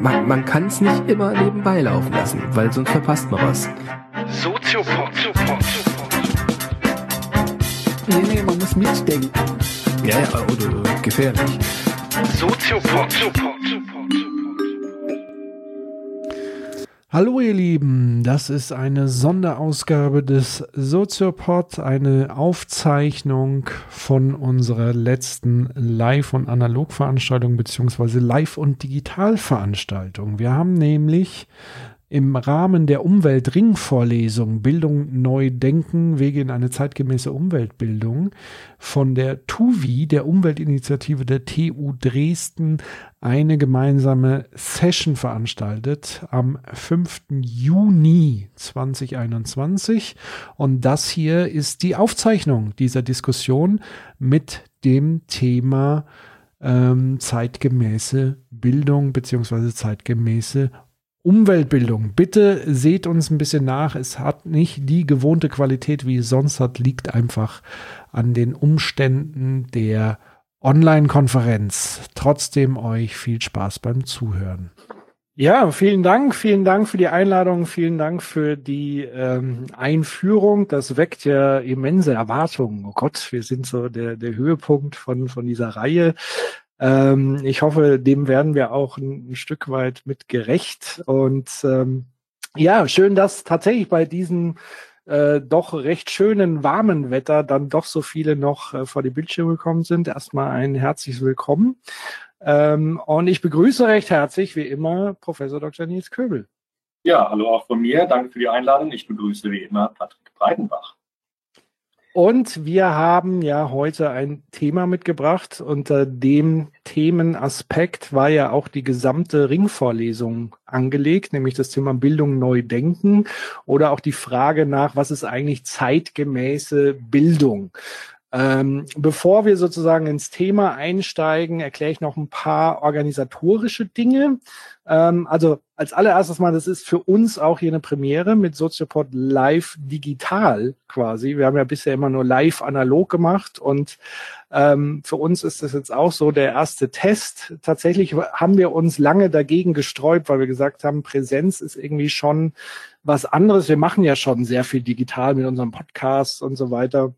Man, man kann es nicht immer nebenbei laufen lassen, weil sonst verpasst man was. Soziopod. Nee, nee, man muss mitdenken. Ja, ja, oder, oder gefährlich. Soziopod. Hallo ihr Lieben, das ist eine Sonderausgabe des Soziopod, eine Aufzeichnung von unserer letzten Live- und Analogveranstaltung beziehungsweise Live- und Digitalveranstaltung. Wir haben nämlich im Rahmen der Umweltringvorlesung Bildung neu denken, Wege in eine zeitgemäße Umweltbildung von der TUVI, der Umweltinitiative der TU Dresden, eine gemeinsame Session veranstaltet am 5. Juni 2021. Und das hier ist die Aufzeichnung dieser Diskussion mit dem Thema ähm, zeitgemäße Bildung beziehungsweise zeitgemäße Umweltbildung. Bitte seht uns ein bisschen nach. Es hat nicht die gewohnte Qualität, wie es sonst hat, liegt einfach an den Umständen der Online-Konferenz. Trotzdem euch viel Spaß beim Zuhören. Ja, vielen Dank, vielen Dank für die Einladung, vielen Dank für die ähm, Einführung. Das weckt ja immense Erwartungen. Oh Gott, wir sind so der, der Höhepunkt von, von dieser Reihe. Ähm, ich hoffe, dem werden wir auch ein, ein Stück weit mit gerecht. Und ähm, ja, schön, dass tatsächlich bei diesem äh, doch recht schönen, warmen Wetter dann doch so viele noch äh, vor die Bildschirme gekommen sind. Erstmal ein herzliches Willkommen. Ähm, und ich begrüße recht herzlich, wie immer, Professor Dr. Nils Köbel. Ja, hallo auch von mir. Danke für die Einladung. Ich begrüße wie immer Patrick Breitenbach. Und wir haben ja heute ein Thema mitgebracht. Unter dem Themenaspekt war ja auch die gesamte Ringvorlesung angelegt, nämlich das Thema Bildung neu denken oder auch die Frage nach, was ist eigentlich zeitgemäße Bildung? Ähm, bevor wir sozusagen ins Thema einsteigen, erkläre ich noch ein paar organisatorische Dinge. Ähm, also als allererstes mal, das ist für uns auch hier eine Premiere mit Soziopod live digital quasi. Wir haben ja bisher immer nur live analog gemacht und ähm, für uns ist das jetzt auch so der erste Test. Tatsächlich haben wir uns lange dagegen gesträubt, weil wir gesagt haben, Präsenz ist irgendwie schon was anderes. Wir machen ja schon sehr viel digital mit unserem Podcast und so weiter.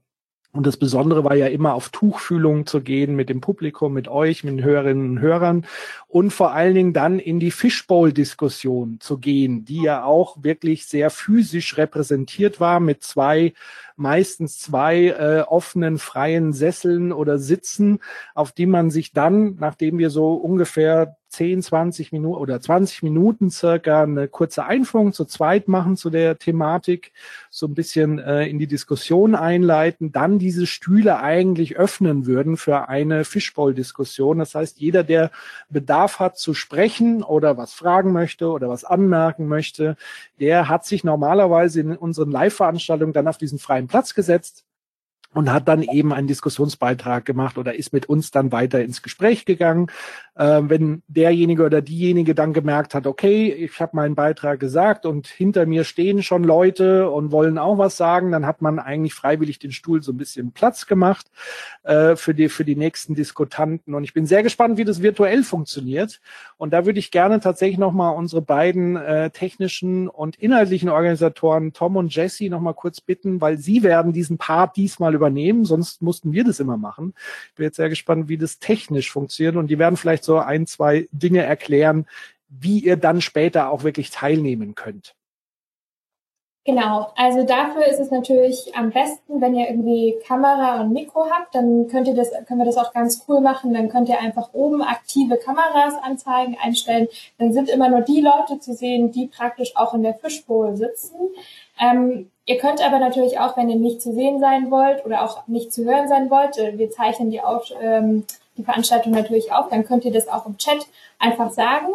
Und das Besondere war ja immer auf Tuchfühlung zu gehen mit dem Publikum, mit euch, mit den Hörerinnen und Hörern. Und vor allen Dingen dann in die Fishbowl-Diskussion zu gehen, die ja auch wirklich sehr physisch repräsentiert war mit zwei meistens zwei äh, offenen, freien Sesseln oder Sitzen, auf die man sich dann, nachdem wir so ungefähr 10, 20 Minuten oder 20 Minuten circa eine kurze Einführung zu zweit machen zu der Thematik, so ein bisschen äh, in die Diskussion einleiten, dann diese Stühle eigentlich öffnen würden für eine Fishbowl-Diskussion. Das heißt, jeder, der Bedarf hat zu sprechen oder was fragen möchte oder was anmerken möchte, der hat sich normalerweise in unseren Live-Veranstaltungen dann auf diesen freien Platz gesetzt und hat dann eben einen Diskussionsbeitrag gemacht oder ist mit uns dann weiter ins Gespräch gegangen. Äh, wenn derjenige oder diejenige dann gemerkt hat, okay, ich habe meinen Beitrag gesagt und hinter mir stehen schon Leute und wollen auch was sagen, dann hat man eigentlich freiwillig den Stuhl so ein bisschen Platz gemacht äh, für die für die nächsten Diskutanten. Und ich bin sehr gespannt, wie das virtuell funktioniert. Und da würde ich gerne tatsächlich noch mal unsere beiden äh, technischen und inhaltlichen Organisatoren Tom und Jesse noch mal kurz bitten, weil sie werden diesen Part diesmal übernehmen, sonst mussten wir das immer machen. Ich bin jetzt sehr gespannt, wie das technisch funktioniert und die werden vielleicht so ein, zwei Dinge erklären, wie ihr dann später auch wirklich teilnehmen könnt. Genau, also dafür ist es natürlich am besten, wenn ihr irgendwie Kamera und Mikro habt, dann könnt ihr das, können wir das auch ganz cool machen. Dann könnt ihr einfach oben aktive Kameras anzeigen, einstellen. Dann sind immer nur die Leute zu sehen, die praktisch auch in der Fischbowl sitzen. Ähm, ihr könnt aber natürlich auch, wenn ihr nicht zu sehen sein wollt oder auch nicht zu hören sein wollt, äh, wir zeichnen die, auf, ähm, die Veranstaltung natürlich auf, dann könnt ihr das auch im Chat einfach sagen.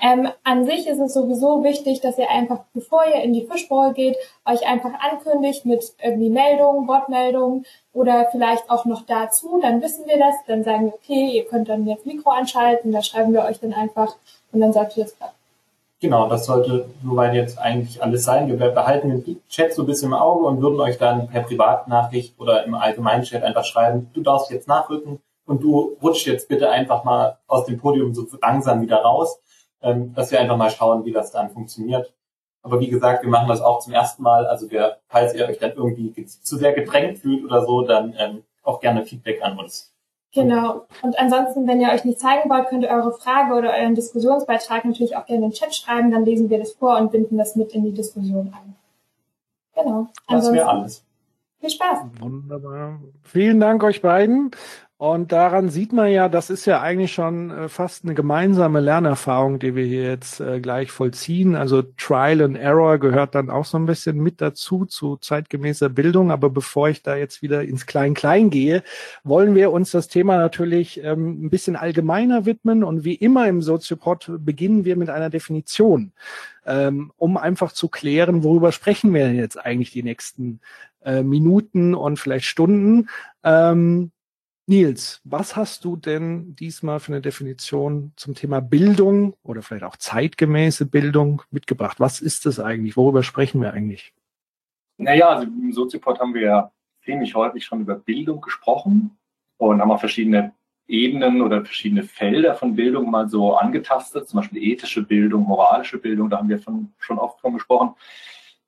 Ähm, an sich ist es sowieso wichtig, dass ihr einfach, bevor ihr in die Fischbowl geht, euch einfach ankündigt mit irgendwie Meldungen, Wortmeldungen oder vielleicht auch noch dazu. Dann wissen wir das, dann sagen wir, okay, ihr könnt dann jetzt Mikro anschalten, da schreiben wir euch dann einfach und dann sagt ihr das klappt. Genau, das sollte soweit jetzt eigentlich alles sein. Wir behalten den Chat so ein bisschen im Auge und würden euch dann per Privatnachricht oder im allgemeinen Chat einfach schreiben, du darfst jetzt nachrücken, und du rutschst jetzt bitte einfach mal aus dem Podium so langsam wieder raus, ähm, dass wir einfach mal schauen, wie das dann funktioniert. Aber wie gesagt, wir machen das auch zum ersten Mal. Also wir, falls ihr euch dann irgendwie zu sehr gedrängt fühlt oder so, dann ähm, auch gerne Feedback an uns. Genau. Und ansonsten, wenn ihr euch nicht zeigen wollt, könnt ihr eure Frage oder euren Diskussionsbeitrag natürlich auch gerne in den Chat schreiben. Dann lesen wir das vor und binden das mit in die Diskussion ein. Genau. Das wäre alles. Viel Spaß. Wunderbar. Vielen Dank euch beiden. Und daran sieht man ja, das ist ja eigentlich schon äh, fast eine gemeinsame Lernerfahrung, die wir hier jetzt äh, gleich vollziehen. Also Trial and Error gehört dann auch so ein bisschen mit dazu, zu zeitgemäßer Bildung. Aber bevor ich da jetzt wieder ins Klein-Klein gehe, wollen wir uns das Thema natürlich ähm, ein bisschen allgemeiner widmen. Und wie immer im Soziopod beginnen wir mit einer Definition, ähm, um einfach zu klären, worüber sprechen wir jetzt eigentlich die nächsten äh, Minuten und vielleicht Stunden. Nils, was hast du denn diesmal für eine Definition zum Thema Bildung oder vielleicht auch zeitgemäße Bildung mitgebracht? Was ist das eigentlich? Worüber sprechen wir eigentlich? Naja, also im Soziopod haben wir ja ziemlich häufig schon über Bildung gesprochen und haben auch verschiedene Ebenen oder verschiedene Felder von Bildung mal so angetastet, zum Beispiel ethische Bildung, moralische Bildung, da haben wir schon, schon oft von gesprochen.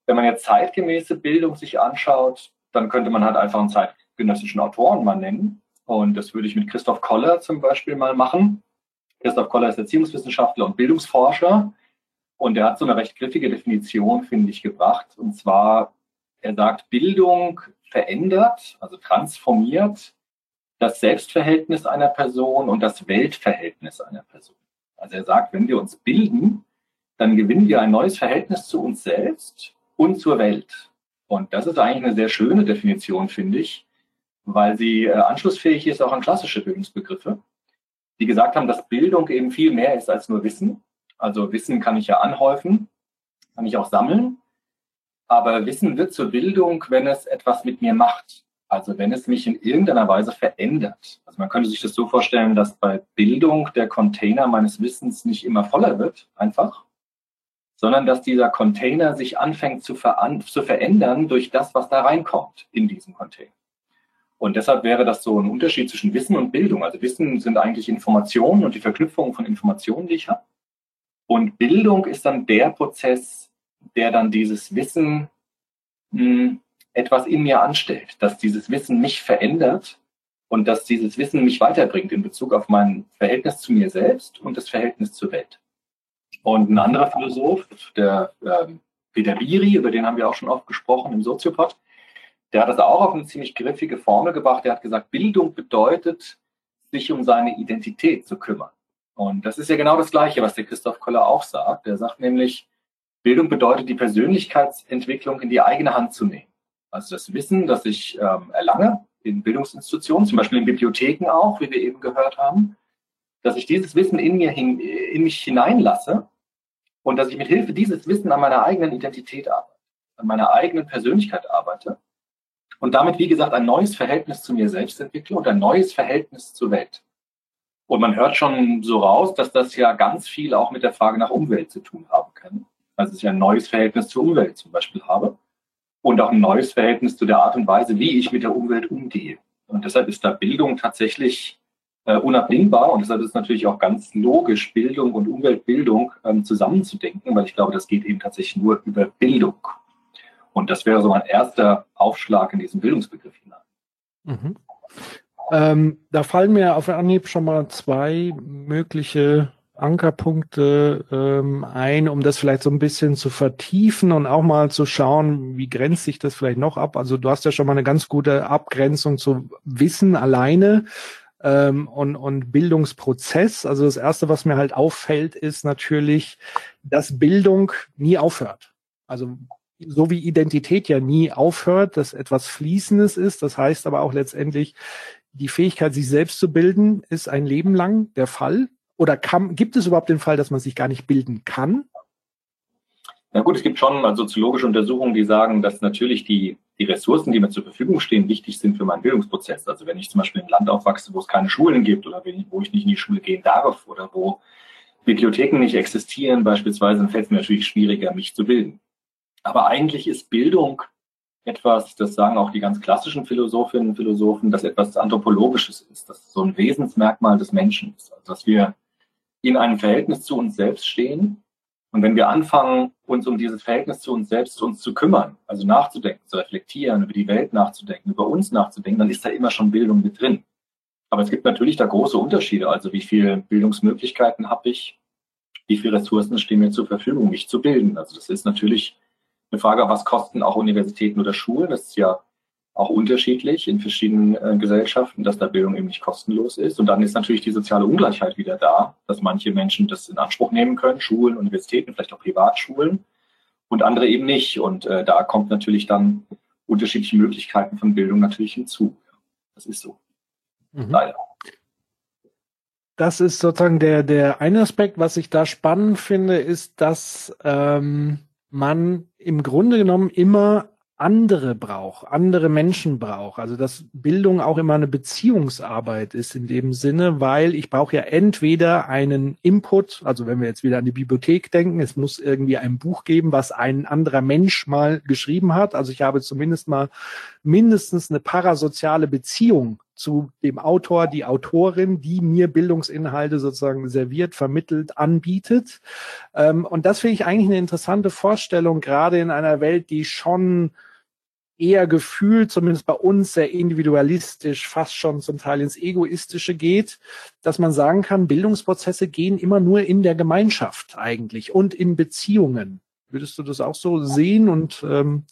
Wenn man jetzt zeitgemäße Bildung sich anschaut, dann könnte man halt einfach einen zeitgenössischen Autoren mal nennen. Und das würde ich mit Christoph Koller zum Beispiel mal machen. Christoph Koller ist Erziehungswissenschaftler und Bildungsforscher. Und er hat so eine recht griffige Definition, finde ich, gebracht. Und zwar, er sagt, Bildung verändert, also transformiert das Selbstverhältnis einer Person und das Weltverhältnis einer Person. Also er sagt, wenn wir uns bilden, dann gewinnen wir ein neues Verhältnis zu uns selbst und zur Welt. Und das ist eigentlich eine sehr schöne Definition, finde ich, weil sie äh, anschlussfähig ist auch an klassische Bildungsbegriffe, die gesagt haben, dass Bildung eben viel mehr ist als nur Wissen. Also Wissen kann ich ja anhäufen, kann ich auch sammeln, aber Wissen wird zur Bildung, wenn es etwas mit mir macht. Also wenn es mich in irgendeiner Weise verändert. Also man könnte sich das so vorstellen, dass bei Bildung der Container meines Wissens nicht immer voller wird, einfach, sondern dass dieser Container sich anfängt zu, ver zu verändern durch das, was da reinkommt in diesen Container. Und deshalb wäre das so ein Unterschied zwischen Wissen und Bildung. Also Wissen sind eigentlich Informationen und die Verknüpfung von Informationen, die ich habe. Und Bildung ist dann der Prozess, der dann dieses Wissen mh, hm, etwas in mir anstellt, dass dieses Wissen mich verändert und dass dieses Wissen mich weiterbringt in Bezug auf mein Verhältnis zu mir selbst und das Verhältnis zur Welt. Und ein anderer Philosoph, der äh, Peter Biri, über den haben wir auch schon oft gesprochen im Soziopod, der hat das auch auf eine ziemlich griffige Formel gebracht. Der hat gesagt, Bildung bedeutet, sich um seine Identität zu kümmern. Und das ist ja genau das Gleiche, was der Christoph Koller auch sagt. Er sagt nämlich, Bildung bedeutet, die Persönlichkeitsentwicklung in die eigene Hand zu nehmen. Also das Wissen, das ich ähm, erlange in Bildungsinstitutionen, zum Beispiel in Bibliotheken auch, wie wir eben gehört haben, dass ich dieses Wissen in mir hin, in mich hineinlasse und dass ich mit Hilfe dieses Wissen an meiner eigenen Identität arbeite, an meiner eigenen Persönlichkeit arbeite und damit, wie gesagt, ein neues Verhältnis zu mir selbst entwickle und ein neues Verhältnis zur Welt. Und man hört schon so raus, dass das ja ganz viel auch mit der Frage nach Umwelt zu tun haben kann. Also dass ich ein neues Verhältnis zur Umwelt zum Beispiel habe und auch ein neues Verhältnis zu der Art und Weise, wie ich mit der Umwelt umgehe. Und deshalb ist da Bildung tatsächlich äh, unabdingbar und deshalb ist natürlich auch ganz logisch, Bildung und Umweltbildung ähm, zusammenzudenken, weil ich glaube, das geht eben tatsächlich nur über Bildung. Und das wäre so mein erster Aufschlag in diesen Bildungsbegriff hinein. Mhm. Ähm, da fallen mir auf Anhieb schon mal zwei mögliche Ankerpunkte ähm, ein, um das vielleicht so ein bisschen zu vertiefen und auch mal zu schauen, wie grenzt sich das vielleicht noch ab. Also du hast ja schon mal eine ganz gute Abgrenzung zu Wissen alleine ähm, und, und Bildungsprozess. Also das Erste, was mir halt auffällt, ist natürlich, dass Bildung nie aufhört. Also so wie Identität ja nie aufhört, dass etwas Fließendes ist. Das heißt aber auch letztendlich, die Fähigkeit, sich selbst zu bilden, ist ein Leben lang der Fall. Oder kann, gibt es überhaupt den Fall, dass man sich gar nicht bilden kann? Na gut, es gibt schon mal soziologische Untersuchungen, die sagen, dass natürlich die, die Ressourcen, die mir zur Verfügung stehen, wichtig sind für meinen Bildungsprozess. Also wenn ich zum Beispiel im Land aufwachse, wo es keine Schulen gibt oder wo ich nicht in die Schule gehen darf oder wo Bibliotheken nicht existieren beispielsweise, dann fällt es mir natürlich schwieriger, mich zu bilden. Aber eigentlich ist Bildung etwas, das sagen auch die ganz klassischen Philosophinnen und Philosophen, dass etwas Anthropologisches ist, dass so ein Wesensmerkmal des Menschen ist. Also dass wir in einem Verhältnis zu uns selbst stehen. Und wenn wir anfangen, uns um dieses Verhältnis zu uns selbst uns zu kümmern, also nachzudenken, zu reflektieren, über die Welt nachzudenken, über uns nachzudenken, dann ist da immer schon Bildung mit drin. Aber es gibt natürlich da große Unterschiede. Also wie viele Bildungsmöglichkeiten habe ich? Wie viele Ressourcen stehen mir zur Verfügung, mich zu bilden? Also das ist natürlich eine Frage, was kosten auch Universitäten oder Schulen? Das ist ja auch unterschiedlich in verschiedenen äh, Gesellschaften, dass da Bildung eben nicht kostenlos ist. Und dann ist natürlich die soziale Ungleichheit wieder da, dass manche Menschen das in Anspruch nehmen können, Schulen, Universitäten, vielleicht auch Privatschulen und andere eben nicht. Und äh, da kommt natürlich dann unterschiedliche Möglichkeiten von Bildung natürlich hinzu. Das ist so. Mhm. Leider. Das ist sozusagen der, der eine Aspekt, was ich da spannend finde, ist, dass ähm, man im Grunde genommen immer andere braucht, andere Menschen braucht. Also dass Bildung auch immer eine Beziehungsarbeit ist in dem Sinne, weil ich brauche ja entweder einen Input, also wenn wir jetzt wieder an die Bibliothek denken, es muss irgendwie ein Buch geben, was ein anderer Mensch mal geschrieben hat. Also ich habe zumindest mal mindestens eine parasoziale Beziehung zu dem Autor, die Autorin, die mir Bildungsinhalte sozusagen serviert, vermittelt, anbietet. Ähm, und das finde ich eigentlich eine interessante Vorstellung, gerade in einer Welt, die schon eher gefühlt, zumindest bei uns, sehr individualistisch, fast schon zum Teil ins Egoistische geht, dass man sagen kann, Bildungsprozesse gehen immer nur in der Gemeinschaft eigentlich und in Beziehungen. Würdest du das auch so sehen und ähm,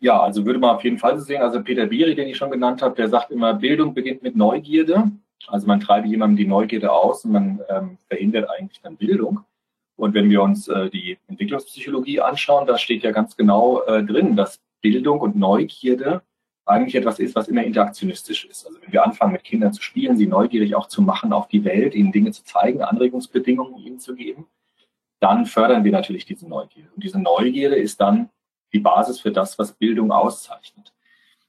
ja, also würde man auf jeden Fall so sehen. Also Peter Bieri, den ich schon genannt habe, der sagt immer, Bildung beginnt mit Neugierde. Also man treibe jemandem die Neugierde aus und man ähm, verhindert eigentlich dann Bildung. Und wenn wir uns äh, die Entwicklungspsychologie anschauen, da steht ja ganz genau äh, drin, dass Bildung und Neugierde eigentlich etwas ist, was immer interaktionistisch ist. Also wenn wir anfangen, mit Kindern zu spielen, sie neugierig auch zu machen auf die Welt, ihnen Dinge zu zeigen, Anregungsbedingungen ihnen zu geben, dann fördern wir natürlich diese Neugierde. Und diese Neugierde ist dann die Basis für das, was Bildung auszeichnet.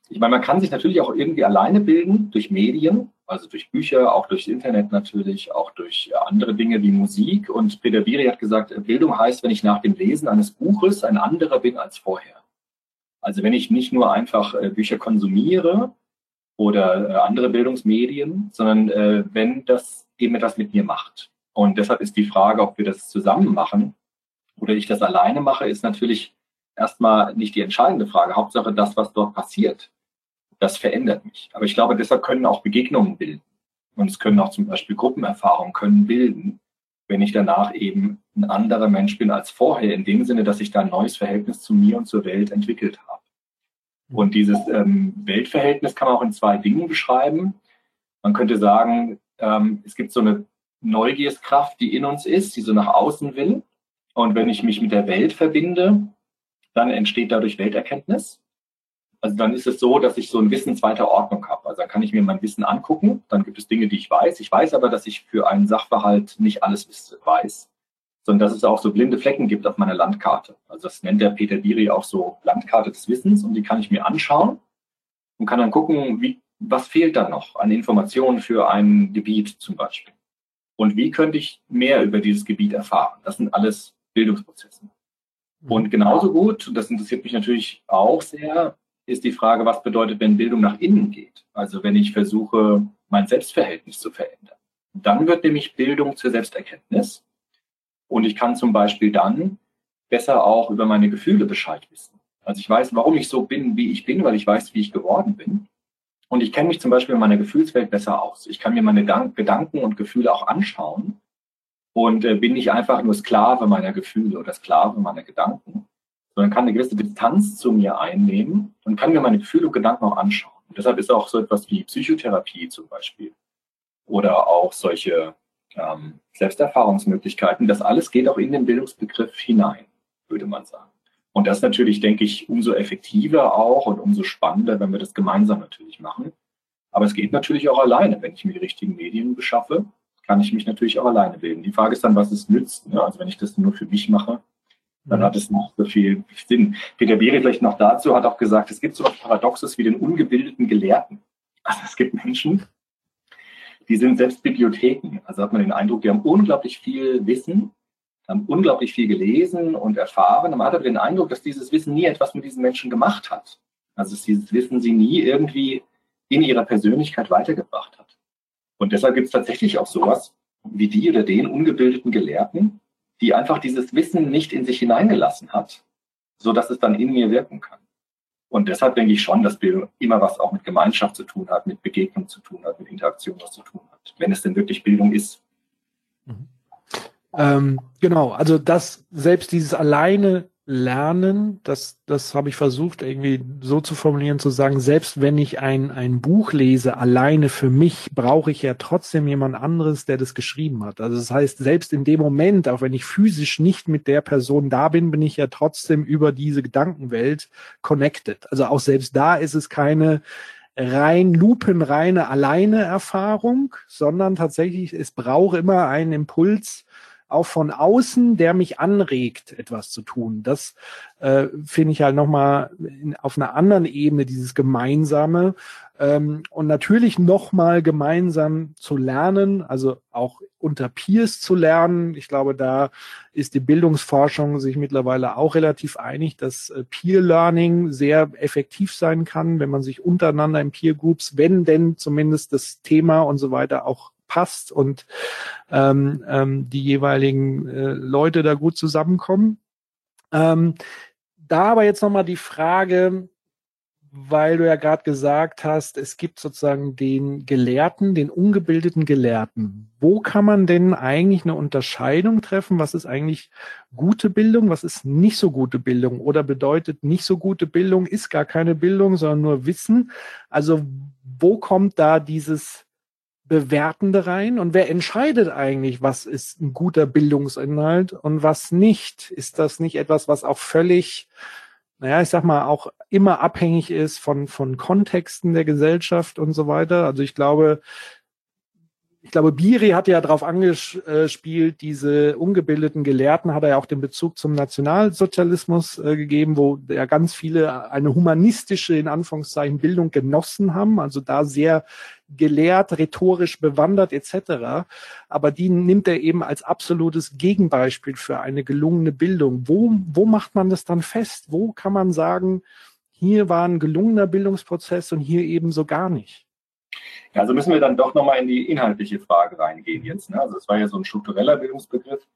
Ich meine, man kann sich natürlich auch irgendwie alleine bilden durch Medien, also durch Bücher, auch durch Internet natürlich, auch durch andere Dinge wie Musik. Und Peter Biri hat gesagt, Bildung heißt, wenn ich nach dem Lesen eines Buches ein anderer bin als vorher. Also wenn ich nicht nur einfach äh, Bücher konsumiere oder äh, andere Bildungsmedien, sondern äh, wenn das eben etwas mit mir macht. Und deshalb ist die Frage, ob wir das zusammen machen oder ich das alleine mache, ist natürlich erstmal nicht die entscheidende Frage. Hauptsache das, was dort passiert, das verändert mich. Aber ich glaube, deshalb können auch Begegnungen bilden. Und es können auch zum Beispiel Gruppenerfahrungen können bilden, wenn ich danach eben ein anderer Mensch bin als vorher, in dem Sinne, dass ich da ein neues Verhältnis zu mir und zur Welt entwickelt habe. Und dieses ähm, Weltverhältnis kann man auch in zwei Dingen beschreiben. Man könnte sagen, ähm, es gibt so eine Neugierskraft, die in uns ist, die so nach außen will. Und wenn ich mich mit der Welt verbinde, dann entsteht dadurch Welterkenntnis. Also dann ist es so, dass ich so ein Wissen zweiter Ordnung habe. Also dann kann ich mir mein Wissen angucken, dann gibt es Dinge, die ich weiß. Ich weiß aber, dass ich für einen Sachverhalt nicht alles weiß, sondern dass es auch so blinde Flecken gibt auf meiner Landkarte. Also das nennt der Peter Biri auch so Landkarte des Wissens und die kann ich mir anschauen und kann dann gucken, wie, was fehlt da noch an Informationen für ein Gebiet zum Beispiel. Und wie könnte ich mehr über dieses Gebiet erfahren? Das sind alles Bildungsprozesse. Und genauso gut, und das interessiert mich natürlich auch sehr, ist die Frage, was bedeutet, wenn Bildung nach innen geht? Also wenn ich versuche, mein Selbstverhältnis zu verändern. Dann wird nämlich Bildung zur Selbsterkenntnis. Und ich kann zum Beispiel dann besser auch über meine Gefühle Bescheid wissen. Also ich weiß, warum ich so bin, wie ich bin, weil ich weiß, wie ich geworden bin. Und ich kenne mich zum Beispiel in meiner Gefühlswelt besser aus. Ich kann mir meine Gedanken und Gefühle auch anschauen und äh, bin nicht einfach nur Sklave meiner Gefühle oder Sklave meiner Gedanken, sondern kann eine gewisse Distanz zu mir einnehmen und kann mir meine Gefühle und Gedanken auch anschauen. Und deshalb ist auch so etwas wie Psychotherapie zum Beispiel oder auch solche ähm, Selbsterfahrungsmöglichkeiten, das alles geht auch in den Bildungsbegriff hinein, würde man sagen. Und das natürlich, denke ich, umso effektiver auch und umso spannender, wenn wir das gemeinsam natürlich machen. Aber es geht natürlich auch alleine, wenn ich mir die richtigen Medien beschaffe kann ich mich natürlich auch alleine bilden. Die Frage ist dann, was es nützt. Ne? Also wenn ich das nur für mich mache, dann mhm. hat es nicht so viel Sinn. Peter Beere vielleicht noch dazu hat auch gesagt, es gibt so etwas Paradoxes wie den ungebildeten Gelehrten. Also es gibt Menschen, die sind selbst Bibliotheken. Also hat man den Eindruck, die haben unglaublich viel Wissen, haben unglaublich viel gelesen und erfahren. Man hat aber den Eindruck, dass dieses Wissen nie etwas mit diesen Menschen gemacht hat. Also dass dieses Wissen sie nie irgendwie in ihrer Persönlichkeit weitergebracht hat. Und deshalb gibt es tatsächlich auch sowas wie die oder den ungebildeten Gelehrten, die einfach dieses Wissen nicht in sich hineingelassen hat, so dass es dann in mir wirken kann. Und deshalb denke ich schon, dass Bildung immer was auch mit Gemeinschaft zu tun hat, mit Begegnung zu tun hat, mit Interaktion was zu tun hat, wenn es denn wirklich Bildung ist. Mhm. Ähm, genau, also das selbst dieses alleine lernen, das, das habe ich versucht irgendwie so zu formulieren, zu sagen, selbst wenn ich ein, ein Buch lese, alleine für mich, brauche ich ja trotzdem jemand anderes, der das geschrieben hat. Also das heißt, selbst in dem Moment, auch wenn ich physisch nicht mit der Person da bin, bin ich ja trotzdem über diese Gedankenwelt connected. Also auch selbst da ist es keine rein lupenreine alleine Erfahrung, sondern tatsächlich, es braucht immer einen Impuls, auch von außen, der mich anregt, etwas zu tun. Das äh, finde ich halt nochmal auf einer anderen Ebene, dieses Gemeinsame. Ähm, und natürlich nochmal gemeinsam zu lernen, also auch unter Peers zu lernen. Ich glaube, da ist die Bildungsforschung sich mittlerweile auch relativ einig, dass äh, Peer Learning sehr effektiv sein kann, wenn man sich untereinander in Peer Groups, wenn denn zumindest das Thema und so weiter auch passt und ähm, ähm, die jeweiligen äh, Leute da gut zusammenkommen. Ähm, da aber jetzt nochmal die Frage, weil du ja gerade gesagt hast, es gibt sozusagen den Gelehrten, den ungebildeten Gelehrten. Wo kann man denn eigentlich eine Unterscheidung treffen? Was ist eigentlich gute Bildung? Was ist nicht so gute Bildung? Oder bedeutet nicht so gute Bildung ist gar keine Bildung, sondern nur Wissen? Also wo kommt da dieses Bewertende rein? Und wer entscheidet eigentlich, was ist ein guter Bildungsinhalt und was nicht? Ist das nicht etwas, was auch völlig, naja, ich sag mal, auch immer abhängig ist von, von Kontexten der Gesellschaft und so weiter? Also ich glaube, ich glaube, Biri hat ja darauf angespielt, diese ungebildeten Gelehrten hat er ja auch den Bezug zum Nationalsozialismus äh, gegeben, wo ja ganz viele eine humanistische, in Anführungszeichen, Bildung genossen haben, also da sehr gelehrt, rhetorisch bewandert etc. Aber die nimmt er eben als absolutes Gegenbeispiel für eine gelungene Bildung. Wo, wo macht man das dann fest? Wo kann man sagen, hier war ein gelungener Bildungsprozess und hier eben so gar nicht? Also müssen wir dann doch nochmal in die inhaltliche Frage reingehen jetzt. Ne? Also es war ja so ein struktureller Bildungsbegriff.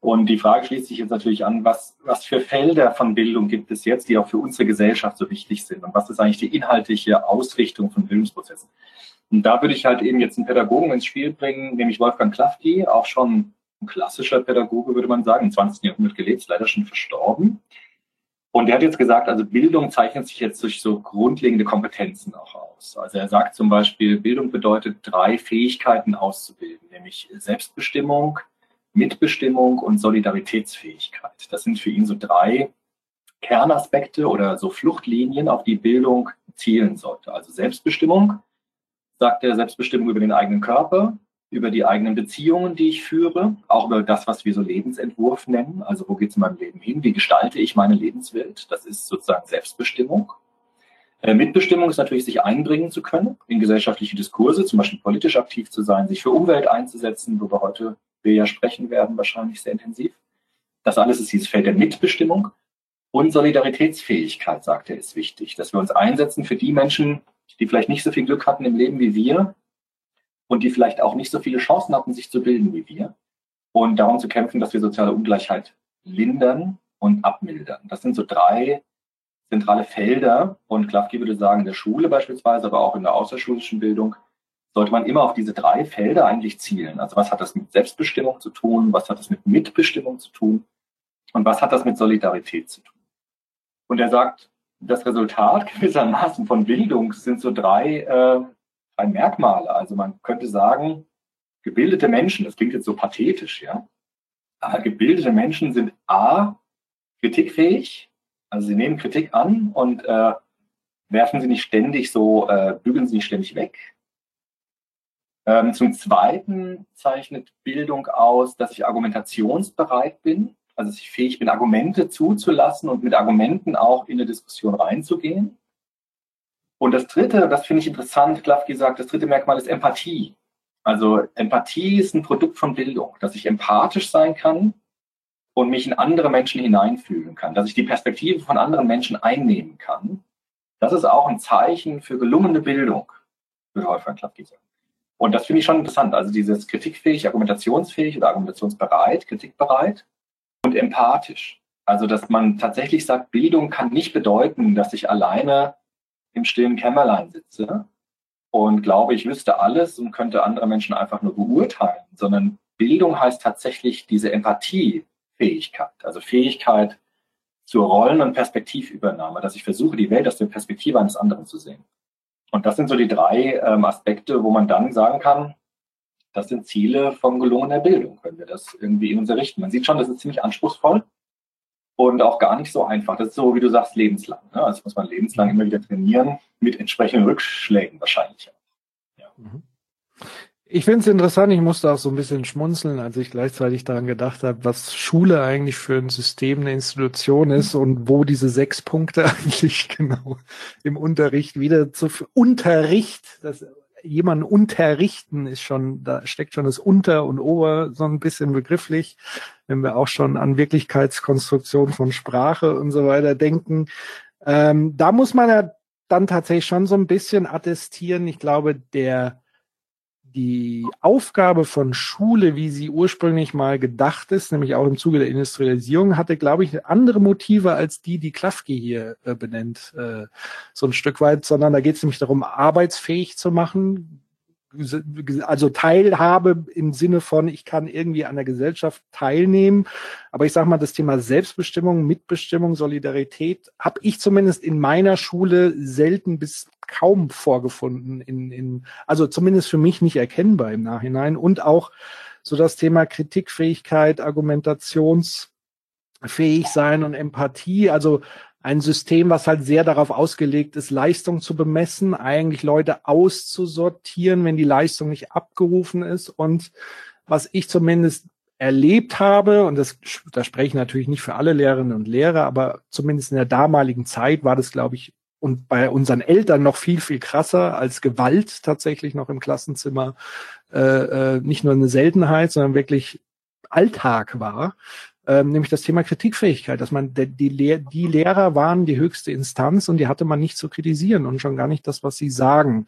Und die Frage schließt sich jetzt natürlich an, was, was für Felder von Bildung gibt es jetzt, die auch für unsere Gesellschaft so wichtig sind? Und was ist eigentlich die inhaltliche Ausrichtung von Bildungsprozessen? Und da würde ich halt eben jetzt einen Pädagogen ins Spiel bringen, nämlich Wolfgang Klafki, auch schon ein klassischer Pädagoge, würde man sagen, im 20. Jahrhundert gelebt, leider schon verstorben. Und er hat jetzt gesagt, also Bildung zeichnet sich jetzt durch so grundlegende Kompetenzen auch aus. Also er sagt zum Beispiel, Bildung bedeutet drei Fähigkeiten auszubilden, nämlich Selbstbestimmung, Mitbestimmung und Solidaritätsfähigkeit. Das sind für ihn so drei Kernaspekte oder so Fluchtlinien, auf die Bildung zielen sollte. Also Selbstbestimmung, sagt er Selbstbestimmung über den eigenen Körper, über die eigenen Beziehungen, die ich führe, auch über das, was wir so Lebensentwurf nennen. Also wo geht es in meinem Leben hin? Wie gestalte ich meine Lebenswelt? Das ist sozusagen Selbstbestimmung. Äh, Mitbestimmung ist natürlich, sich einbringen zu können in gesellschaftliche Diskurse, zum Beispiel politisch aktiv zu sein, sich für Umwelt einzusetzen, worüber heute wir ja sprechen werden, wahrscheinlich sehr intensiv. Das alles ist dieses Feld der Mitbestimmung. Und Solidaritätsfähigkeit, sagt er, ist wichtig, dass wir uns einsetzen für die Menschen, die vielleicht nicht so viel Glück hatten im Leben wie wir und die vielleicht auch nicht so viele Chancen hatten, sich zu bilden wie wir. Und darum zu kämpfen, dass wir soziale Ungleichheit lindern und abmildern. Das sind so drei zentrale Felder. Und Klafki würde sagen, in der Schule beispielsweise, aber auch in der außerschulischen Bildung, sollte man immer auf diese drei Felder eigentlich zielen. Also was hat das mit Selbstbestimmung zu tun? Was hat das mit Mitbestimmung zu tun? Und was hat das mit Solidarität zu tun? Und er sagt, das Resultat gewissermaßen von Bildung sind so drei, äh, drei Merkmale. Also man könnte sagen, gebildete Menschen, das klingt jetzt so pathetisch, ja, aber gebildete Menschen sind A, kritikfähig, also sie nehmen Kritik an und äh, werfen sie nicht ständig so, äh, bügeln sie nicht ständig weg. Ähm, zum Zweiten zeichnet Bildung aus, dass ich argumentationsbereit bin also dass ich fähig bin, Argumente zuzulassen und mit Argumenten auch in eine Diskussion reinzugehen. Und das dritte, das finde ich interessant, Klafki sagt, das dritte Merkmal ist Empathie. Also Empathie ist ein Produkt von Bildung, dass ich empathisch sein kann und mich in andere Menschen hineinfühlen kann, dass ich die Perspektive von anderen Menschen einnehmen kann, das ist auch ein Zeichen für gelungene Bildung, würde Wolfgang Klappke sagen. Und das finde ich schon interessant. Also dieses kritikfähig, argumentationsfähig oder argumentationsbereit, kritikbereit und empathisch. Also, dass man tatsächlich sagt, Bildung kann nicht bedeuten, dass ich alleine im stillen Kämmerlein sitze und glaube, ich wüsste alles und könnte andere Menschen einfach nur beurteilen, sondern Bildung heißt tatsächlich diese Empathiefähigkeit, also Fähigkeit zur Rollen- und Perspektivübernahme, dass ich versuche, die Welt aus der Perspektive eines anderen zu sehen. Und das sind so die drei ähm, Aspekte, wo man dann sagen kann, das sind Ziele von gelungener Bildung, wenn wir das irgendwie in uns errichten. Man sieht schon, das ist ziemlich anspruchsvoll und auch gar nicht so einfach. Das ist so, wie du sagst, lebenslang. Ne? Also muss man lebenslang immer wieder trainieren, mit entsprechenden Rückschlägen wahrscheinlich. Ja. Mhm. Ich finde es interessant, ich musste auch so ein bisschen schmunzeln, als ich gleichzeitig daran gedacht habe, was Schule eigentlich für ein System, eine Institution ist und wo diese sechs Punkte eigentlich genau im Unterricht wieder zu Unterricht, das jemanden unterrichten ist schon, da steckt schon das Unter und Ober so ein bisschen begrifflich, wenn wir auch schon an Wirklichkeitskonstruktion von Sprache und so weiter denken. Ähm, da muss man ja dann tatsächlich schon so ein bisschen attestieren. Ich glaube, der die Aufgabe von Schule, wie sie ursprünglich mal gedacht ist, nämlich auch im Zuge der Industrialisierung, hatte, glaube ich, andere Motive als die, die Klafke hier äh, benennt, äh, so ein Stück weit, sondern da geht es nämlich darum, arbeitsfähig zu machen, also Teilhabe im Sinne von, ich kann irgendwie an der Gesellschaft teilnehmen. Aber ich sage mal, das Thema Selbstbestimmung, Mitbestimmung, Solidarität habe ich zumindest in meiner Schule selten bis kaum vorgefunden. In, in, also zumindest für mich nicht erkennbar im Nachhinein. Und auch so das Thema Kritikfähigkeit, Argumentationsfähig sein und Empathie. Also ein System, was halt sehr darauf ausgelegt ist, Leistung zu bemessen, eigentlich Leute auszusortieren, wenn die Leistung nicht abgerufen ist. Und was ich zumindest erlebt habe, und das, da spreche ich natürlich nicht für alle Lehrerinnen und Lehrer, aber zumindest in der damaligen Zeit war das, glaube ich, und bei unseren Eltern noch viel, viel krasser als Gewalt tatsächlich noch im Klassenzimmer äh, äh, nicht nur eine Seltenheit, sondern wirklich Alltag war ähm, nämlich das Thema Kritikfähigkeit, dass man die, Lehr die Lehrer waren die höchste Instanz und die hatte man nicht zu kritisieren und schon gar nicht das, was sie sagen.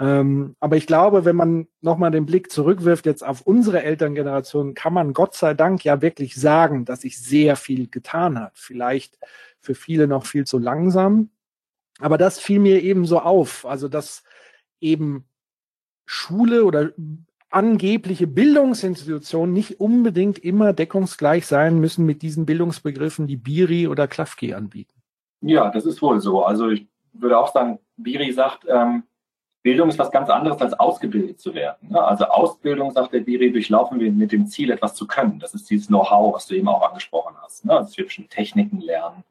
Ähm, aber ich glaube, wenn man nochmal den Blick zurückwirft jetzt auf unsere Elterngeneration, kann man Gott sei Dank ja wirklich sagen, dass sich sehr viel getan hat. Vielleicht für viele noch viel zu langsam. Aber das fiel mir eben so auf. Also, dass eben Schule oder angebliche Bildungsinstitutionen nicht unbedingt immer deckungsgleich sein müssen mit diesen Bildungsbegriffen, die Biri oder Klafki anbieten. Ja, das ist wohl so. Also ich würde auch sagen, Biri sagt, ähm, Bildung ist was ganz anderes als ausgebildet zu werden. Ne? Also Ausbildung, sagt der Biri, durchlaufen wir mit dem Ziel, etwas zu können. Das ist dieses Know-how, was du eben auch angesprochen hast. Ne? Also wir bestimmte Techniken lernen,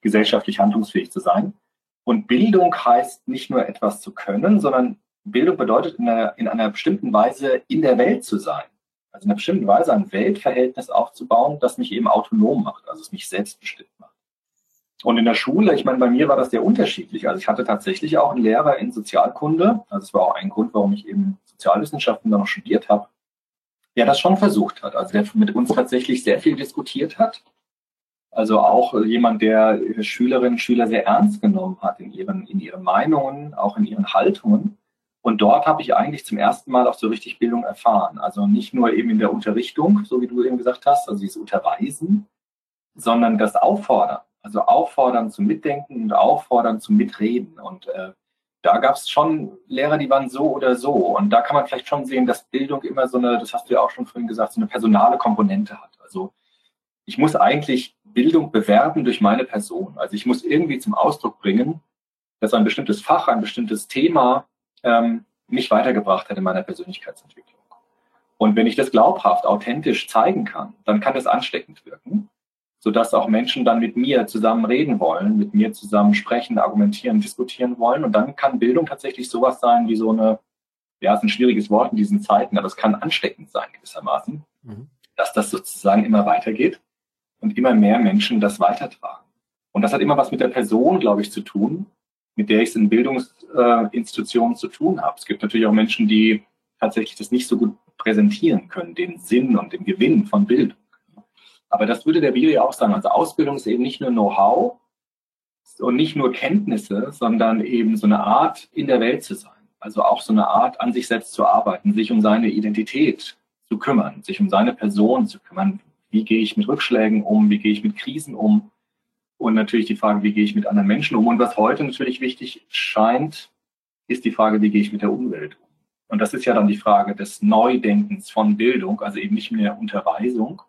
gesellschaftlich handlungsfähig zu sein. Und Bildung heißt nicht nur etwas zu können, sondern Bildung bedeutet, in einer, in einer bestimmten Weise in der Welt zu sein. Also in einer bestimmten Weise ein Weltverhältnis aufzubauen, das mich eben autonom macht, also es mich selbstbestimmt macht. Und in der Schule, ich meine, bei mir war das sehr unterschiedlich. Also ich hatte tatsächlich auch einen Lehrer in Sozialkunde. Also es war auch ein Grund, warum ich eben Sozialwissenschaften dann noch studiert habe, der das schon versucht hat. Also der mit uns tatsächlich sehr viel diskutiert hat. Also auch jemand, der Schülerinnen und Schüler sehr ernst genommen hat in ihren, in ihren Meinungen, auch in ihren Haltungen. Und dort habe ich eigentlich zum ersten Mal auch so richtig Bildung erfahren. Also nicht nur eben in der Unterrichtung, so wie du eben gesagt hast, also dieses Unterweisen, sondern das Auffordern. Also auffordern zum Mitdenken und auffordern zum Mitreden. Und äh, da gab es schon Lehrer, die waren so oder so. Und da kann man vielleicht schon sehen, dass Bildung immer so eine, das hast du ja auch schon vorhin gesagt, so eine personale Komponente hat. Also ich muss eigentlich Bildung bewerben durch meine Person. Also ich muss irgendwie zum Ausdruck bringen, dass ein bestimmtes Fach, ein bestimmtes Thema ähm, mich weitergebracht hat in meiner Persönlichkeitsentwicklung. Und wenn ich das glaubhaft, authentisch zeigen kann, dann kann das ansteckend wirken, sodass auch Menschen dann mit mir zusammen reden wollen, mit mir zusammen sprechen, argumentieren, diskutieren wollen. Und dann kann Bildung tatsächlich sowas sein wie so eine, ja, ist ein schwieriges Wort in diesen Zeiten, aber es kann ansteckend sein gewissermaßen, mhm. dass das sozusagen immer weitergeht und immer mehr Menschen das weitertragen. Und das hat immer was mit der Person, glaube ich, zu tun, mit der ich es in Bildungsinstitutionen zu tun habe. Es gibt natürlich auch Menschen, die tatsächlich das nicht so gut präsentieren können, den Sinn und den Gewinn von Bildung. Aber das würde der Bio ja auch sagen. Also Ausbildung ist eben nicht nur Know-how und nicht nur Kenntnisse, sondern eben so eine Art in der Welt zu sein. Also auch so eine Art an sich selbst zu arbeiten, sich um seine Identität zu kümmern, sich um seine Person zu kümmern. Wie gehe ich mit Rückschlägen um? Wie gehe ich mit Krisen um? Und natürlich die Frage, wie gehe ich mit anderen Menschen um? Und was heute natürlich wichtig scheint, ist die Frage, wie gehe ich mit der Umwelt um? Und das ist ja dann die Frage des Neudenkens von Bildung, also eben nicht mehr Unterweisung,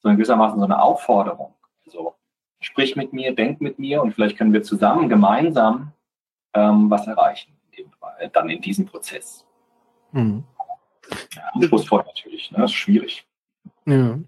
sondern gewissermaßen so eine Aufforderung. Also sprich mit mir, denk mit mir und vielleicht können wir zusammen, gemeinsam ähm, was erreichen, in dem, dann in diesem Prozess. Mhm. Ja, anspruchsvoll natürlich, ne? das ist schwierig. Ja.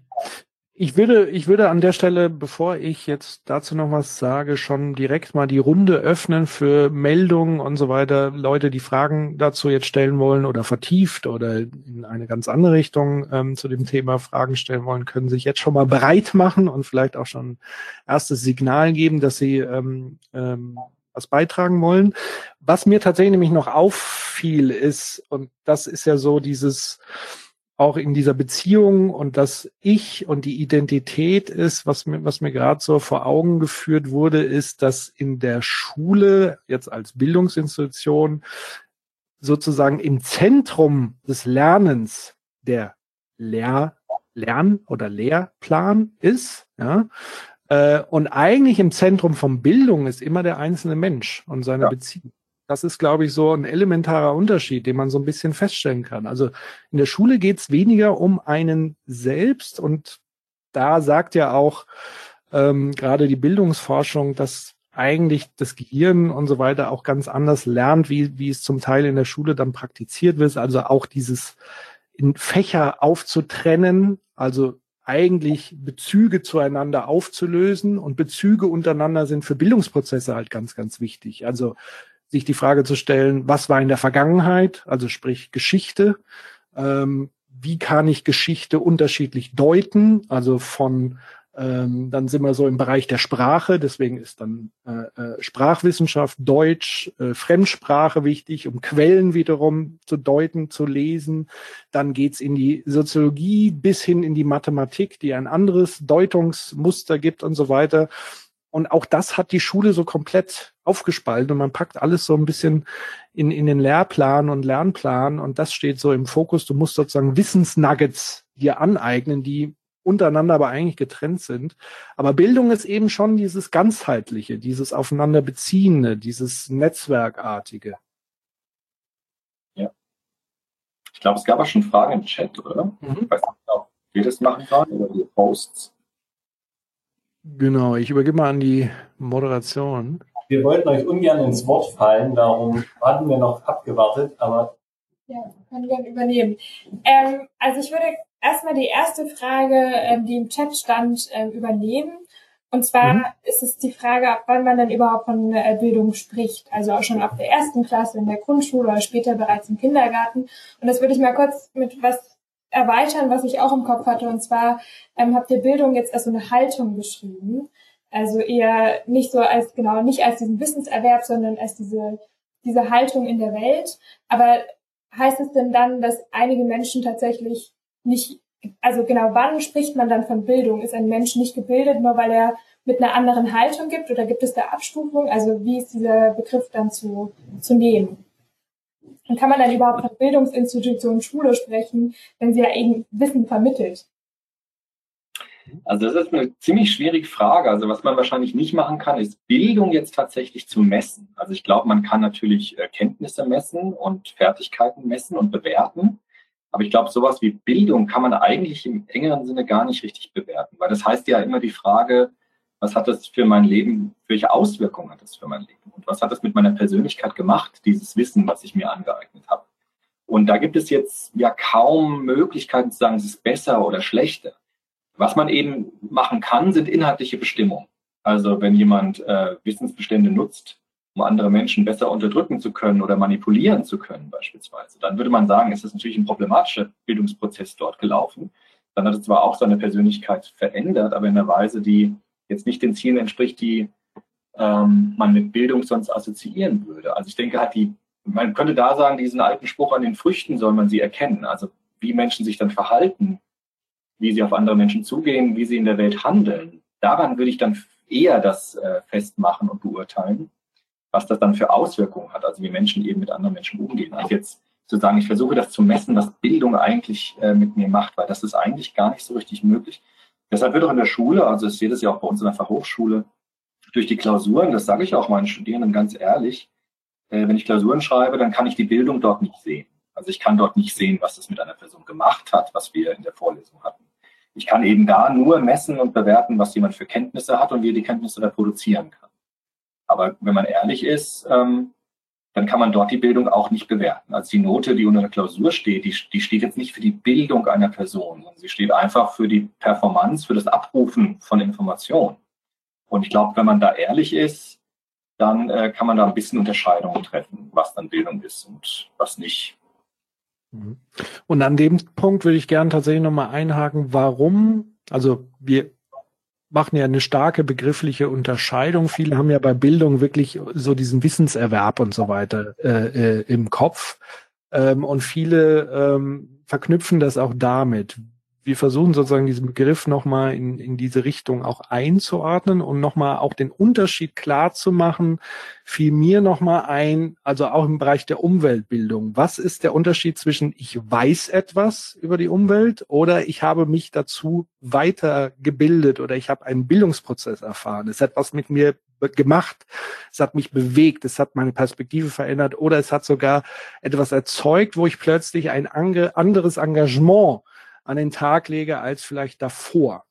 Ich würde, ich würde an der Stelle, bevor ich jetzt dazu noch was sage, schon direkt mal die Runde öffnen für Meldungen und so weiter. Leute, die Fragen dazu jetzt stellen wollen oder vertieft oder in eine ganz andere Richtung ähm, zu dem Thema Fragen stellen wollen, können sich jetzt schon mal bereit machen und vielleicht auch schon erstes Signal geben, dass sie ähm, ähm, was beitragen wollen. Was mir tatsächlich nämlich noch auffiel ist, und das ist ja so dieses, auch in dieser Beziehung und das Ich und die Identität ist, was mir, was mir gerade so vor Augen geführt wurde, ist, dass in der Schule, jetzt als Bildungsinstitution, sozusagen im Zentrum des Lernens der Lehr Lern- oder Lehrplan ist, ja, äh, und eigentlich im Zentrum von Bildung ist immer der einzelne Mensch und seine ja. Beziehung. Das ist, glaube ich, so ein elementarer Unterschied, den man so ein bisschen feststellen kann. Also in der Schule geht es weniger um einen selbst und da sagt ja auch ähm, gerade die Bildungsforschung, dass eigentlich das Gehirn und so weiter auch ganz anders lernt, wie, wie es zum Teil in der Schule dann praktiziert wird. Also auch dieses in Fächer aufzutrennen, also eigentlich Bezüge zueinander aufzulösen und Bezüge untereinander sind für Bildungsprozesse halt ganz, ganz wichtig. Also sich die Frage zu stellen, was war in der Vergangenheit, also sprich Geschichte, ähm, wie kann ich Geschichte unterschiedlich deuten, also von ähm, dann sind wir so im Bereich der Sprache, deswegen ist dann äh, äh, Sprachwissenschaft, Deutsch, äh, Fremdsprache wichtig, um Quellen wiederum zu deuten, zu lesen. Dann geht's in die Soziologie bis hin in die Mathematik, die ein anderes Deutungsmuster gibt und so weiter. Und auch das hat die Schule so komplett aufgespalten und man packt alles so ein bisschen in, in den Lehrplan und Lernplan und das steht so im Fokus. Du musst sozusagen Wissensnuggets dir aneignen, die untereinander aber eigentlich getrennt sind. Aber Bildung ist eben schon dieses ganzheitliche, dieses aufeinanderbeziehende, dieses Netzwerkartige. Ja. Ich glaube, es gab auch schon Fragen im Chat, oder? Mhm. Ich weiß nicht, ob wir das machen sollen oder die Posts. Genau, ich übergebe mal an die Moderation. Wir wollten euch ungern ins Wort fallen, darum hatten wir noch abgewartet, aber. Ja, kann gerne übernehmen. Ähm, also ich würde erstmal die erste Frage, ähm, die im Chat stand, ähm, übernehmen. Und zwar mhm. ist es die Frage, ab wann man denn überhaupt von äh, Bildung spricht. Also auch schon ab der ersten Klasse in der Grundschule oder später bereits im Kindergarten. Und das würde ich mal kurz mit was erweitern, was ich auch im Kopf hatte. Und zwar ähm, habt ihr Bildung jetzt als so eine Haltung beschrieben. Also eher nicht so als, genau, nicht als diesen Wissenserwerb, sondern als diese, diese Haltung in der Welt. Aber heißt es denn dann, dass einige Menschen tatsächlich nicht, also genau, wann spricht man dann von Bildung? Ist ein Mensch nicht gebildet, nur weil er mit einer anderen Haltung gibt oder gibt es da Abstufung? Also wie ist dieser Begriff dann zu, zu nehmen? Und kann man dann überhaupt von Bildungsinstitutionen Schule sprechen, wenn sie ja eben Wissen vermittelt? Also das ist eine ziemlich schwierige Frage. Also was man wahrscheinlich nicht machen kann, ist Bildung jetzt tatsächlich zu messen. Also ich glaube, man kann natürlich äh, Kenntnisse messen und Fertigkeiten messen und bewerten. Aber ich glaube, sowas wie Bildung kann man eigentlich im engeren Sinne gar nicht richtig bewerten, weil das heißt ja immer die Frage, was hat das für mein Leben, welche Auswirkungen hat das für mein Leben und was hat das mit meiner Persönlichkeit gemacht, dieses Wissen, was ich mir angeeignet habe. Und da gibt es jetzt ja kaum Möglichkeiten zu sagen, es ist besser oder schlechter. Was man eben machen kann, sind inhaltliche Bestimmungen. Also wenn jemand äh, Wissensbestände nutzt, um andere Menschen besser unterdrücken zu können oder manipulieren zu können beispielsweise, dann würde man sagen, ist natürlich ein problematischer Bildungsprozess dort gelaufen. Dann hat es zwar auch seine Persönlichkeit verändert, aber in einer Weise, die jetzt nicht den Zielen entspricht, die ähm, man mit Bildung sonst assoziieren würde. Also ich denke, hat die, man könnte da sagen, diesen alten Spruch an den Früchten soll man sie erkennen. Also wie Menschen sich dann verhalten, wie sie auf andere Menschen zugehen, wie sie in der Welt handeln. Daran würde ich dann eher das äh, festmachen und beurteilen, was das dann für Auswirkungen hat, also wie Menschen eben mit anderen Menschen umgehen. Also jetzt zu sagen, ich versuche das zu messen, was Bildung eigentlich äh, mit mir macht, weil das ist eigentlich gar nicht so richtig möglich. Deshalb wird auch in der Schule, also ich sehe das ja auch bei uns in der Fachhochschule, durch die Klausuren, das sage ich auch meinen Studierenden ganz ehrlich, äh, wenn ich Klausuren schreibe, dann kann ich die Bildung dort nicht sehen. Also ich kann dort nicht sehen, was das mit einer Person gemacht hat, was wir in der Vorlesung hatten. Ich kann eben da nur messen und bewerten, was jemand für Kenntnisse hat und wie er die Kenntnisse reproduzieren kann. Aber wenn man ehrlich ist, ähm, dann kann man dort die Bildung auch nicht bewerten. Also die Note, die unter der Klausur steht, die, die steht jetzt nicht für die Bildung einer Person, sondern sie steht einfach für die Performance, für das Abrufen von Informationen. Und ich glaube, wenn man da ehrlich ist, dann äh, kann man da ein bisschen Unterscheidungen treffen, was dann Bildung ist und was nicht. Mhm. Und an dem Punkt würde ich gerne tatsächlich nochmal einhaken, warum, also wir machen ja eine starke begriffliche Unterscheidung. Viele haben ja bei Bildung wirklich so diesen Wissenserwerb und so weiter äh, äh, im Kopf. Ähm, und viele ähm, verknüpfen das auch damit wir versuchen sozusagen diesen Begriff nochmal in, in diese Richtung auch einzuordnen und nochmal auch den Unterschied klar zu machen, fiel mir nochmal ein, also auch im Bereich der Umweltbildung. Was ist der Unterschied zwischen ich weiß etwas über die Umwelt oder ich habe mich dazu weitergebildet oder ich habe einen Bildungsprozess erfahren. Es hat was mit mir gemacht, es hat mich bewegt, es hat meine Perspektive verändert oder es hat sogar etwas erzeugt, wo ich plötzlich ein anderes Engagement an den Tag lege als vielleicht davor.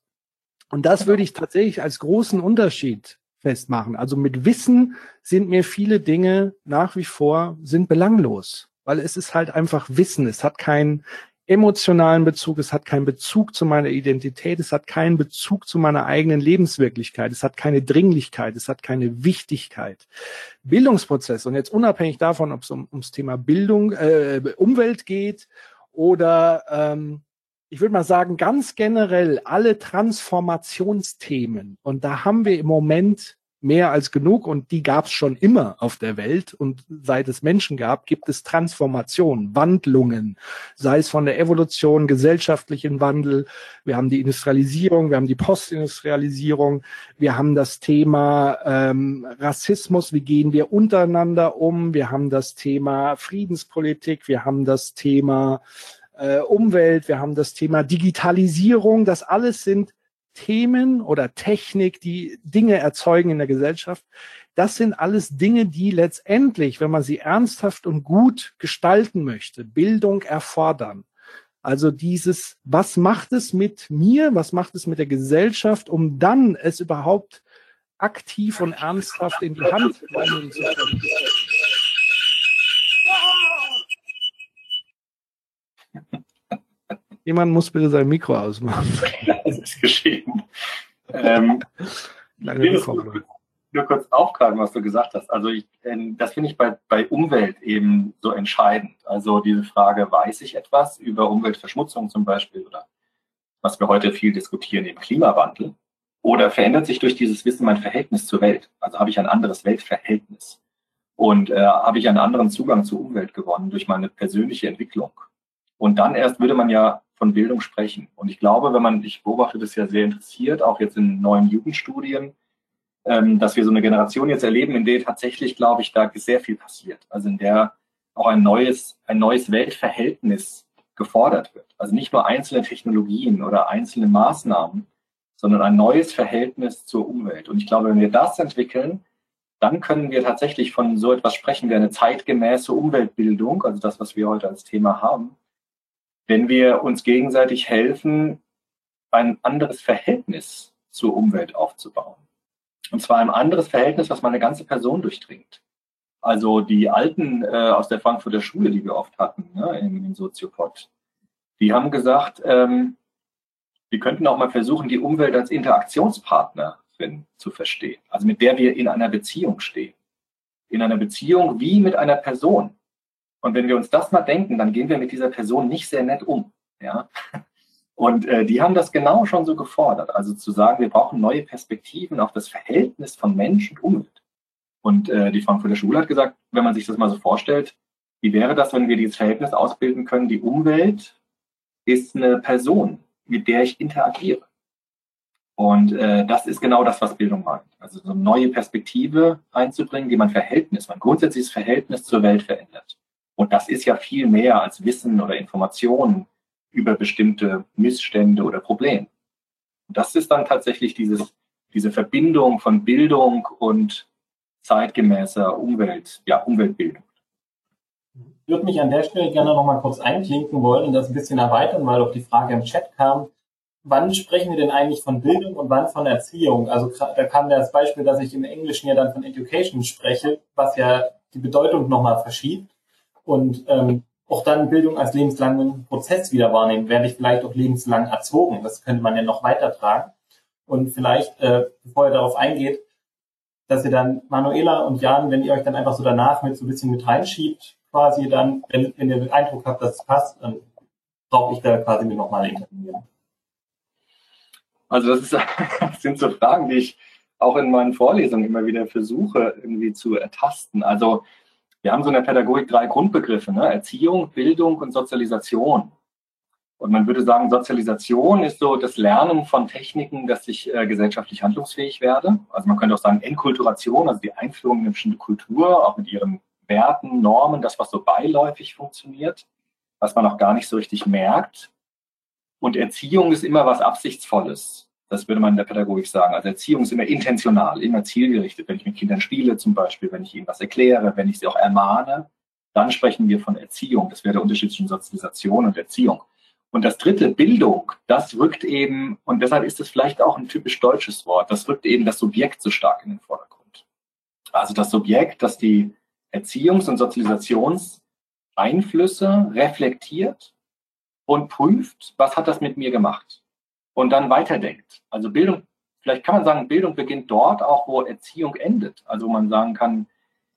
Und das würde ich tatsächlich als großen Unterschied festmachen. Also mit Wissen sind mir viele Dinge nach wie vor sind belanglos, weil es ist halt einfach Wissen. Es hat keinen emotionalen Bezug, es hat keinen Bezug zu meiner Identität, es hat keinen Bezug zu meiner eigenen Lebenswirklichkeit, es hat keine Dringlichkeit, es hat keine Wichtigkeit. Bildungsprozess und jetzt unabhängig davon, ob es um, ums Thema Bildung, äh, Umwelt geht oder ähm, ich würde mal sagen, ganz generell alle Transformationsthemen. Und da haben wir im Moment mehr als genug und die gab es schon immer auf der Welt. Und seit es Menschen gab, gibt es Transformationen, Wandlungen, sei es von der Evolution, gesellschaftlichen Wandel, wir haben die Industrialisierung, wir haben die Postindustrialisierung, wir haben das Thema ähm, Rassismus, wie gehen wir untereinander um, wir haben das Thema Friedenspolitik, wir haben das Thema äh, Umwelt, wir haben das Thema Digitalisierung. Das alles sind Themen oder Technik, die Dinge erzeugen in der Gesellschaft. Das sind alles Dinge, die letztendlich, wenn man sie ernsthaft und gut gestalten möchte, Bildung erfordern. Also dieses, was macht es mit mir, was macht es mit der Gesellschaft, um dann es überhaupt aktiv und ernsthaft in die Hand nehmen zu können. Jemand muss bitte sein Mikro ausmachen. das ist geschehen. Ähm, Lange ich will nur kurz aufgreifen, was du gesagt hast. Also ich, ähm, das finde ich bei, bei Umwelt eben so entscheidend. Also diese Frage, weiß ich etwas über Umweltverschmutzung zum Beispiel oder was wir heute viel diskutieren, eben Klimawandel? Oder verändert sich durch dieses Wissen mein Verhältnis zur Welt? Also habe ich ein anderes Weltverhältnis? Und äh, habe ich einen anderen Zugang zur Umwelt gewonnen durch meine persönliche Entwicklung? Und dann erst würde man ja von Bildung sprechen. Und ich glaube, wenn man, ich beobachte das ja sehr interessiert, auch jetzt in neuen Jugendstudien, ähm, dass wir so eine Generation jetzt erleben, in der tatsächlich, glaube ich, da sehr viel passiert. Also in der auch ein neues, ein neues Weltverhältnis gefordert wird. Also nicht nur einzelne Technologien oder einzelne Maßnahmen, sondern ein neues Verhältnis zur Umwelt. Und ich glaube, wenn wir das entwickeln, dann können wir tatsächlich von so etwas sprechen wie eine zeitgemäße Umweltbildung, also das, was wir heute als Thema haben, wenn wir uns gegenseitig helfen, ein anderes Verhältnis zur Umwelt aufzubauen. Und zwar ein anderes Verhältnis, was meine ganze Person durchdringt. Also die Alten äh, aus der Frankfurter Schule, die wir oft hatten, ne, im, im Soziopod, die haben gesagt, ähm, wir könnten auch mal versuchen, die Umwelt als Interaktionspartnerin zu verstehen, also mit der wir in einer Beziehung stehen. In einer Beziehung wie mit einer Person. Und wenn wir uns das mal denken, dann gehen wir mit dieser Person nicht sehr nett um. Ja? Und äh, die haben das genau schon so gefordert. Also zu sagen, wir brauchen neue Perspektiven auf das Verhältnis von Mensch und Umwelt. Und äh, die Frankfurter Schule hat gesagt, wenn man sich das mal so vorstellt, wie wäre das, wenn wir dieses Verhältnis ausbilden können? Die Umwelt ist eine Person mit der ich interagiere. Und äh, das ist genau das, was Bildung meint. Also so eine neue Perspektive einzubringen, die mein Verhältnis, mein grundsätzliches Verhältnis zur Welt verändert. Und das ist ja viel mehr als Wissen oder Informationen über bestimmte Missstände oder Probleme. Und das ist dann tatsächlich dieses, diese Verbindung von Bildung und zeitgemäßer Umwelt, ja, Umweltbildung. Ich würde mich an der Stelle gerne noch mal kurz einklinken wollen und das ein bisschen erweitern, weil auch die Frage im Chat kam, wann sprechen wir denn eigentlich von Bildung und wann von Erziehung? Also da kam das Beispiel, dass ich im Englischen ja dann von Education spreche, was ja die Bedeutung nochmal verschiebt und ähm, auch dann Bildung als lebenslangen Prozess wieder wahrnehmen. Werde ich vielleicht auch lebenslang erzogen? Das könnte man ja noch weitertragen. Und vielleicht, äh, bevor ihr darauf eingeht, dass ihr dann Manuela und Jan, wenn ihr euch dann einfach so danach mit so ein bisschen mit reinschiebt, quasi dann, wenn, wenn ihr den Eindruck habt, dass es passt, dann brauche ich da quasi mit nochmal intervenieren. Also das, ist, das sind so Fragen, die ich auch in meinen Vorlesungen immer wieder versuche irgendwie zu ertasten. Also wir haben so in der Pädagogik drei Grundbegriffe, ne? Erziehung, Bildung und Sozialisation. Und man würde sagen, Sozialisation ist so das Lernen von Techniken, dass ich äh, gesellschaftlich handlungsfähig werde. Also man könnte auch sagen Enkulturation, also die Einführung in eine bestimmte Kultur, auch mit ihren Werten, Normen, das, was so beiläufig funktioniert, was man auch gar nicht so richtig merkt. Und Erziehung ist immer was Absichtsvolles. Das würde man in der Pädagogik sagen. Also Erziehung ist immer intentional, immer zielgerichtet. Wenn ich mit Kindern spiele zum Beispiel, wenn ich ihnen was erkläre, wenn ich sie auch ermahne, dann sprechen wir von Erziehung. Das wäre der Unterschied zwischen Sozialisation und Erziehung. Und das dritte, Bildung, das rückt eben, und deshalb ist es vielleicht auch ein typisch deutsches Wort, das rückt eben das Subjekt so stark in den Vordergrund. Also das Subjekt, das die Erziehungs- und Sozialisationseinflüsse reflektiert und prüft, was hat das mit mir gemacht und dann weiterdenkt. Also Bildung, vielleicht kann man sagen, Bildung beginnt dort auch, wo Erziehung endet. Also wo man sagen kann,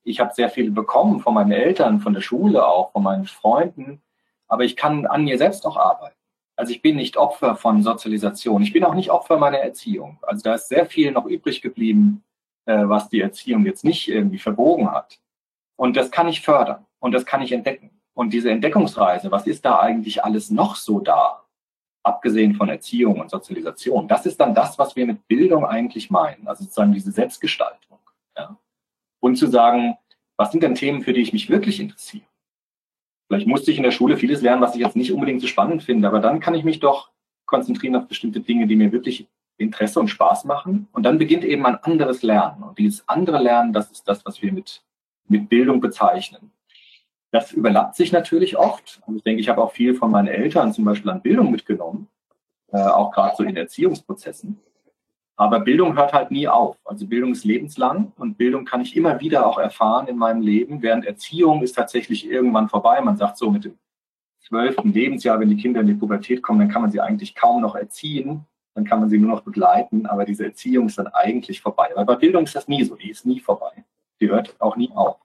ich habe sehr viel bekommen von meinen Eltern, von der Schule auch, von meinen Freunden, aber ich kann an mir selbst auch arbeiten. Also ich bin nicht Opfer von Sozialisation. Ich bin auch nicht Opfer meiner Erziehung. Also da ist sehr viel noch übrig geblieben, äh, was die Erziehung jetzt nicht irgendwie verbogen hat. Und das kann ich fördern und das kann ich entdecken. Und diese Entdeckungsreise, was ist da eigentlich alles noch so da, abgesehen von Erziehung und Sozialisation, das ist dann das, was wir mit Bildung eigentlich meinen, also sozusagen diese Selbstgestaltung. Ja? Und zu sagen, was sind denn Themen, für die ich mich wirklich interessiere? Vielleicht musste ich in der Schule vieles lernen, was ich jetzt nicht unbedingt so spannend finde, aber dann kann ich mich doch konzentrieren auf bestimmte Dinge, die mir wirklich Interesse und Spaß machen. Und dann beginnt eben ein anderes Lernen. Und dieses andere Lernen, das ist das, was wir mit, mit Bildung bezeichnen. Das überlappt sich natürlich oft. Und ich denke, ich habe auch viel von meinen Eltern zum Beispiel an Bildung mitgenommen, äh, auch gerade so in Erziehungsprozessen. Aber Bildung hört halt nie auf. Also Bildung ist lebenslang und Bildung kann ich immer wieder auch erfahren in meinem Leben, während Erziehung ist tatsächlich irgendwann vorbei. Man sagt so mit dem zwölften Lebensjahr, wenn die Kinder in die Pubertät kommen, dann kann man sie eigentlich kaum noch erziehen, dann kann man sie nur noch begleiten, aber diese Erziehung ist dann eigentlich vorbei. Aber bei Bildung ist das nie so, die ist nie vorbei. Die hört auch nie auf.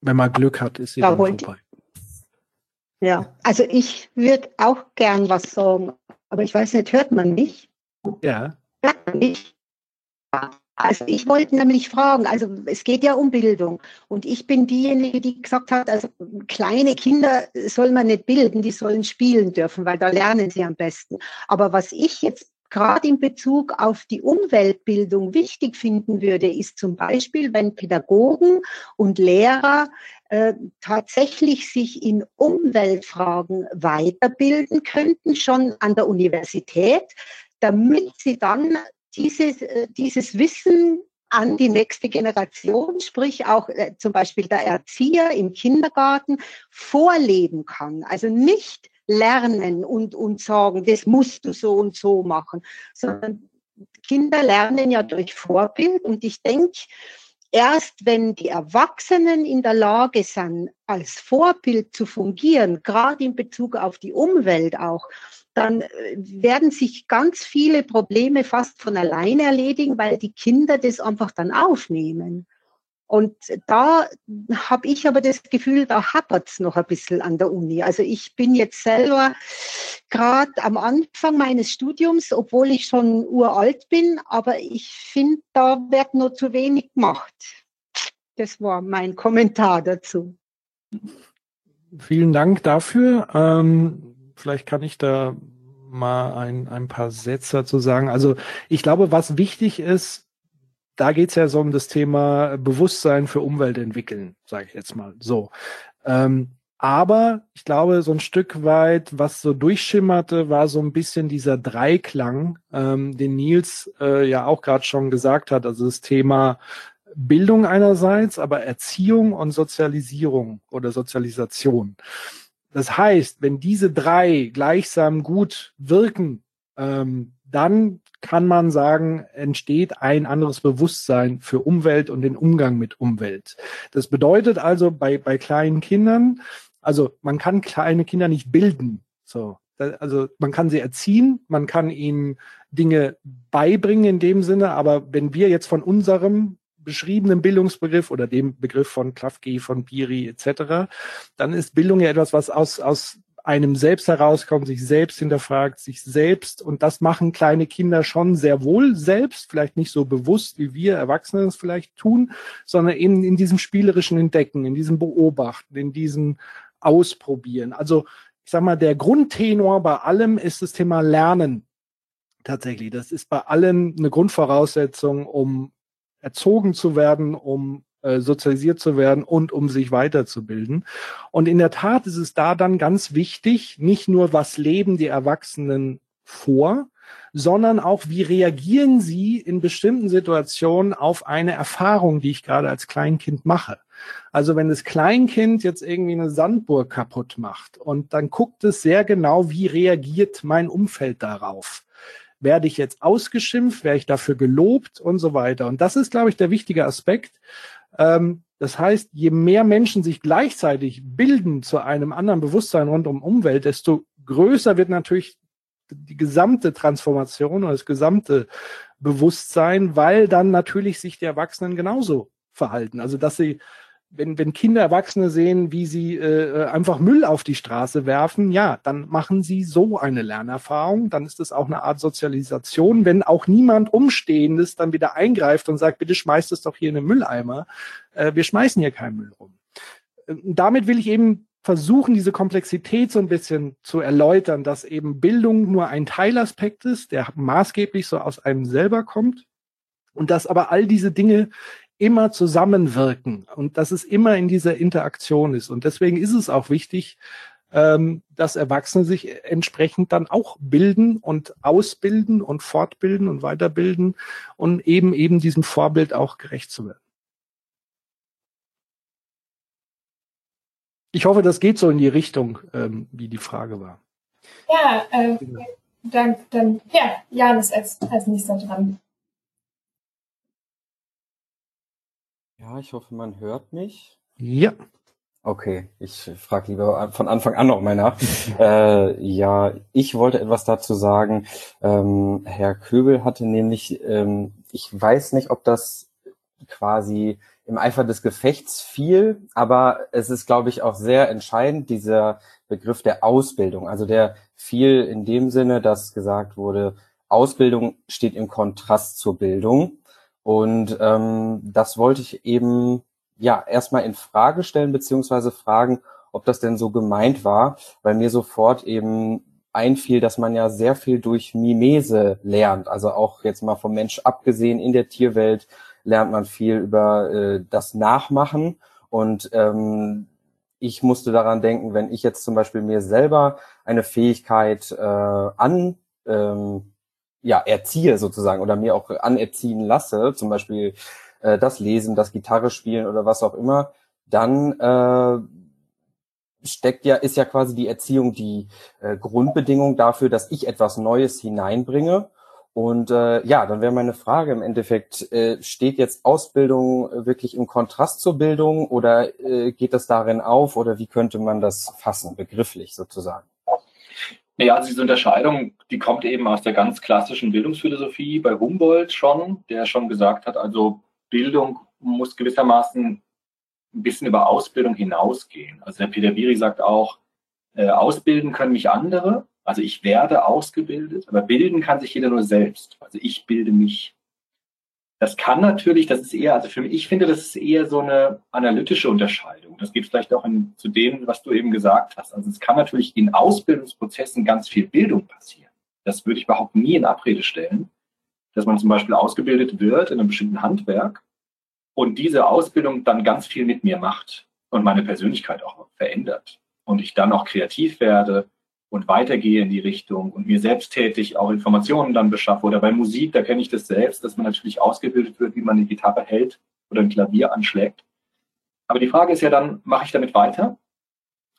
Wenn man Glück hat, ist sie ja, dann vorbei. Ja, also ich würde auch gern was sagen, aber ich weiß nicht, hört man mich? Ja. Hört man mich? Also ich wollte nämlich fragen, also es geht ja um Bildung und ich bin diejenige, die gesagt hat, also kleine Kinder soll man nicht bilden, die sollen spielen dürfen, weil da lernen sie am besten. Aber was ich jetzt gerade in Bezug auf die Umweltbildung wichtig finden würde, ist zum Beispiel, wenn Pädagogen und Lehrer äh, tatsächlich sich in Umweltfragen weiterbilden könnten, schon an der Universität, damit sie dann dieses, äh, dieses Wissen an die nächste Generation, sprich auch äh, zum Beispiel der Erzieher im Kindergarten, vorleben kann. Also nicht lernen und, und sagen, das musst du so und so machen, sondern Kinder lernen ja durch Vorbild und ich denke, erst wenn die Erwachsenen in der Lage sind, als Vorbild zu fungieren, gerade in Bezug auf die Umwelt auch, dann äh, werden sich ganz viele Probleme fast von alleine erledigen, weil die Kinder das einfach dann aufnehmen. Und da habe ich aber das Gefühl, da hapert es noch ein bisschen an der Uni. Also ich bin jetzt selber gerade am Anfang meines Studiums, obwohl ich schon uralt bin, aber ich finde, da wird noch zu wenig gemacht. Das war mein Kommentar dazu. Vielen Dank dafür. Ähm, vielleicht kann ich da mal ein, ein paar Sätze dazu sagen. Also ich glaube, was wichtig ist, da geht es ja so um das Thema Bewusstsein für Umwelt entwickeln, sage ich jetzt mal so. Ähm, aber ich glaube, so ein Stück weit, was so durchschimmerte, war so ein bisschen dieser Dreiklang, ähm, den Nils äh, ja auch gerade schon gesagt hat. Also das Thema Bildung einerseits, aber Erziehung und Sozialisierung oder Sozialisation. Das heißt, wenn diese drei gleichsam gut wirken, ähm, dann kann man sagen, entsteht ein anderes Bewusstsein für Umwelt und den Umgang mit Umwelt. Das bedeutet also bei, bei kleinen Kindern, also man kann kleine Kinder nicht bilden. So. Also man kann sie erziehen, man kann ihnen Dinge beibringen in dem Sinne, aber wenn wir jetzt von unserem beschriebenen Bildungsbegriff oder dem Begriff von Klafki, von Piri etc., dann ist Bildung ja etwas, was aus, aus einem selbst herauskommt, sich selbst hinterfragt, sich selbst. Und das machen kleine Kinder schon sehr wohl selbst, vielleicht nicht so bewusst, wie wir Erwachsene es vielleicht tun, sondern eben in diesem spielerischen Entdecken, in diesem Beobachten, in diesem Ausprobieren. Also ich sag mal, der Grundtenor bei allem ist das Thema Lernen. Tatsächlich. Das ist bei allen eine Grundvoraussetzung, um erzogen zu werden, um äh, sozialisiert zu werden und um sich weiterzubilden. Und in der Tat ist es da dann ganz wichtig, nicht nur, was leben die Erwachsenen vor, sondern auch, wie reagieren sie in bestimmten Situationen auf eine Erfahrung, die ich gerade als Kleinkind mache. Also wenn das Kleinkind jetzt irgendwie eine Sandburg kaputt macht und dann guckt es sehr genau, wie reagiert mein Umfeld darauf werde ich jetzt ausgeschimpft, werde ich dafür gelobt und so weiter. Und das ist, glaube ich, der wichtige Aspekt. Ähm, das heißt, je mehr Menschen sich gleichzeitig bilden zu einem anderen Bewusstsein rund um Umwelt, desto größer wird natürlich die gesamte Transformation oder das gesamte Bewusstsein, weil dann natürlich sich die Erwachsenen genauso verhalten. Also dass sie wenn, wenn Kinder, Erwachsene sehen, wie sie äh, einfach Müll auf die Straße werfen, ja, dann machen sie so eine Lernerfahrung. Dann ist es auch eine Art Sozialisation. Wenn auch niemand Umstehendes dann wieder eingreift und sagt, bitte schmeißt es doch hier in den Mülleimer. Äh, wir schmeißen hier keinen Müll rum. Äh, damit will ich eben versuchen, diese Komplexität so ein bisschen zu erläutern, dass eben Bildung nur ein Teilaspekt ist, der maßgeblich so aus einem selber kommt und dass aber all diese Dinge immer zusammenwirken und dass es immer in dieser Interaktion ist. Und deswegen ist es auch wichtig, ähm, dass Erwachsene sich entsprechend dann auch bilden und ausbilden und fortbilden und weiterbilden und eben eben diesem Vorbild auch gerecht zu werden. Ich hoffe, das geht so in die Richtung, ähm, wie die Frage war. Ja, äh, dann, dann, ja, Jan ist als, als nächster dran. Ja, ich hoffe, man hört mich. Ja. Okay, ich frage lieber von Anfang an noch mal nach. äh, ja, ich wollte etwas dazu sagen. Ähm, Herr Köbel hatte nämlich, ähm, ich weiß nicht, ob das quasi im Eifer des Gefechts fiel, aber es ist, glaube ich, auch sehr entscheidend, dieser Begriff der Ausbildung. Also der fiel in dem Sinne, dass gesagt wurde, Ausbildung steht im Kontrast zur Bildung. Und ähm, das wollte ich eben ja erstmal in Frage stellen, beziehungsweise fragen, ob das denn so gemeint war, weil mir sofort eben einfiel, dass man ja sehr viel durch Mimese lernt. Also auch jetzt mal vom Mensch abgesehen, in der Tierwelt lernt man viel über äh, das Nachmachen. Und ähm, ich musste daran denken, wenn ich jetzt zum Beispiel mir selber eine Fähigkeit äh, an ähm, ja, erziehe sozusagen oder mir auch anerziehen lasse, zum Beispiel äh, das Lesen, das Gitarre spielen oder was auch immer, dann äh, steckt ja, ist ja quasi die Erziehung die äh, Grundbedingung dafür, dass ich etwas Neues hineinbringe. Und äh, ja, dann wäre meine Frage im Endeffekt, äh, steht jetzt Ausbildung wirklich im Kontrast zur Bildung oder äh, geht das darin auf oder wie könnte man das fassen, begrifflich sozusagen? Ja, also diese Unterscheidung, die kommt eben aus der ganz klassischen Bildungsphilosophie bei Humboldt schon, der schon gesagt hat, also Bildung muss gewissermaßen ein bisschen über Ausbildung hinausgehen. Also der Peter Viri sagt auch, äh, ausbilden können mich andere, also ich werde ausgebildet, aber bilden kann sich jeder nur selbst. Also ich bilde mich. Das kann natürlich, das ist eher, also für mich, ich finde, das ist eher so eine analytische Unterscheidung. Das geht vielleicht auch in, zu dem, was du eben gesagt hast. Also es kann natürlich in Ausbildungsprozessen ganz viel Bildung passieren. Das würde ich überhaupt nie in Abrede stellen, dass man zum Beispiel ausgebildet wird in einem bestimmten Handwerk und diese Ausbildung dann ganz viel mit mir macht und meine Persönlichkeit auch verändert und ich dann auch kreativ werde und weitergehe in die Richtung und mir selbsttätig auch Informationen dann beschaffe. Oder bei Musik, da kenne ich das selbst, dass man natürlich ausgebildet wird, wie man eine Gitarre hält oder ein Klavier anschlägt. Aber die Frage ist ja dann, mache ich damit weiter?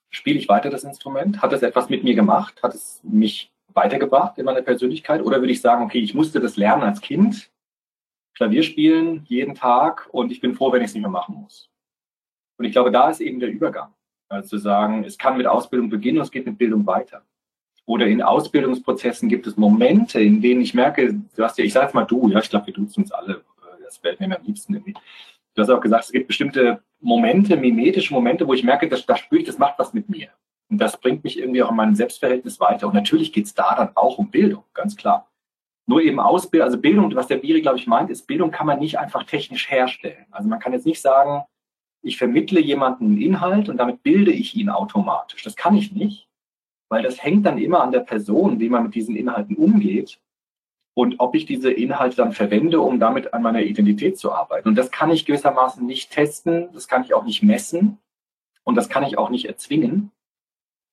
Spiele ich weiter das Instrument? Hat es etwas mit mir gemacht? Hat es mich weitergebracht in meiner Persönlichkeit? Oder würde ich sagen, okay, ich musste das lernen als Kind, Klavier spielen jeden Tag und ich bin froh, wenn ich es nicht mehr machen muss. Und ich glaube, da ist eben der Übergang. Also zu sagen, es kann mit Ausbildung beginnen und es geht mit Bildung weiter. Oder in Ausbildungsprozessen gibt es Momente, in denen ich merke, du hast ja, ich sage mal du, ja, ich glaube, wir duzen uns alle, äh, das fällt mir am liebsten irgendwie. Du hast auch gesagt, es gibt bestimmte Momente, mimetische Momente, wo ich merke, dass, da spüre ich, das macht was mit mir. Und das bringt mich irgendwie auch in meinem Selbstverhältnis weiter. Und natürlich geht es da dann auch um Bildung, ganz klar. Nur eben Ausbildung, also Bildung, was der Biri, glaube ich, meint, ist, Bildung kann man nicht einfach technisch herstellen. Also man kann jetzt nicht sagen, ich vermittle jemanden einen Inhalt und damit bilde ich ihn automatisch. Das kann ich nicht, weil das hängt dann immer an der Person, wie man mit diesen Inhalten umgeht und ob ich diese Inhalte dann verwende, um damit an meiner Identität zu arbeiten. Und das kann ich gewissermaßen nicht testen, das kann ich auch nicht messen und das kann ich auch nicht erzwingen.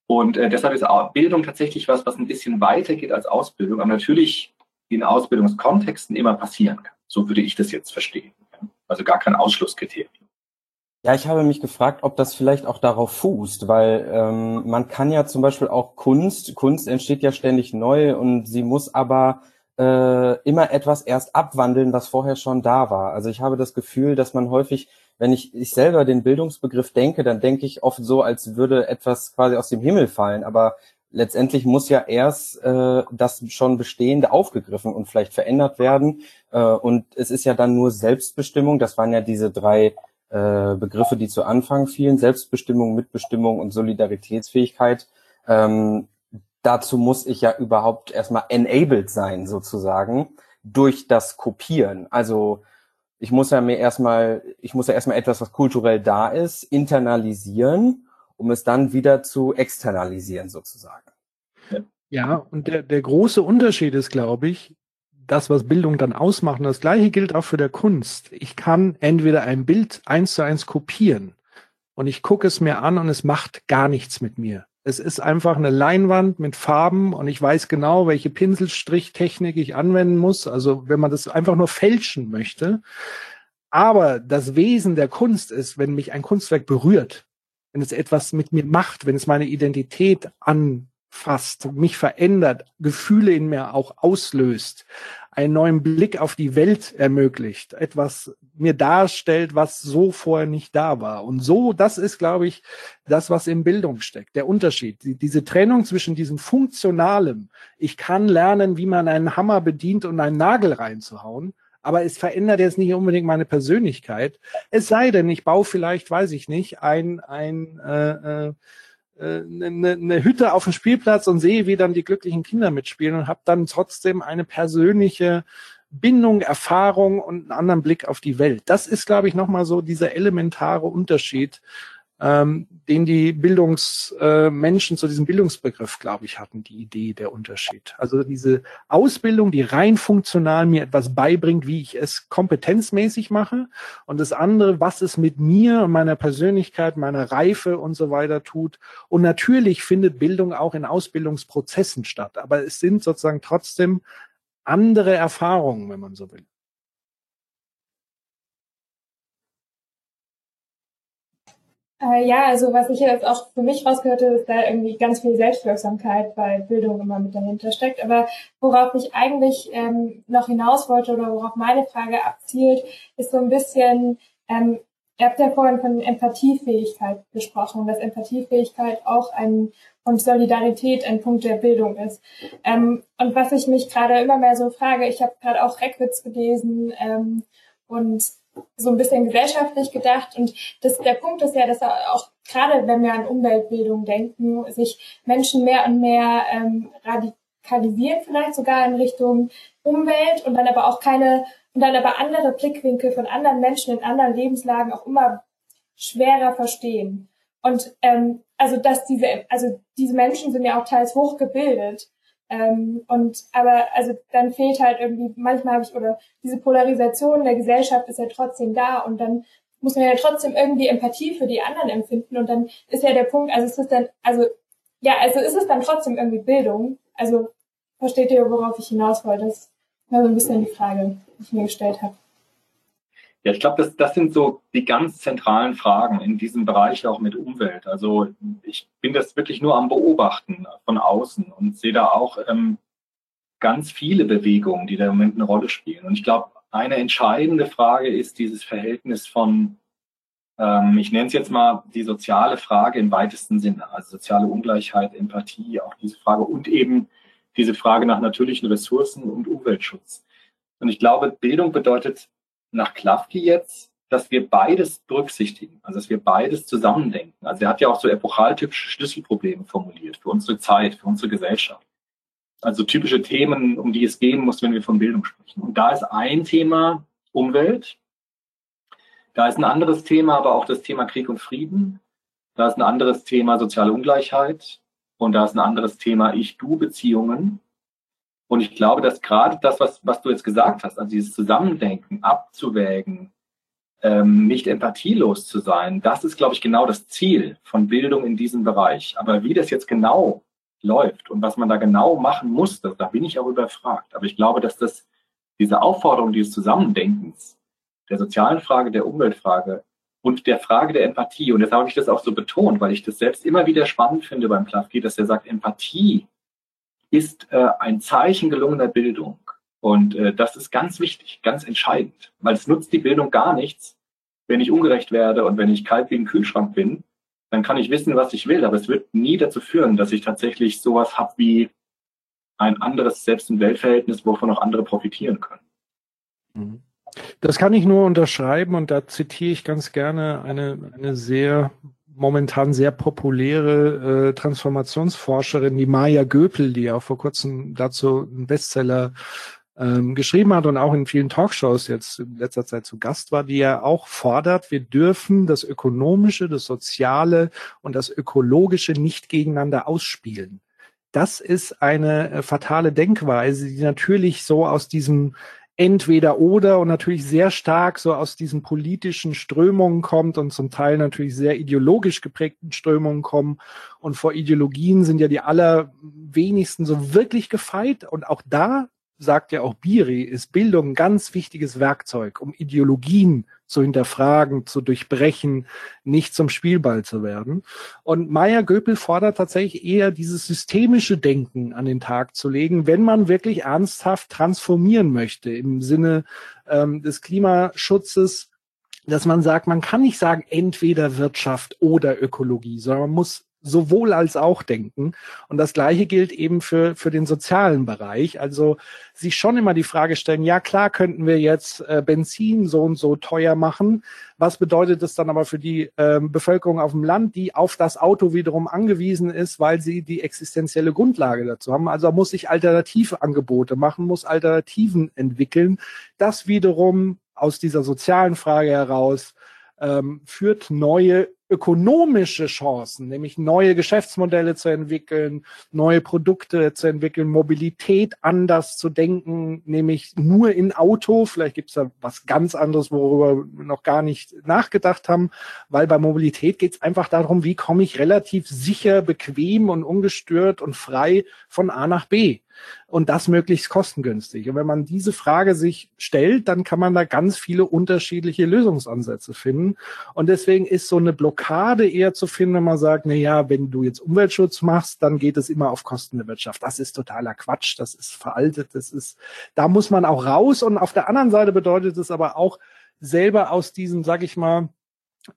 Und äh, deshalb ist Bildung tatsächlich was, was ein bisschen weiter geht als Ausbildung, aber natürlich in Ausbildungskontexten immer passieren kann. So würde ich das jetzt verstehen. Also gar kein Ausschlusskriterium. Ja, ich habe mich gefragt, ob das vielleicht auch darauf fußt, weil ähm, man kann ja zum Beispiel auch Kunst, Kunst entsteht ja ständig neu und sie muss aber äh, immer etwas erst abwandeln, was vorher schon da war. Also ich habe das Gefühl, dass man häufig, wenn ich, ich selber den Bildungsbegriff denke, dann denke ich oft so, als würde etwas quasi aus dem Himmel fallen. Aber letztendlich muss ja erst äh, das schon Bestehende aufgegriffen und vielleicht verändert werden. Äh, und es ist ja dann nur Selbstbestimmung. Das waren ja diese drei äh, Begriffe, die zu Anfang fielen, Selbstbestimmung, Mitbestimmung und Solidaritätsfähigkeit. Ähm, dazu muss ich ja überhaupt erstmal enabled sein, sozusagen, durch das Kopieren. Also ich muss ja mir erstmal, ich muss ja erstmal etwas, was kulturell da ist, internalisieren, um es dann wieder zu externalisieren, sozusagen. Ja, und der, der große Unterschied ist, glaube ich, das, was Bildung dann ausmacht. Und das gleiche gilt auch für der Kunst. Ich kann entweder ein Bild eins zu eins kopieren und ich gucke es mir an und es macht gar nichts mit mir. Es ist einfach eine Leinwand mit Farben und ich weiß genau, welche Pinselstrichtechnik ich anwenden muss. Also wenn man das einfach nur fälschen möchte. Aber das Wesen der Kunst ist, wenn mich ein Kunstwerk berührt, wenn es etwas mit mir macht, wenn es meine Identität an fasst, mich verändert, Gefühle in mir auch auslöst, einen neuen Blick auf die Welt ermöglicht, etwas mir darstellt, was so vorher nicht da war. Und so, das ist, glaube ich, das, was in Bildung steckt, der Unterschied. Die, diese Trennung zwischen diesem Funktionalem, ich kann lernen, wie man einen Hammer bedient und einen Nagel reinzuhauen, aber es verändert jetzt nicht unbedingt meine Persönlichkeit. Es sei denn, ich baue vielleicht, weiß ich nicht, ein, ein äh, äh, eine, äh, eine Hütte auf dem Spielplatz und sehe, wie dann die glücklichen Kinder mitspielen und habe dann trotzdem eine persönliche Bindung, Erfahrung und einen anderen Blick auf die Welt. Das ist, glaube ich, nochmal so dieser elementare Unterschied ähm, den die Bildungsmenschen äh, zu diesem Bildungsbegriff, glaube ich, hatten, die Idee, der Unterschied. Also diese Ausbildung, die rein funktional mir etwas beibringt, wie ich es kompetenzmäßig mache und das andere, was es mit mir und meiner Persönlichkeit, meiner Reife und so weiter tut. Und natürlich findet Bildung auch in Ausbildungsprozessen statt, aber es sind sozusagen trotzdem andere Erfahrungen, wenn man so will. Äh, ja, also was ich jetzt auch für mich rausgehört habe, ist da irgendwie ganz viel Selbstwirksamkeit bei Bildung immer mit dahinter steckt. Aber worauf ich eigentlich ähm, noch hinaus wollte oder worauf meine Frage abzielt, ist so ein bisschen, ähm, ihr habt ja vorhin von Empathiefähigkeit gesprochen, dass Empathiefähigkeit auch ein und Solidarität ein Punkt der Bildung ist. Ähm, und was ich mich gerade immer mehr so frage, ich habe gerade auch Reckwitz gelesen ähm, und so ein bisschen gesellschaftlich gedacht. Und das, der Punkt ist ja, dass auch gerade wenn wir an Umweltbildung denken, sich Menschen mehr und mehr ähm, radikalisieren, vielleicht sogar in Richtung Umwelt und dann aber auch keine, und dann aber andere Blickwinkel von anderen Menschen in anderen Lebenslagen auch immer schwerer verstehen. Und ähm, also dass diese, also diese Menschen sind ja auch teils hochgebildet Ähm, und aber also dann fehlt halt irgendwie, manchmal habe ich, oder diese Polarisation der Gesellschaft ist ja trotzdem da und dann muss man ja trotzdem irgendwie Empathie für die anderen empfinden und dann ist ja der Punkt, also es ist dann, also ja, also ist es dann trotzdem irgendwie Bildung. Also versteht ihr, worauf ich hinaus wollte? Das war so ein bisschen die Frage, die ich mir gestellt habe. Ja, ich glaube, das, das sind so die ganz zentralen Fragen in diesem Bereich auch mit Umwelt. Also ich bin das wirklich nur am Beobachten von außen und sehe da auch ähm, ganz viele Bewegungen, die da im Moment eine Rolle spielen. Und ich glaube, eine entscheidende Frage ist dieses Verhältnis von, ähm, ich nenne es jetzt mal die soziale Frage im weitesten Sinne, also soziale Ungleichheit, Empathie, auch diese Frage und eben diese Frage nach natürlichen Ressourcen und Umweltschutz. Und ich glaube, Bildung bedeutet nach Klafki jetzt, dass wir beides berücksichtigen, also dass wir beides zusammendenken. Also er hat ja auch so epochaltypische Schlüsselprobleme formuliert für unsere Zeit, für unsere Gesellschaft. Also typische Themen, um die es gehen muss, wenn wir von Bildung sprechen. Und da ist ein Thema Umwelt. Da ist ein anderes Thema, aber auch das Thema Krieg und Frieden. Da ist ein anderes Thema soziale Ungleichheit. Und da ist ein anderes Thema Ich-Du-Beziehungen. Und ich glaube, dass gerade das, was, was du jetzt gesagt hast, also dieses Zusammendenken, abzuwägen, ähm, nicht empathielos zu sein, das ist, glaube ich, genau das Ziel von Bildung in diesem Bereich. Aber wie das jetzt genau läuft und was man da genau machen muss, das, da bin ich auch überfragt. Aber ich glaube, dass das diese Aufforderung dieses Zusammendenkens, der sozialen Frage, der Umweltfrage und der Frage der Empathie, und deshalb habe ich das auch so betont, weil ich das selbst immer wieder spannend finde beim Plafki, dass er sagt, Empathie ist äh, ein Zeichen gelungener Bildung. Und äh, das ist ganz wichtig, ganz entscheidend, weil es nutzt die Bildung gar nichts, wenn ich ungerecht werde und wenn ich kalt wie ein Kühlschrank bin, dann kann ich wissen, was ich will, aber es wird nie dazu führen, dass ich tatsächlich sowas habe wie ein anderes Selbst- und Weltverhältnis, wovon auch andere profitieren können. Mhm. Das kann ich nur unterschreiben und da zitiere ich ganz gerne eine, eine sehr momentan sehr populäre äh, Transformationsforscherin, die Maya Göpel, die ja vor kurzem dazu einen Bestseller ähm, geschrieben hat und auch in vielen Talkshows jetzt in letzter Zeit zu Gast war, die ja auch fordert, wir dürfen das Ökonomische, das Soziale und das Ökologische nicht gegeneinander ausspielen. Das ist eine äh, fatale Denkweise, die natürlich so aus diesem entweder oder und natürlich sehr stark so aus diesen politischen Strömungen kommt und zum Teil natürlich sehr ideologisch geprägten Strömungen kommen. Und vor Ideologien sind ja die allerwenigsten so wirklich gefeit. Und auch da sagt ja auch Biri, ist Bildung ein ganz wichtiges Werkzeug, um Ideologien zu hinterfragen, zu durchbrechen, nicht zum Spielball zu werden. Und Meyer Göpel fordert tatsächlich eher dieses systemische Denken an den Tag zu legen, wenn man wirklich ernsthaft transformieren möchte im Sinne ähm, des Klimaschutzes, dass man sagt, man kann nicht sagen, entweder Wirtschaft oder Ökologie, sondern man muss sowohl als auch denken. Und das Gleiche gilt eben für, für den sozialen Bereich. Also sich schon immer die Frage stellen, ja klar könnten wir jetzt äh, Benzin so und so teuer machen. Was bedeutet das dann aber für die äh, Bevölkerung auf dem Land, die auf das Auto wiederum angewiesen ist, weil sie die existenzielle Grundlage dazu haben? Also muss ich alternative Angebote machen, muss Alternativen entwickeln. Das wiederum aus dieser sozialen Frage heraus ähm, führt neue ökonomische Chancen, nämlich neue Geschäftsmodelle zu entwickeln, neue Produkte zu entwickeln, Mobilität anders zu denken, nämlich nur in Auto. Vielleicht gibt es da was ganz anderes, worüber wir noch gar nicht nachgedacht haben, weil bei Mobilität geht es einfach darum, wie komme ich relativ sicher, bequem und ungestört und frei von A nach B und das möglichst kostengünstig. Und wenn man diese Frage sich stellt, dann kann man da ganz viele unterschiedliche Lösungsansätze finden. Und deswegen ist so eine Blockade eher zu finden, wenn man sagt, na ja, wenn du jetzt Umweltschutz machst, dann geht es immer auf Kosten der Wirtschaft. Das ist totaler Quatsch, das ist veraltet, das ist, da muss man auch raus. Und auf der anderen Seite bedeutet es aber auch, selber aus diesem, sag ich mal,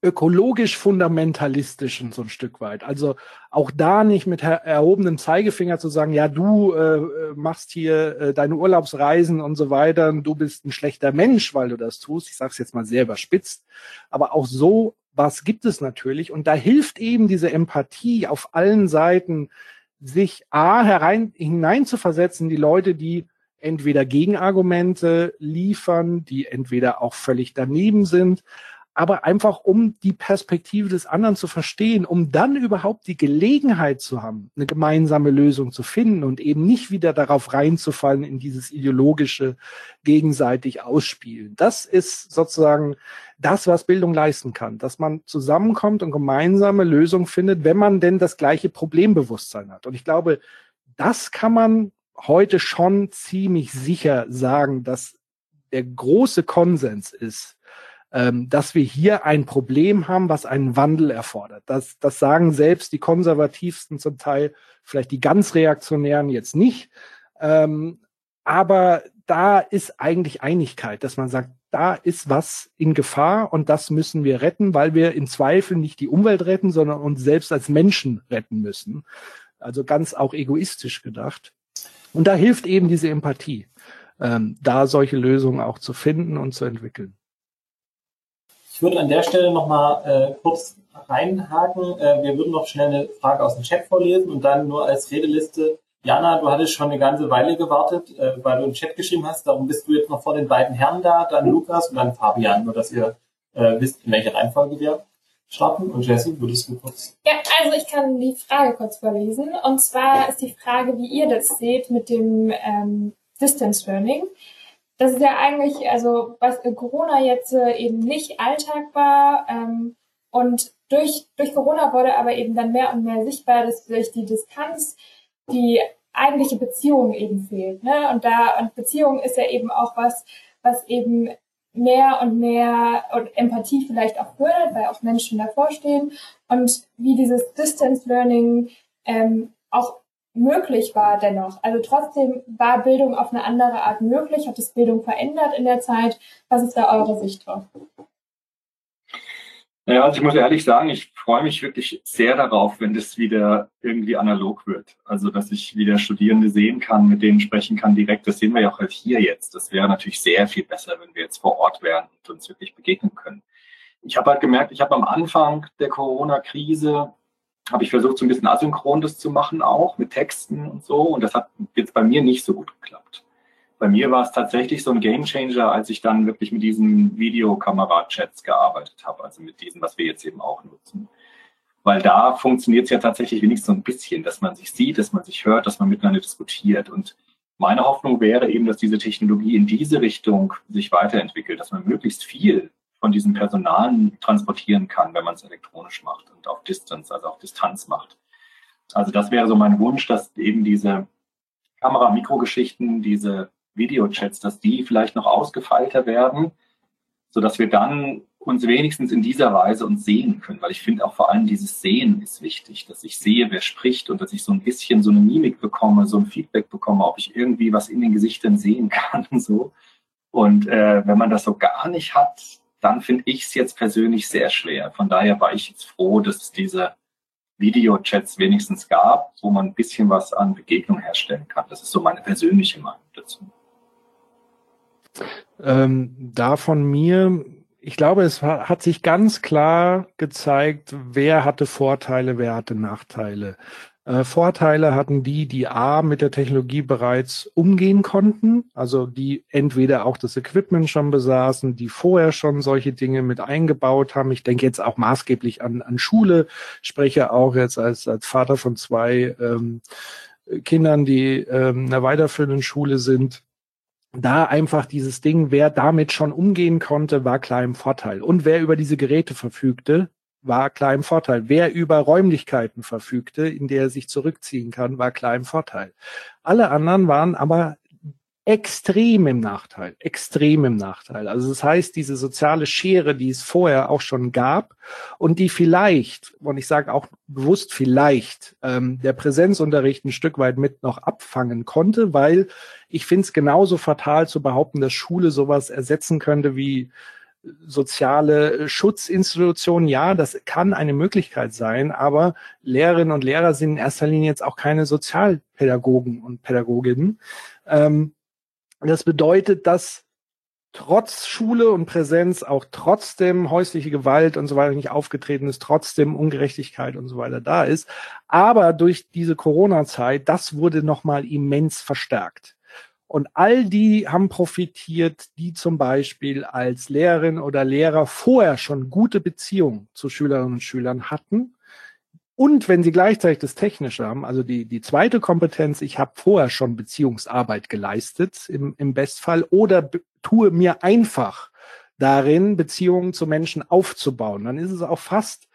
ökologisch fundamentalistischen so ein Stück weit. Also auch da nicht mit erhobenem Zeigefinger zu sagen, ja, du äh, machst hier äh, deine Urlaubsreisen und so weiter, und du bist ein schlechter Mensch, weil du das tust. Ich sage es jetzt mal sehr überspitzt, aber auch so was gibt es natürlich? Und da hilft eben diese Empathie auf allen Seiten, sich a herein hineinzuversetzen, die Leute, die entweder Gegenargumente liefern, die entweder auch völlig daneben sind, aber einfach um die Perspektive des anderen zu verstehen, um dann überhaupt die Gelegenheit zu haben, eine gemeinsame Lösung zu finden und eben nicht wieder darauf reinzufallen in dieses ideologische gegenseitig ausspielen. Das ist sozusagen das, was Bildung leisten kann, dass man zusammenkommt und gemeinsame Lösungen findet, wenn man denn das gleiche Problembewusstsein hat. Und ich glaube, das kann man heute schon ziemlich sicher sagen, dass der große Konsens ist, ähm, dass wir hier ein Problem haben, was einen Wandel erfordert. Das, das sagen selbst die konservativsten zum Teil, vielleicht die ganz reaktionären jetzt nicht. Ähm, aber da ist eigentlich Einigkeit, dass man sagt, da ist was in Gefahr und das müssen wir retten, weil wir im Zweifel nicht die Umwelt retten, sondern uns selbst als Menschen retten müssen. Also ganz auch egoistisch gedacht. Und da hilft eben diese Empathie, ähm, da solche Lösungen auch zu finden und zu entwickeln. Ich würde an der Stelle nochmal äh, kurz reinhaken. Äh, wir würden noch schnell eine Frage aus dem Chat vorlesen und dann nur als Redeliste. Jana, du hattest schon eine ganze Weile gewartet, äh, weil du im Chat geschrieben hast. Darum bist du jetzt noch vor den beiden Herren da, dann Lukas und dann Fabian, nur dass ihr äh, wisst, in welcher Reihenfolge wir starten. Und Jessie, würdest du kurz? Ja, also ich kann die Frage kurz vorlesen. Und zwar ist die Frage, wie ihr das seht mit dem ähm, Distance Learning das ist ja eigentlich, also was Corona jetzt äh, eben nicht Alltag war ähm, und durch, durch Corona wurde aber eben dann mehr und mehr sichtbar, dass durch die Distanz die eigentliche Beziehung eben fehlt. Ne? Und da, und Beziehung ist ja eben auch was, was eben mehr und mehr und Empathie vielleicht auch fördert, weil auch Menschen davor stehen und wie dieses Distance Learning ähm, auch möglich war dennoch. Also trotzdem war Bildung auf eine andere Art möglich. Hat es Bildung verändert in der Zeit? Was ist da eure Sicht drauf? Ja, also ich muss ehrlich sagen, ich freue mich wirklich sehr darauf, wenn das wieder irgendwie analog wird. Also, dass ich wieder Studierende sehen kann, mit denen sprechen kann direkt. Das sehen wir ja auch halt hier jetzt. Das wäre natürlich sehr viel besser, wenn wir jetzt vor Ort wären und uns wirklich begegnen können. Ich habe halt gemerkt, ich habe am Anfang der Corona-Krise habe ich versucht, so ein bisschen asynchron das zu machen, auch mit Texten und so. Und das hat jetzt bei mir nicht so gut geklappt. Bei mir war es tatsächlich so ein Gamechanger, als ich dann wirklich mit diesen Videokamera-Chats gearbeitet habe, also mit diesen, was wir jetzt eben auch nutzen. Weil da funktioniert es ja tatsächlich wenigstens so ein bisschen, dass man sich sieht, dass man sich hört, dass man miteinander diskutiert. Und meine Hoffnung wäre eben, dass diese Technologie in diese Richtung sich weiterentwickelt, dass man möglichst viel von diesen Personalen transportieren kann, wenn man es elektronisch macht und auf Distance, also auf Distanz macht. Also das wäre so mein Wunsch, dass eben diese Kamera-Mikrogeschichten, diese Videochats, dass die vielleicht noch ausgefeilter werden, so dass wir dann uns wenigstens in dieser Weise uns sehen können, weil ich finde auch vor allem dieses Sehen ist wichtig, dass ich sehe, wer spricht und dass ich so ein bisschen so eine Mimik bekomme, so ein Feedback bekomme, ob ich irgendwie was in den Gesichtern sehen kann, so. Und äh, wenn man das so gar nicht hat, dann finde ich es jetzt persönlich sehr schwer. Von daher war ich jetzt froh, dass es diese Videochats wenigstens gab, wo man ein bisschen was an Begegnung herstellen kann. Das ist so meine persönliche Meinung dazu. Ähm, da von mir, ich glaube, es hat sich ganz klar gezeigt, wer hatte Vorteile, wer hatte Nachteile. Äh, Vorteile hatten die, die A mit der Technologie bereits umgehen konnten, also die entweder auch das Equipment schon besaßen, die vorher schon solche Dinge mit eingebaut haben. Ich denke jetzt auch maßgeblich an, an Schule, spreche auch jetzt als, als Vater von zwei ähm, Kindern, die ähm, in einer weiterführenden Schule sind da einfach dieses Ding, wer damit schon umgehen konnte, war klar im Vorteil. Und wer über diese Geräte verfügte, war klar im Vorteil. Wer über Räumlichkeiten verfügte, in der er sich zurückziehen kann, war klar im Vorteil. Alle anderen waren aber extrem im Nachteil, extrem im Nachteil. Also das heißt, diese soziale Schere, die es vorher auch schon gab und die vielleicht, und ich sage auch bewusst vielleicht, ähm, der Präsenzunterricht ein Stück weit mit noch abfangen konnte, weil ich finde es genauso fatal zu behaupten, dass Schule sowas ersetzen könnte wie soziale Schutzinstitutionen, ja, das kann eine Möglichkeit sein, aber Lehrerinnen und Lehrer sind in erster Linie jetzt auch keine Sozialpädagogen und Pädagoginnen. Ähm, das bedeutet, dass trotz Schule und Präsenz auch trotzdem häusliche Gewalt und so weiter nicht aufgetreten ist, trotzdem Ungerechtigkeit und so weiter da ist. Aber durch diese Corona-Zeit, das wurde nochmal immens verstärkt. Und all die haben profitiert, die zum Beispiel als Lehrerin oder Lehrer vorher schon gute Beziehungen zu Schülerinnen und Schülern hatten. Und wenn sie gleichzeitig das Technische haben, also die, die zweite Kompetenz, ich habe vorher schon Beziehungsarbeit geleistet im, im Bestfall oder tue mir einfach darin, Beziehungen zu Menschen aufzubauen, dann ist es auch fast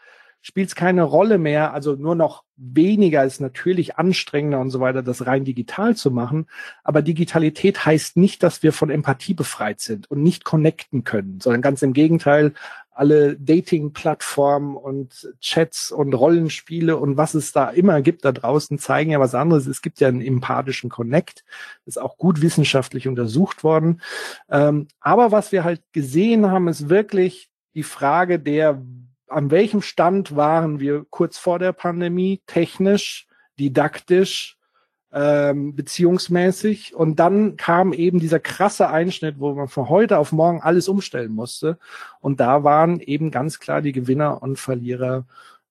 spielt es keine Rolle mehr, also nur noch weniger ist natürlich anstrengender und so weiter, das rein digital zu machen. Aber Digitalität heißt nicht, dass wir von Empathie befreit sind und nicht connecten können, sondern ganz im Gegenteil, alle Dating-Plattformen und Chats und Rollenspiele und was es da immer gibt da draußen zeigen ja was anderes. Es gibt ja einen empathischen Connect, ist auch gut wissenschaftlich untersucht worden. Ähm, aber was wir halt gesehen haben, ist wirklich die Frage der, an welchem Stand waren wir kurz vor der Pandemie, technisch, didaktisch, ähm, beziehungsmäßig. Und dann kam eben dieser krasse Einschnitt, wo man von heute auf morgen alles umstellen musste. Und da waren eben ganz klar die Gewinner und Verlierer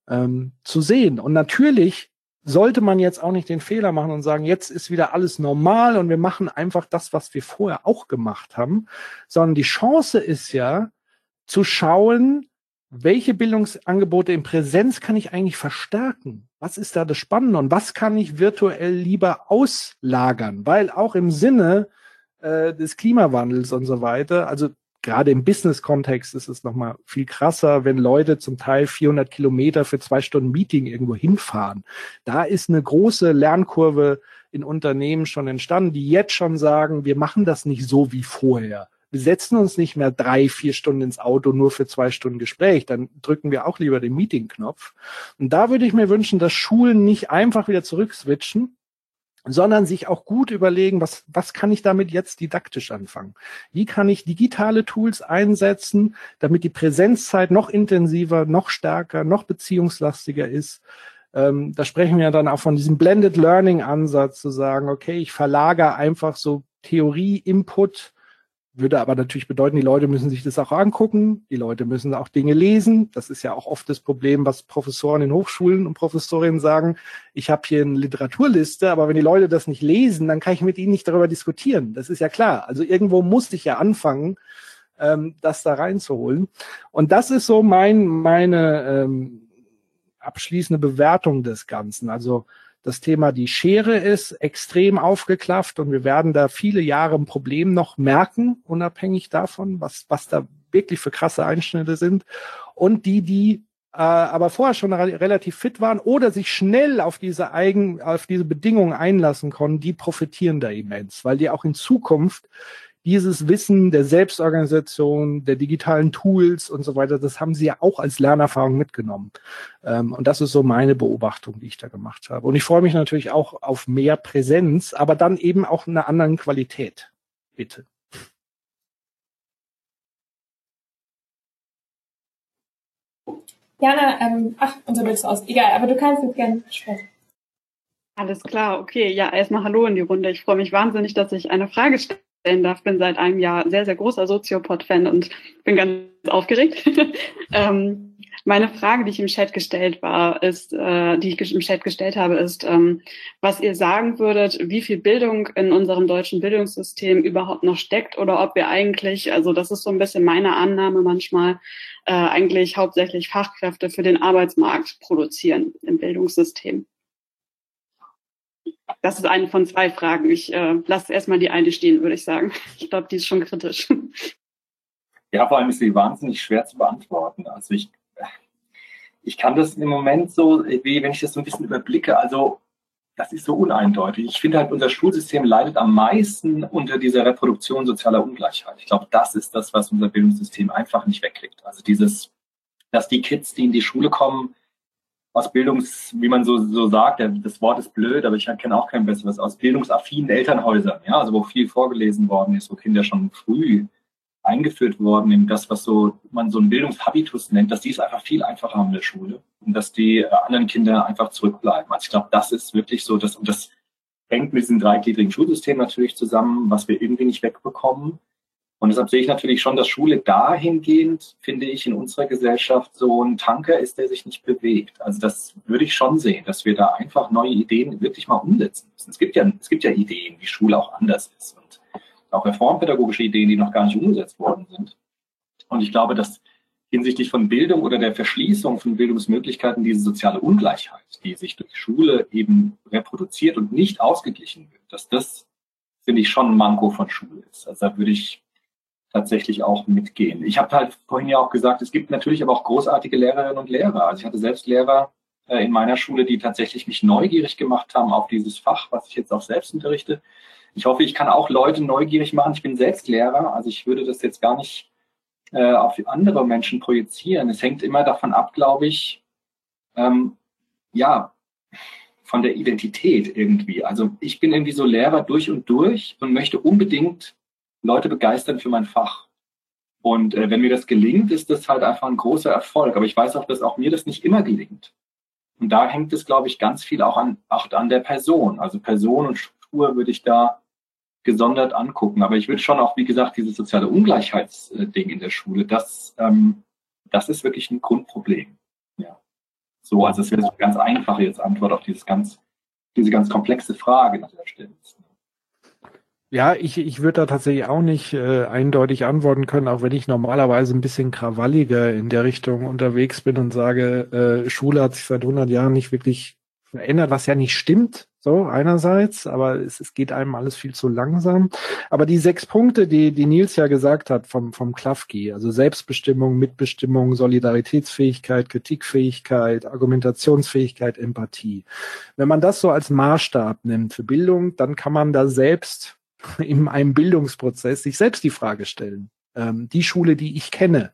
ähm, zu sehen. Und natürlich sollte man jetzt auch nicht den Fehler machen und sagen, jetzt ist wieder alles normal und wir machen einfach das, was wir vorher auch gemacht haben, sondern die Chance ist ja zu schauen, welche Bildungsangebote in Präsenz kann ich eigentlich verstärken? Was ist da das Spannende und was kann ich virtuell lieber auslagern? Weil auch im Sinne äh, des Klimawandels und so weiter, also gerade im Business-Kontext ist es nochmal viel krasser, wenn Leute zum Teil 400 Kilometer für zwei Stunden Meeting irgendwo hinfahren. Da ist eine große Lernkurve in Unternehmen schon entstanden, die jetzt schon sagen, wir machen das nicht so wie vorher wir setzen uns nicht mehr drei, vier Stunden ins Auto nur für zwei Stunden Gespräch, dann drücken wir auch lieber den Meeting-Knopf. Und da würde ich mir wünschen, dass Schulen nicht einfach wieder zurückswitchen, sondern sich auch gut überlegen, was, was kann ich damit jetzt didaktisch anfangen? Wie kann ich digitale Tools einsetzen, damit die Präsenzzeit noch intensiver, noch stärker, noch beziehungslastiger ist? Ähm, da sprechen wir dann auch von diesem Blended Learning Ansatz zu sagen, okay, ich verlagere einfach so Theorie, Input würde aber natürlich bedeuten, die Leute müssen sich das auch angucken, die Leute müssen auch Dinge lesen. Das ist ja auch oft das Problem, was Professoren in Hochschulen und Professorinnen sagen. Ich habe hier eine Literaturliste, aber wenn die Leute das nicht lesen, dann kann ich mit ihnen nicht darüber diskutieren. Das ist ja klar. Also irgendwo muss ich ja anfangen, ähm, das da reinzuholen. Und das ist so mein, meine ähm, abschließende Bewertung des Ganzen. Also das Thema die Schere ist extrem aufgeklafft und wir werden da viele Jahre ein Problem noch merken, unabhängig davon, was, was da wirklich für krasse Einschnitte sind. Und die, die äh, aber vorher schon relativ fit waren oder sich schnell auf diese eigen, auf diese Bedingungen einlassen konnten, die profitieren da immens, weil die auch in Zukunft dieses Wissen der Selbstorganisation, der digitalen Tools und so weiter, das haben sie ja auch als Lernerfahrung mitgenommen. Ähm, und das ist so meine Beobachtung, die ich da gemacht habe. Und ich freue mich natürlich auch auf mehr Präsenz, aber dann eben auch in einer anderen Qualität. Bitte. Jana, ähm, ach, unser Bild ist aus. Egal, aber du kannst jetzt gerne sprechen. Alles klar, okay. Ja, erstmal Hallo in die Runde. Ich freue mich wahnsinnig, dass ich eine Frage stelle stellen darf. Bin seit einem Jahr sehr, sehr großer Soziopod-Fan und bin ganz aufgeregt. ähm, meine Frage, die ich im Chat gestellt war, ist, äh, die ich im Chat gestellt habe, ist, ähm, was ihr sagen würdet, wie viel Bildung in unserem deutschen Bildungssystem überhaupt noch steckt oder ob wir eigentlich, also das ist so ein bisschen meine Annahme manchmal, äh, eigentlich hauptsächlich Fachkräfte für den Arbeitsmarkt produzieren im Bildungssystem. Das ist eine von zwei Fragen. Ich äh, lasse erstmal die eine stehen, würde ich sagen. Ich glaube, die ist schon kritisch. Ja, vor allem ist sie wahnsinnig schwer zu beantworten. Also ich, ich kann das im Moment so, wie wenn ich das so ein bisschen überblicke, also das ist so uneindeutig. Ich finde halt, unser Schulsystem leidet am meisten unter dieser Reproduktion sozialer Ungleichheit. Ich glaube, das ist das, was unser Bildungssystem einfach nicht wegkriegt. Also dieses, dass die Kids, die in die Schule kommen, aus Bildungs, wie man so, so sagt, das Wort ist blöd, aber ich kenne auch kein besseres, aus bildungsaffinen Elternhäusern, ja, also wo viel vorgelesen worden ist, wo Kinder schon früh eingeführt worden in das, was so man so einen Bildungshabitus nennt, dass die es einfach viel einfacher haben in der Schule und dass die äh, anderen Kinder einfach zurückbleiben. Also ich glaube, das ist wirklich so, dass, und das hängt mit diesem dreigliedrigen Schulsystem natürlich zusammen, was wir irgendwie nicht wegbekommen. Und deshalb sehe ich natürlich schon, dass Schule dahingehend, finde ich, in unserer Gesellschaft so ein Tanker ist, der sich nicht bewegt. Also das würde ich schon sehen, dass wir da einfach neue Ideen wirklich mal umsetzen müssen. Es gibt ja, es gibt ja Ideen, wie Schule auch anders ist und auch reformpädagogische Ideen, die noch gar nicht umgesetzt worden sind. Und ich glaube, dass hinsichtlich von Bildung oder der Verschließung von Bildungsmöglichkeiten diese soziale Ungleichheit, die sich durch Schule eben reproduziert und nicht ausgeglichen wird, dass das, finde ich, schon ein Manko von Schule ist. Also da würde ich tatsächlich auch mitgehen. Ich habe halt vorhin ja auch gesagt, es gibt natürlich aber auch großartige Lehrerinnen und Lehrer. Also ich hatte selbst Lehrer äh, in meiner Schule, die tatsächlich mich neugierig gemacht haben auf dieses Fach, was ich jetzt auch selbst unterrichte. Ich hoffe, ich kann auch Leute neugierig machen. Ich bin selbst Lehrer, also ich würde das jetzt gar nicht äh, auf andere Menschen projizieren. Es hängt immer davon ab, glaube ich, ähm, ja, von der Identität irgendwie. Also ich bin irgendwie so Lehrer durch und durch und möchte unbedingt Leute begeistern für mein Fach. Und äh, wenn mir das gelingt, ist das halt einfach ein großer Erfolg. Aber ich weiß auch, dass auch mir das nicht immer gelingt. Und da hängt es, glaube ich, ganz viel auch an, auch an der Person. Also Person und Struktur würde ich da gesondert angucken. Aber ich würde schon auch, wie gesagt, dieses soziale Ungleichheitsding in der Schule, das, ähm, das ist wirklich ein Grundproblem. Ja. So, also es wäre so eine ganz einfache jetzt Antwort auf dieses ganz, diese ganz komplexe Frage nach der Stelle. Ja, ich, ich würde da tatsächlich auch nicht äh, eindeutig antworten können, auch wenn ich normalerweise ein bisschen krawalliger in der Richtung unterwegs bin und sage, äh, Schule hat sich seit 100 Jahren nicht wirklich verändert, was ja nicht stimmt, so einerseits, aber es, es geht einem alles viel zu langsam. Aber die sechs Punkte, die, die Nils ja gesagt hat vom, vom Klafki, also Selbstbestimmung, Mitbestimmung, Solidaritätsfähigkeit, Kritikfähigkeit, Argumentationsfähigkeit, Empathie. Wenn man das so als Maßstab nimmt für Bildung, dann kann man da selbst in einem Bildungsprozess sich selbst die Frage stellen. Ähm, die Schule, die ich kenne.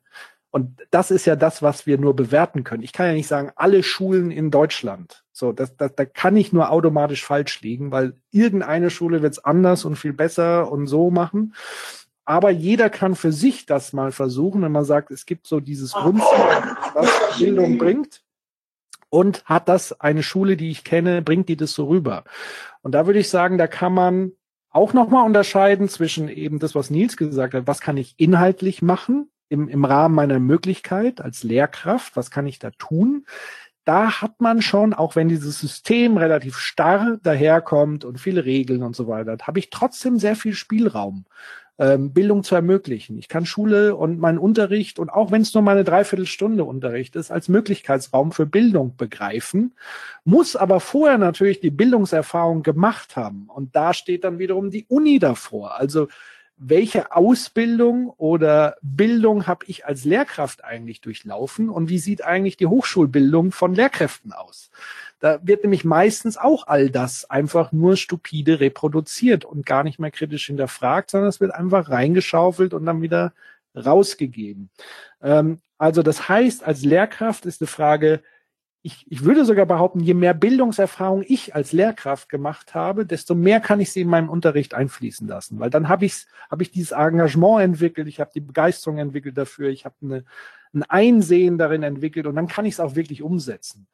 Und das ist ja das, was wir nur bewerten können. Ich kann ja nicht sagen, alle Schulen in Deutschland. So, das, das, da kann ich nur automatisch falsch liegen, weil irgendeine Schule wird es anders und viel besser und so machen. Aber jeder kann für sich das mal versuchen, wenn man sagt, es gibt so dieses Grundsatz, was Bildung bringt. Und hat das eine Schule, die ich kenne, bringt die das so rüber? Und da würde ich sagen, da kann man auch nochmal unterscheiden zwischen eben das, was Nils gesagt hat, was kann ich inhaltlich machen im, im Rahmen meiner Möglichkeit als Lehrkraft, was kann ich da tun? Da hat man schon, auch wenn dieses System relativ starr daherkommt und viele Regeln und so weiter, habe ich trotzdem sehr viel Spielraum ähm, Bildung zu ermöglichen. Ich kann Schule und meinen Unterricht und auch wenn es nur mal eine Dreiviertelstunde Unterricht ist, als Möglichkeitsraum für Bildung begreifen, muss aber vorher natürlich die Bildungserfahrung gemacht haben. Und da steht dann wiederum die Uni davor. Also welche Ausbildung oder Bildung habe ich als Lehrkraft eigentlich durchlaufen und wie sieht eigentlich die Hochschulbildung von Lehrkräften aus? Da wird nämlich meistens auch all das einfach nur stupide reproduziert und gar nicht mehr kritisch hinterfragt, sondern es wird einfach reingeschaufelt und dann wieder rausgegeben. Ähm, also das heißt, als Lehrkraft ist die Frage, ich, ich würde sogar behaupten, je mehr Bildungserfahrung ich als Lehrkraft gemacht habe, desto mehr kann ich sie in meinem Unterricht einfließen lassen. Weil dann habe ich, hab ich dieses Engagement entwickelt, ich habe die Begeisterung entwickelt dafür, ich habe eine, ein Einsehen darin entwickelt und dann kann ich es auch wirklich umsetzen.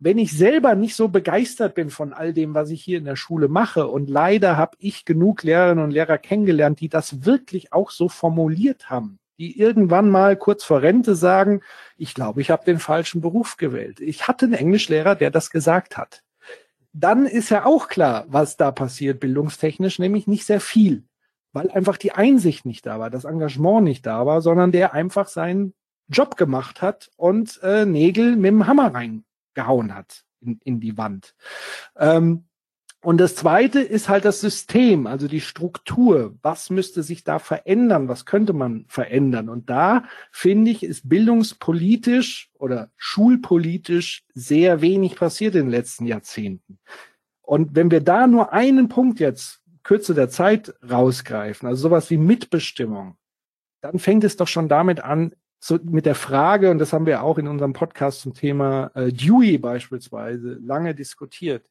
Wenn ich selber nicht so begeistert bin von all dem, was ich hier in der Schule mache, und leider habe ich genug Lehrerinnen und Lehrer kennengelernt, die das wirklich auch so formuliert haben, die irgendwann mal kurz vor Rente sagen, ich glaube, ich habe den falschen Beruf gewählt. Ich hatte einen Englischlehrer, der das gesagt hat. Dann ist ja auch klar, was da passiert, bildungstechnisch, nämlich nicht sehr viel, weil einfach die Einsicht nicht da war, das Engagement nicht da war, sondern der einfach seinen Job gemacht hat und äh, Nägel mit dem Hammer reingehauen hat in, in die Wand. Ähm, und das zweite ist halt das System, also die Struktur. Was müsste sich da verändern? Was könnte man verändern? Und da finde ich, ist bildungspolitisch oder schulpolitisch sehr wenig passiert in den letzten Jahrzehnten. Und wenn wir da nur einen Punkt jetzt Kürze der Zeit rausgreifen, also sowas wie Mitbestimmung, dann fängt es doch schon damit an, so mit der Frage, und das haben wir auch in unserem Podcast zum Thema äh, Dewey beispielsweise lange diskutiert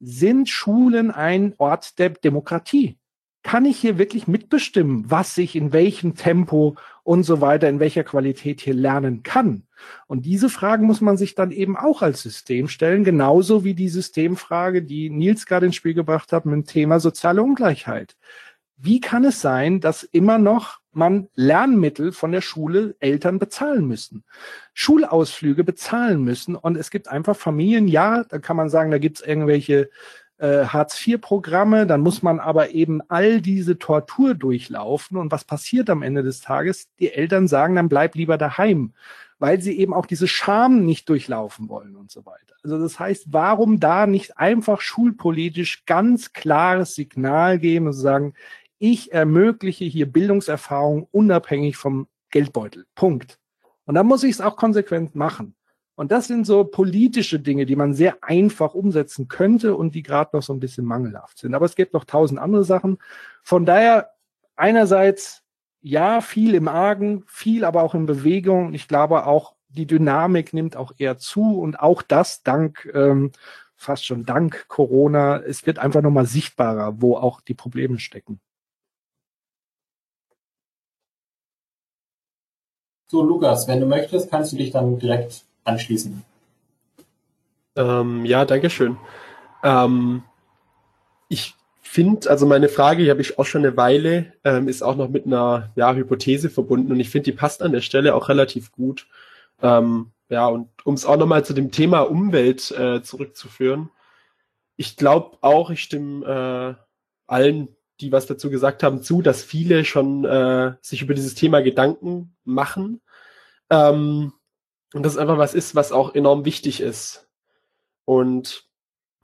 sind Schulen ein Ort der Demokratie? Kann ich hier wirklich mitbestimmen, was ich in welchem Tempo und so weiter, in welcher Qualität hier lernen kann? Und diese Fragen muss man sich dann eben auch als System stellen, genauso wie die Systemfrage, die Nils gerade ins Spiel gebracht hat mit dem Thema soziale Ungleichheit. Wie kann es sein, dass immer noch man Lernmittel von der Schule Eltern bezahlen müssen, Schulausflüge bezahlen müssen und es gibt einfach Familien, ja, da kann man sagen, da gibt es irgendwelche äh, Hartz-IV-Programme, dann muss man aber eben all diese Tortur durchlaufen und was passiert am Ende des Tages? Die Eltern sagen, dann bleib lieber daheim, weil sie eben auch diese Scham nicht durchlaufen wollen und so weiter. Also das heißt, warum da nicht einfach schulpolitisch ganz klares Signal geben und sagen, ich ermögliche hier Bildungserfahrung unabhängig vom Geldbeutel. Punkt. Und da muss ich es auch konsequent machen. Und das sind so politische Dinge, die man sehr einfach umsetzen könnte und die gerade noch so ein bisschen mangelhaft sind. Aber es gibt noch tausend andere Sachen. Von daher einerseits ja, viel im Argen, viel aber auch in Bewegung. Ich glaube auch, die Dynamik nimmt auch eher zu und auch das dank, ähm, fast schon dank Corona. Es wird einfach nochmal sichtbarer, wo auch die Probleme stecken. So, Lukas, wenn du möchtest, kannst du dich dann direkt anschließen. Ähm, ja, danke schön. Ähm, ich finde, also meine Frage, die habe ich auch schon eine Weile, ähm, ist auch noch mit einer ja, Hypothese verbunden und ich finde, die passt an der Stelle auch relativ gut. Ähm, ja, und um es auch nochmal zu dem Thema Umwelt äh, zurückzuführen, ich glaube auch, ich stimme äh, allen die was dazu gesagt haben, zu, dass viele schon äh, sich über dieses Thema Gedanken machen. Ähm, und das einfach was ist, was auch enorm wichtig ist. Und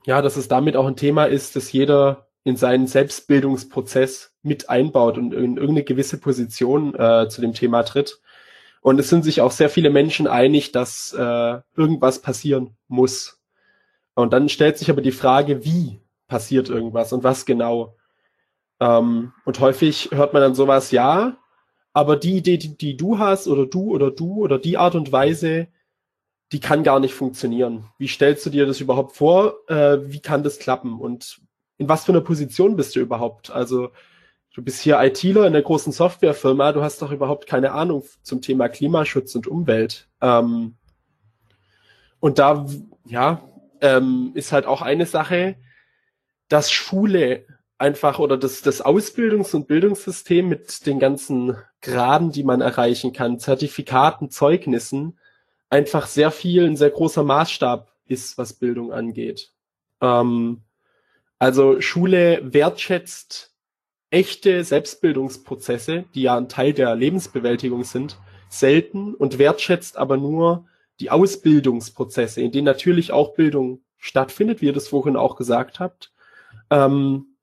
ja, dass es damit auch ein Thema ist, dass jeder in seinen Selbstbildungsprozess mit einbaut und in irgendeine gewisse Position äh, zu dem Thema tritt. Und es sind sich auch sehr viele Menschen einig, dass äh, irgendwas passieren muss. Und dann stellt sich aber die Frage, wie passiert irgendwas und was genau. Ähm, und häufig hört man dann sowas, ja, aber die Idee, die, die du hast oder du oder du oder die Art und Weise, die kann gar nicht funktionieren. Wie stellst du dir das überhaupt vor? Äh, wie kann das klappen? Und in was für einer Position bist du überhaupt? Also du bist hier ITler in einer großen Softwarefirma, du hast doch überhaupt keine Ahnung zum Thema Klimaschutz und Umwelt. Ähm, und da, ja, ähm, ist halt auch eine Sache, dass Schule einfach oder das, das Ausbildungs- und Bildungssystem mit den ganzen Graden, die man erreichen kann, Zertifikaten, Zeugnissen, einfach sehr viel ein sehr großer Maßstab ist, was Bildung angeht. Ähm, also Schule wertschätzt echte Selbstbildungsprozesse, die ja ein Teil der Lebensbewältigung sind, selten und wertschätzt aber nur die Ausbildungsprozesse, in denen natürlich auch Bildung stattfindet, wie ihr das vorhin auch gesagt habt. Ähm,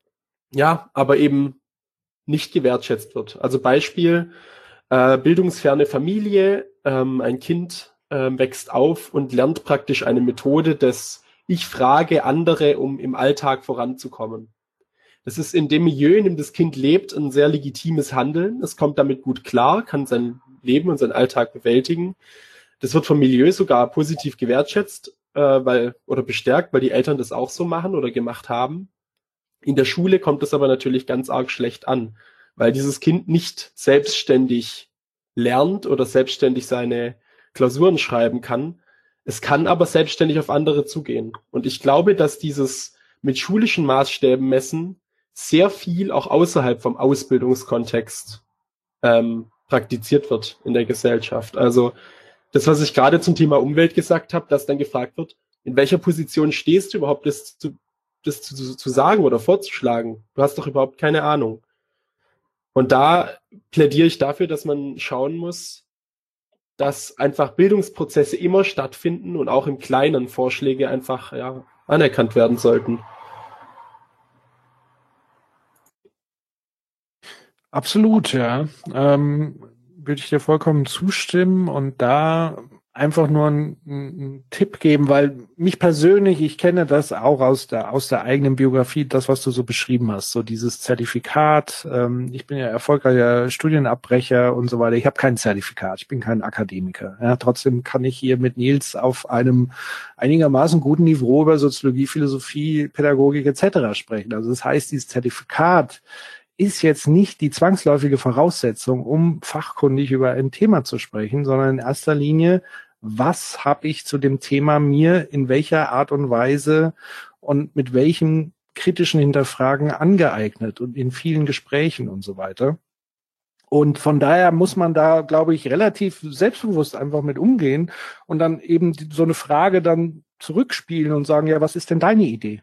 ja, aber eben nicht gewertschätzt wird. Also Beispiel, äh, bildungsferne Familie, ähm, ein Kind äh, wächst auf und lernt praktisch eine Methode des Ich frage andere, um im Alltag voranzukommen. Das ist in dem Milieu, in dem das Kind lebt, ein sehr legitimes Handeln. Es kommt damit gut klar, kann sein Leben und seinen Alltag bewältigen. Das wird vom Milieu sogar positiv gewertschätzt, äh, weil, oder bestärkt, weil die Eltern das auch so machen oder gemacht haben. In der Schule kommt es aber natürlich ganz arg schlecht an, weil dieses Kind nicht selbstständig lernt oder selbstständig seine Klausuren schreiben kann. Es kann aber selbstständig auf andere zugehen. Und ich glaube, dass dieses mit schulischen Maßstäben messen sehr viel auch außerhalb vom Ausbildungskontext ähm, praktiziert wird in der Gesellschaft. Also das, was ich gerade zum Thema Umwelt gesagt habe, dass dann gefragt wird, in welcher Position stehst du überhaupt, das zu, das zu, zu sagen oder vorzuschlagen. Du hast doch überhaupt keine Ahnung. Und da plädiere ich dafür, dass man schauen muss, dass einfach Bildungsprozesse immer stattfinden und auch im Kleinen Vorschläge einfach ja, anerkannt werden sollten. Absolut, ja. Ähm, würde ich dir vollkommen zustimmen und da einfach nur einen, einen Tipp geben, weil mich persönlich, ich kenne das auch aus der aus der eigenen Biografie, das was du so beschrieben hast, so dieses Zertifikat. Ähm, ich bin ja erfolgreicher Studienabbrecher und so weiter. Ich habe kein Zertifikat, ich bin kein Akademiker. Ja, trotzdem kann ich hier mit Nils auf einem einigermaßen guten Niveau über Soziologie, Philosophie, Pädagogik etc. sprechen. Also das heißt, dieses Zertifikat ist jetzt nicht die zwangsläufige Voraussetzung, um fachkundig über ein Thema zu sprechen, sondern in erster Linie was habe ich zu dem Thema mir in welcher Art und Weise und mit welchem kritischen Hinterfragen angeeignet und in vielen Gesprächen und so weiter. Und von daher muss man da, glaube ich, relativ selbstbewusst einfach mit umgehen und dann eben so eine Frage dann zurückspielen und sagen, ja, was ist denn deine Idee?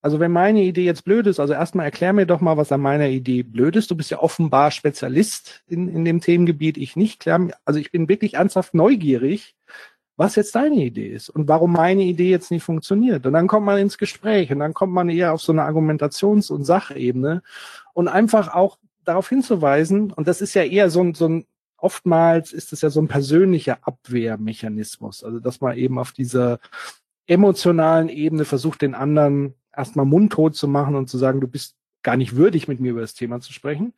Also wenn meine Idee jetzt blöd ist, also erstmal erklär mir doch mal, was an meiner Idee blöd ist. Du bist ja offenbar Spezialist in, in dem Themengebiet, ich nicht. Klär, also ich bin wirklich ernsthaft neugierig, was jetzt deine Idee ist und warum meine Idee jetzt nicht funktioniert. Und dann kommt man ins Gespräch und dann kommt man eher auf so eine Argumentations- und Sachebene und einfach auch darauf hinzuweisen, und das ist ja eher so ein, so ein oftmals ist es ja so ein persönlicher Abwehrmechanismus, also dass man eben auf dieser emotionalen Ebene versucht, den anderen erstmal mundtot zu machen und zu sagen, du bist gar nicht würdig, mit mir über das Thema zu sprechen.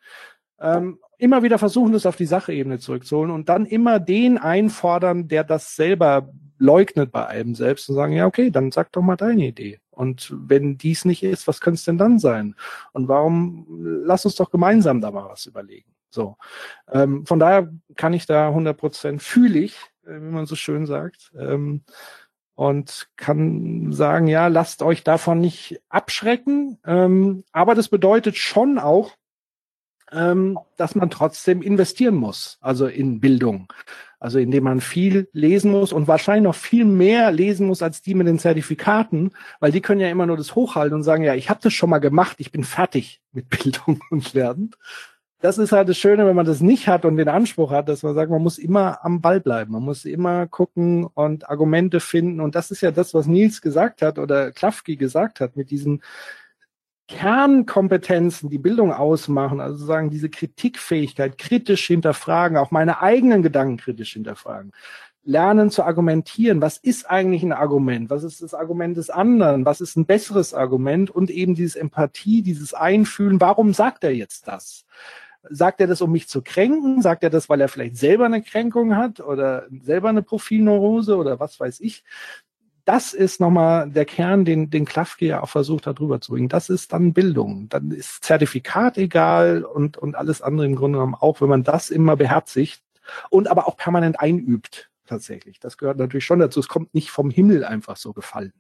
Ähm, immer wieder versuchen, das auf die Sachebene zurückzuholen und dann immer den einfordern, der das selber leugnet bei einem selbst und sagen, ja, okay, dann sag doch mal deine Idee. Und wenn dies nicht ist, was könnte es denn dann sein? Und warum, lass uns doch gemeinsam da mal was überlegen. So. Ähm, von daher kann ich da 100 Prozent fühle ich, äh, wie man so schön sagt. Ähm, und kann sagen, ja, lasst euch davon nicht abschrecken. Ähm, aber das bedeutet schon auch, ähm, dass man trotzdem investieren muss, also in Bildung. Also indem man viel lesen muss und wahrscheinlich noch viel mehr lesen muss als die mit den Zertifikaten, weil die können ja immer nur das hochhalten und sagen, ja, ich habe das schon mal gemacht, ich bin fertig mit Bildung und Lernen das ist halt das Schöne, wenn man das nicht hat und den Anspruch hat, dass man sagt, man muss immer am Ball bleiben. Man muss immer gucken und Argumente finden. Und das ist ja das, was Nils gesagt hat oder Klafki gesagt hat mit diesen Kernkompetenzen, die Bildung ausmachen. Also sagen, diese Kritikfähigkeit, kritisch hinterfragen, auch meine eigenen Gedanken kritisch hinterfragen. Lernen zu argumentieren. Was ist eigentlich ein Argument? Was ist das Argument des anderen? Was ist ein besseres Argument? Und eben dieses Empathie, dieses Einfühlen. Warum sagt er jetzt das? Sagt er das, um mich zu kränken? Sagt er das, weil er vielleicht selber eine Kränkung hat oder selber eine Profilneurose oder was weiß ich? Das ist nochmal der Kern, den, den Klafke ja auch versucht hat rüberzubringen. Das ist dann Bildung. Dann ist Zertifikat egal und, und alles andere im Grunde genommen auch, wenn man das immer beherzigt und aber auch permanent einübt tatsächlich. Das gehört natürlich schon dazu. Es kommt nicht vom Himmel einfach so gefallen.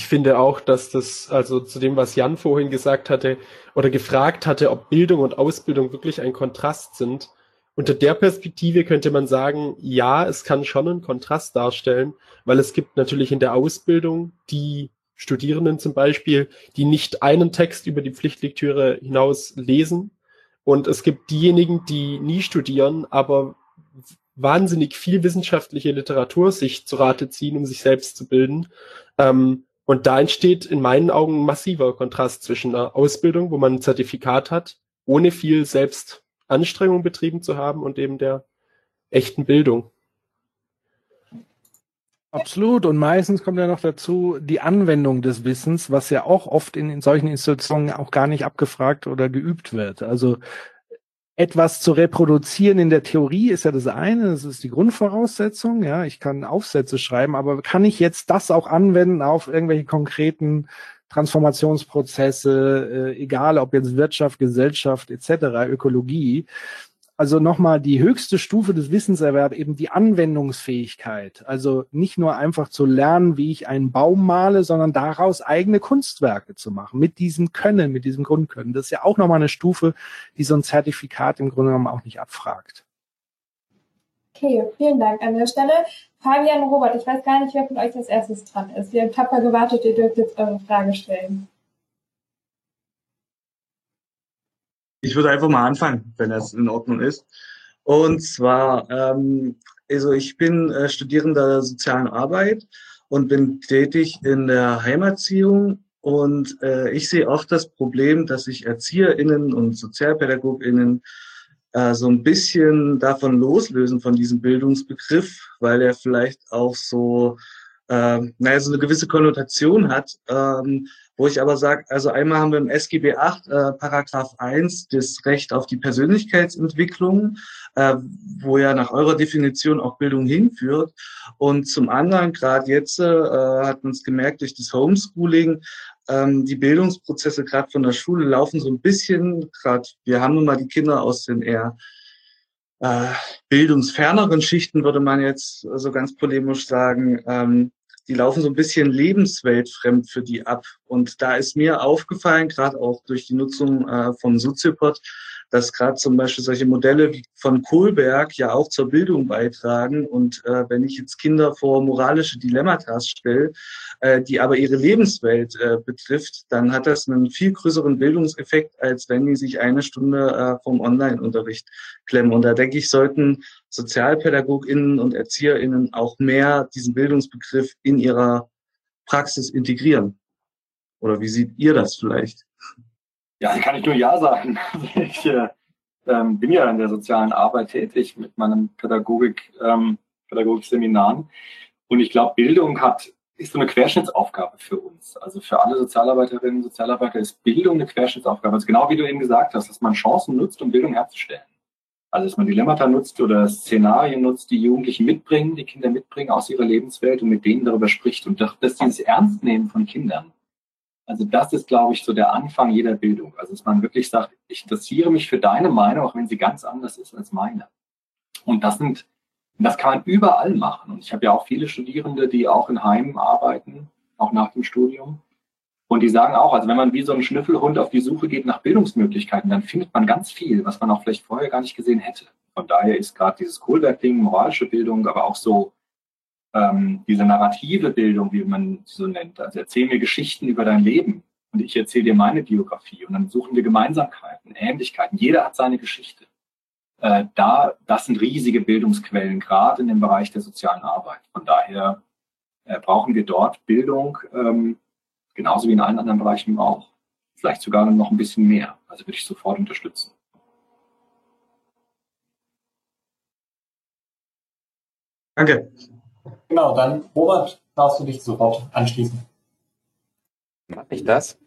Ich finde auch, dass das, also zu dem, was Jan vorhin gesagt hatte oder gefragt hatte, ob Bildung und Ausbildung wirklich ein Kontrast sind. Unter der Perspektive könnte man sagen, ja, es kann schon einen Kontrast darstellen, weil es gibt natürlich in der Ausbildung die Studierenden zum Beispiel, die nicht einen Text über die Pflichtlektüre hinaus lesen. Und es gibt diejenigen, die nie studieren, aber wahnsinnig viel wissenschaftliche Literatur sich zu Rate ziehen, um sich selbst zu bilden. Ähm, und da entsteht in meinen Augen ein massiver Kontrast zwischen einer Ausbildung, wo man ein Zertifikat hat, ohne viel Selbstanstrengung betrieben zu haben und eben der echten Bildung. Absolut. Und meistens kommt ja noch dazu die Anwendung des Wissens, was ja auch oft in, in solchen Institutionen auch gar nicht abgefragt oder geübt wird. Also etwas zu reproduzieren in der Theorie ist ja das eine, das ist die Grundvoraussetzung, ja, ich kann Aufsätze schreiben, aber kann ich jetzt das auch anwenden auf irgendwelche konkreten Transformationsprozesse, äh, egal ob jetzt Wirtschaft, Gesellschaft etc., Ökologie, also nochmal die höchste Stufe des Wissenserwerbs, eben die Anwendungsfähigkeit. Also nicht nur einfach zu lernen, wie ich einen Baum male, sondern daraus eigene Kunstwerke zu machen, mit diesem Können, mit diesem Grundkönnen. Das ist ja auch nochmal eine Stufe, die so ein Zertifikat im Grunde genommen auch nicht abfragt. Okay, vielen Dank an der Stelle. Fabian Robert, ich weiß gar nicht, wer von euch als erstes dran ist. Wir haben tapfer gewartet, ihr dürft jetzt eure Frage stellen. Ich würde einfach mal anfangen, wenn das in Ordnung ist. Und zwar, ähm, also ich bin äh, Studierender der sozialen Arbeit und bin tätig in der Heimerziehung. Und äh, ich sehe oft das Problem, dass sich ErzieherInnen und SozialpädagogInnen äh, so ein bisschen davon loslösen von diesem Bildungsbegriff, weil er vielleicht auch so, äh, naja, so eine gewisse Konnotation hat, ähm, wo ich aber sage, also einmal haben wir im SGB 8, äh, Paragraph 1, das Recht auf die Persönlichkeitsentwicklung, äh, wo ja nach eurer Definition auch Bildung hinführt. Und zum anderen, gerade jetzt äh, hat man es gemerkt durch das Homeschooling, ähm, die Bildungsprozesse gerade von der Schule laufen so ein bisschen, gerade wir haben nun mal die Kinder aus den eher äh, bildungsferneren Schichten, würde man jetzt so ganz polemisch sagen, ähm, die laufen so ein bisschen lebensweltfremd für die ab. Und da ist mir aufgefallen, gerade auch durch die Nutzung äh, von Soziopod, dass gerade zum Beispiel solche Modelle wie von Kohlberg ja auch zur Bildung beitragen. Und äh, wenn ich jetzt Kinder vor moralische Dilemmata stelle, äh, die aber ihre Lebenswelt äh, betrifft, dann hat das einen viel größeren Bildungseffekt, als wenn die sich eine Stunde äh, vom Online-Unterricht klemmen. Und da denke ich, sollten SozialpädagogInnen und ErzieherInnen auch mehr diesen Bildungsbegriff in ihrer Praxis integrieren. Oder wie seht ihr das vielleicht? Ja, kann ich nur Ja sagen. Ich äh, ähm, bin ja in der sozialen Arbeit tätig mit meinem Pädagogik, ähm, Pädagogikseminaren. Und ich glaube, Bildung hat, ist so eine Querschnittsaufgabe für uns. Also für alle Sozialarbeiterinnen und Sozialarbeiter ist Bildung eine Querschnittsaufgabe. Also genau wie du eben gesagt hast, dass man Chancen nutzt, um Bildung herzustellen. Also dass man Dilemmata nutzt oder Szenarien nutzt, die Jugendlichen mitbringen, die Kinder mitbringen aus ihrer Lebenswelt und mit denen darüber spricht. Und dass dieses Ernstnehmen von Kindern also das ist, glaube ich, so der Anfang jeder Bildung. Also dass man wirklich sagt, ich interessiere mich für deine Meinung, auch wenn sie ganz anders ist als meine. Und das sind, das kann man überall machen. Und ich habe ja auch viele Studierende, die auch in Heimen arbeiten, auch nach dem Studium. Und die sagen auch, also wenn man wie so ein Schnüffelhund auf die Suche geht nach Bildungsmöglichkeiten, dann findet man ganz viel, was man auch vielleicht vorher gar nicht gesehen hätte. Von daher ist gerade dieses Kohlberg-Ding, moralische Bildung, aber auch so ähm, diese narrative Bildung, wie man sie so nennt. Also erzähl mir Geschichten über dein Leben und ich erzähle dir meine Biografie und dann suchen wir Gemeinsamkeiten, Ähnlichkeiten. Jeder hat seine Geschichte. Äh, da, das sind riesige Bildungsquellen, gerade in dem Bereich der sozialen Arbeit. Von daher äh, brauchen wir dort Bildung, ähm, genauso wie in allen anderen Bereichen auch. Vielleicht sogar noch ein bisschen mehr. Also würde ich sofort unterstützen. Danke. Genau, dann Robert, darfst du dich sofort anschließen. Mache ich das?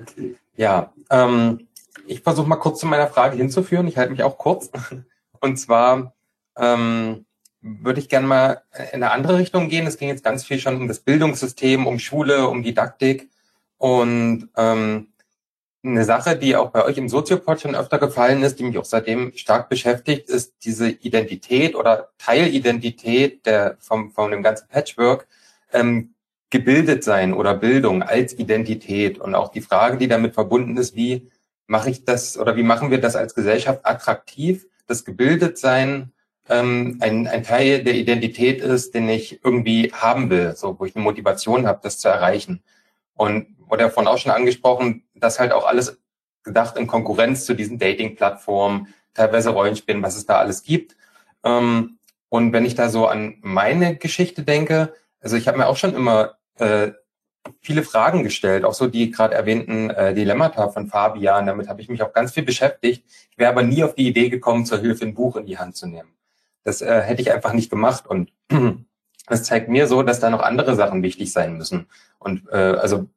Ja, ähm, ich versuche mal kurz zu meiner Frage hinzuführen. Ich halte mich auch kurz. Und zwar ähm, würde ich gerne mal in eine andere Richtung gehen. Es ging jetzt ganz viel schon um das Bildungssystem, um Schule, um Didaktik. Und ähm, eine Sache, die auch bei euch im Soziopod schon öfter gefallen ist, die mich auch seitdem stark beschäftigt, ist diese Identität oder Teilidentität der, vom, von dem ganzen Patchwork, ähm, gebildet sein oder Bildung als Identität und auch die Frage, die damit verbunden ist, wie mache ich das oder wie machen wir das als Gesellschaft attraktiv, das gebildet sein ähm, ein, ein Teil der Identität ist, den ich irgendwie haben will, so wo ich eine Motivation habe, das zu erreichen. Und wurde ja vorhin auch schon angesprochen, das halt auch alles gedacht in Konkurrenz zu diesen Dating-Plattformen, teilweise Rollenspielen, was es da alles gibt. Ähm, und wenn ich da so an meine Geschichte denke, also ich habe mir auch schon immer äh, viele Fragen gestellt, auch so die gerade erwähnten äh, Dilemmata von Fabian, damit habe ich mich auch ganz viel beschäftigt. Ich wäre aber nie auf die Idee gekommen, zur Hilfe ein Buch in die Hand zu nehmen. Das äh, hätte ich einfach nicht gemacht und das zeigt mir so, dass da noch andere Sachen wichtig sein müssen. Und äh, also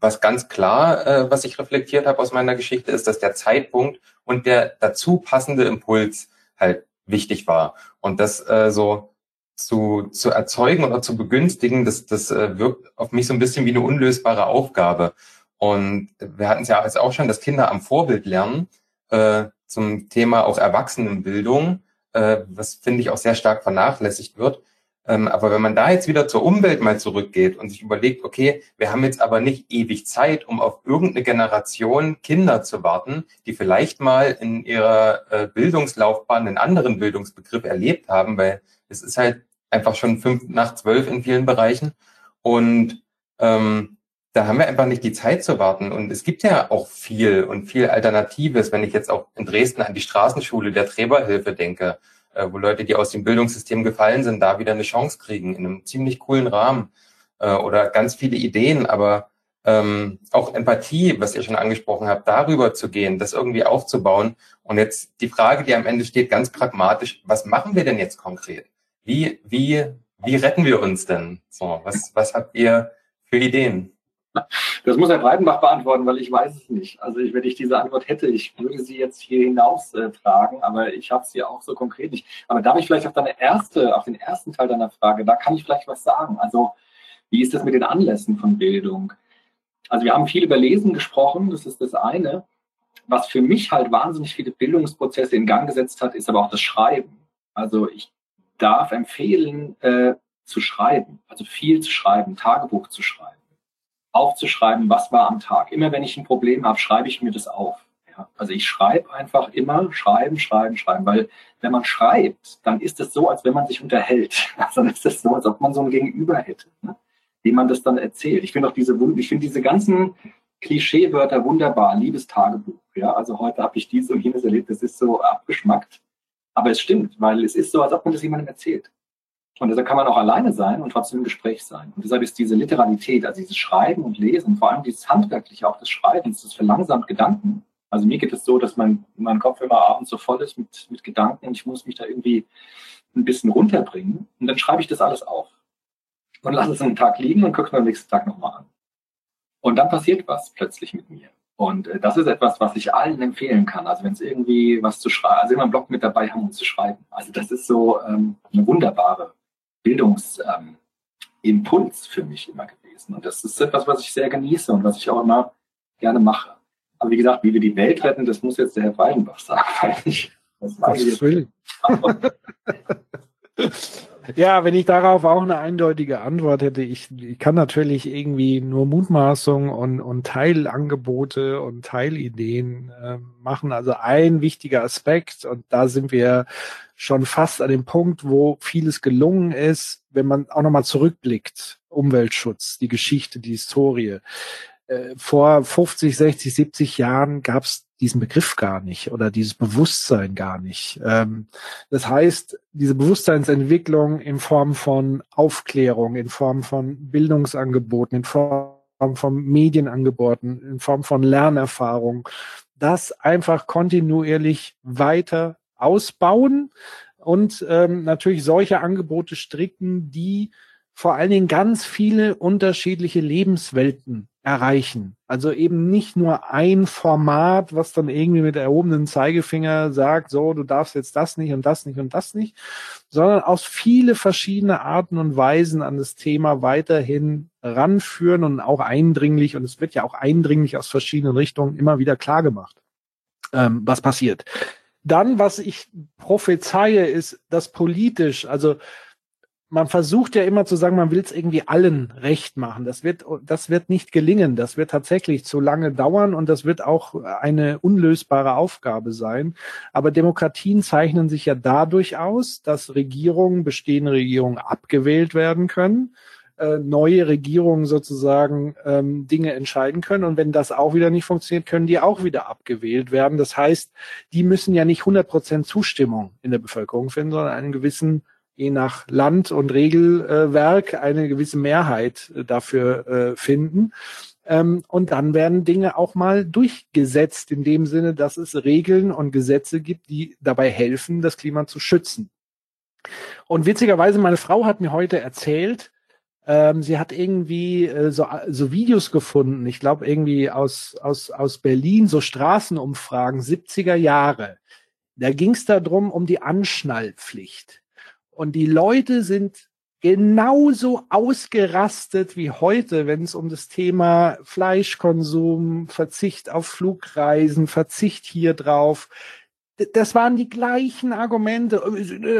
was ganz klar, äh, was ich reflektiert habe aus meiner Geschichte, ist, dass der Zeitpunkt und der dazu passende Impuls halt wichtig war. Und das äh, so zu, zu erzeugen oder zu begünstigen, das, das äh, wirkt auf mich so ein bisschen wie eine unlösbare Aufgabe. Und wir hatten es ja jetzt auch schon, dass Kinder am Vorbild lernen äh, zum Thema auch Erwachsenenbildung, äh, was finde ich auch sehr stark vernachlässigt wird. Ähm, aber wenn man da jetzt wieder zur Umwelt mal zurückgeht und sich überlegt, okay, wir haben jetzt aber nicht ewig Zeit, um auf irgendeine Generation Kinder zu warten, die vielleicht mal in ihrer äh, Bildungslaufbahn einen anderen Bildungsbegriff erlebt haben, weil es ist halt einfach schon fünf nach zwölf in vielen Bereichen. Und ähm, da haben wir einfach nicht die Zeit zu warten. Und es gibt ja auch viel und viel Alternatives, wenn ich jetzt auch in Dresden an die Straßenschule der Treberhilfe denke äh, wo Leute, die aus dem Bildungssystem gefallen sind, da wieder eine Chance kriegen in einem ziemlich coolen Rahmen äh, oder ganz viele Ideen, aber ähm, auch Empathie, was ihr schon angesprochen habt, darüber zu gehen, das irgendwie aufzubauen. Und jetzt die Frage, die am Ende steht, ganz pragmatisch, was machen wir denn jetzt konkret? Wie, wie, wie retten wir uns denn? So, was, was habt ihr für Ideen? Das muss Herr Breitenbach beantworten, weil ich weiß es nicht. Also ich, wenn ich diese Antwort hätte, ich würde sie jetzt hier hinaus äh, tragen, aber ich habe sie auch so konkret nicht. Aber darf ich vielleicht auf deine erste, auf den ersten Teil deiner Frage, da kann ich vielleicht was sagen. Also wie ist das mit den Anlässen von Bildung? Also wir haben viel über Lesen gesprochen, das ist das eine. Was für mich halt wahnsinnig viele Bildungsprozesse in Gang gesetzt hat, ist aber auch das Schreiben. Also ich darf empfehlen, äh, zu schreiben, also viel zu schreiben, Tagebuch zu schreiben, aufzuschreiben, was war am Tag. Immer wenn ich ein Problem habe, schreibe ich mir das auf. Ja, also ich schreibe einfach immer, schreiben, schreiben, schreiben, weil wenn man schreibt, dann ist es so, als wenn man sich unterhält. Also dann ist es so, als ob man so ein Gegenüber hätte, ne? dem man das dann erzählt. Ich finde auch diese, ich finde diese ganzen Klischeewörter wunderbar, liebes Tagebuch. Ja, also heute habe ich dies und jenes erlebt, das ist so abgeschmackt. Aber es stimmt, weil es ist so, als ob man das jemandem erzählt. Und deshalb kann man auch alleine sein und trotzdem im Gespräch sein. Und deshalb ist diese Literalität, also dieses Schreiben und Lesen, vor allem dieses Handwerkliche auch des Schreibens, das verlangsamt Gedanken. Also mir geht es so, dass mein, mein Kopf immer abends so voll ist mit, mit Gedanken und ich muss mich da irgendwie ein bisschen runterbringen. Und dann schreibe ich das alles auf. Und lasse es einen Tag liegen und gucke es am nächsten Tag nochmal an. Und dann passiert was plötzlich mit mir. Und äh, das ist etwas, was ich allen empfehlen kann. Also wenn es irgendwie was zu schreiben, also immer einen Blog mit dabei haben, um zu schreiben. Also das ist so ähm, eine wunderbare Bildungsimpuls für mich immer gewesen. Und das ist etwas, was ich sehr genieße und was ich auch immer gerne mache. Aber wie gesagt, wie wir die Welt retten, das muss jetzt der Herr Weidenbach sagen, weil ich das weiß ich jetzt. Ja, wenn ich darauf auch eine eindeutige Antwort hätte, ich, ich kann natürlich irgendwie nur Mutmaßungen und, und Teilangebote und Teilideen äh, machen. Also ein wichtiger Aspekt, und da sind wir schon fast an dem Punkt, wo vieles gelungen ist, wenn man auch nochmal zurückblickt. Umweltschutz, die Geschichte, die Historie. Äh, vor 50, 60, 70 Jahren gab es diesen Begriff gar nicht oder dieses Bewusstsein gar nicht. Ähm, das heißt, diese Bewusstseinsentwicklung in Form von Aufklärung, in Form von Bildungsangeboten, in Form von Medienangeboten, in Form von Lernerfahrung, das einfach kontinuierlich weiter ausbauen und ähm, natürlich solche Angebote stricken, die vor allen Dingen ganz viele unterschiedliche Lebenswelten erreichen. Also eben nicht nur ein Format, was dann irgendwie mit erhobenen Zeigefinger sagt, so, du darfst jetzt das nicht und das nicht und das nicht, sondern aus viele verschiedene Arten und Weisen an das Thema weiterhin ranführen und auch eindringlich, und es wird ja auch eindringlich aus verschiedenen Richtungen immer wieder klar gemacht, ähm, was passiert. Dann, was ich prophezeie, ist, dass politisch, also man versucht ja immer zu sagen, man will es irgendwie allen recht machen. Das wird, das wird nicht gelingen. Das wird tatsächlich zu lange dauern und das wird auch eine unlösbare Aufgabe sein. Aber Demokratien zeichnen sich ja dadurch aus, dass Regierungen, bestehende Regierungen abgewählt werden können, äh, neue Regierungen sozusagen ähm, Dinge entscheiden können. Und wenn das auch wieder nicht funktioniert, können die auch wieder abgewählt werden. Das heißt, die müssen ja nicht 100 Prozent Zustimmung in der Bevölkerung finden, sondern einen gewissen je nach Land und Regelwerk eine gewisse Mehrheit äh, dafür äh, finden. Ähm, und dann werden Dinge auch mal durchgesetzt, in dem Sinne, dass es Regeln und Gesetze gibt, die dabei helfen, das Klima zu schützen. Und witzigerweise, meine Frau hat mir heute erzählt, ähm, sie hat irgendwie äh, so, so Videos gefunden, ich glaube irgendwie aus, aus, aus Berlin, so Straßenumfragen 70er Jahre. Da ging es darum, um die Anschnallpflicht. Und die Leute sind genauso ausgerastet wie heute, wenn es um das Thema Fleischkonsum, Verzicht auf Flugreisen, Verzicht hier drauf. Das waren die gleichen Argumente.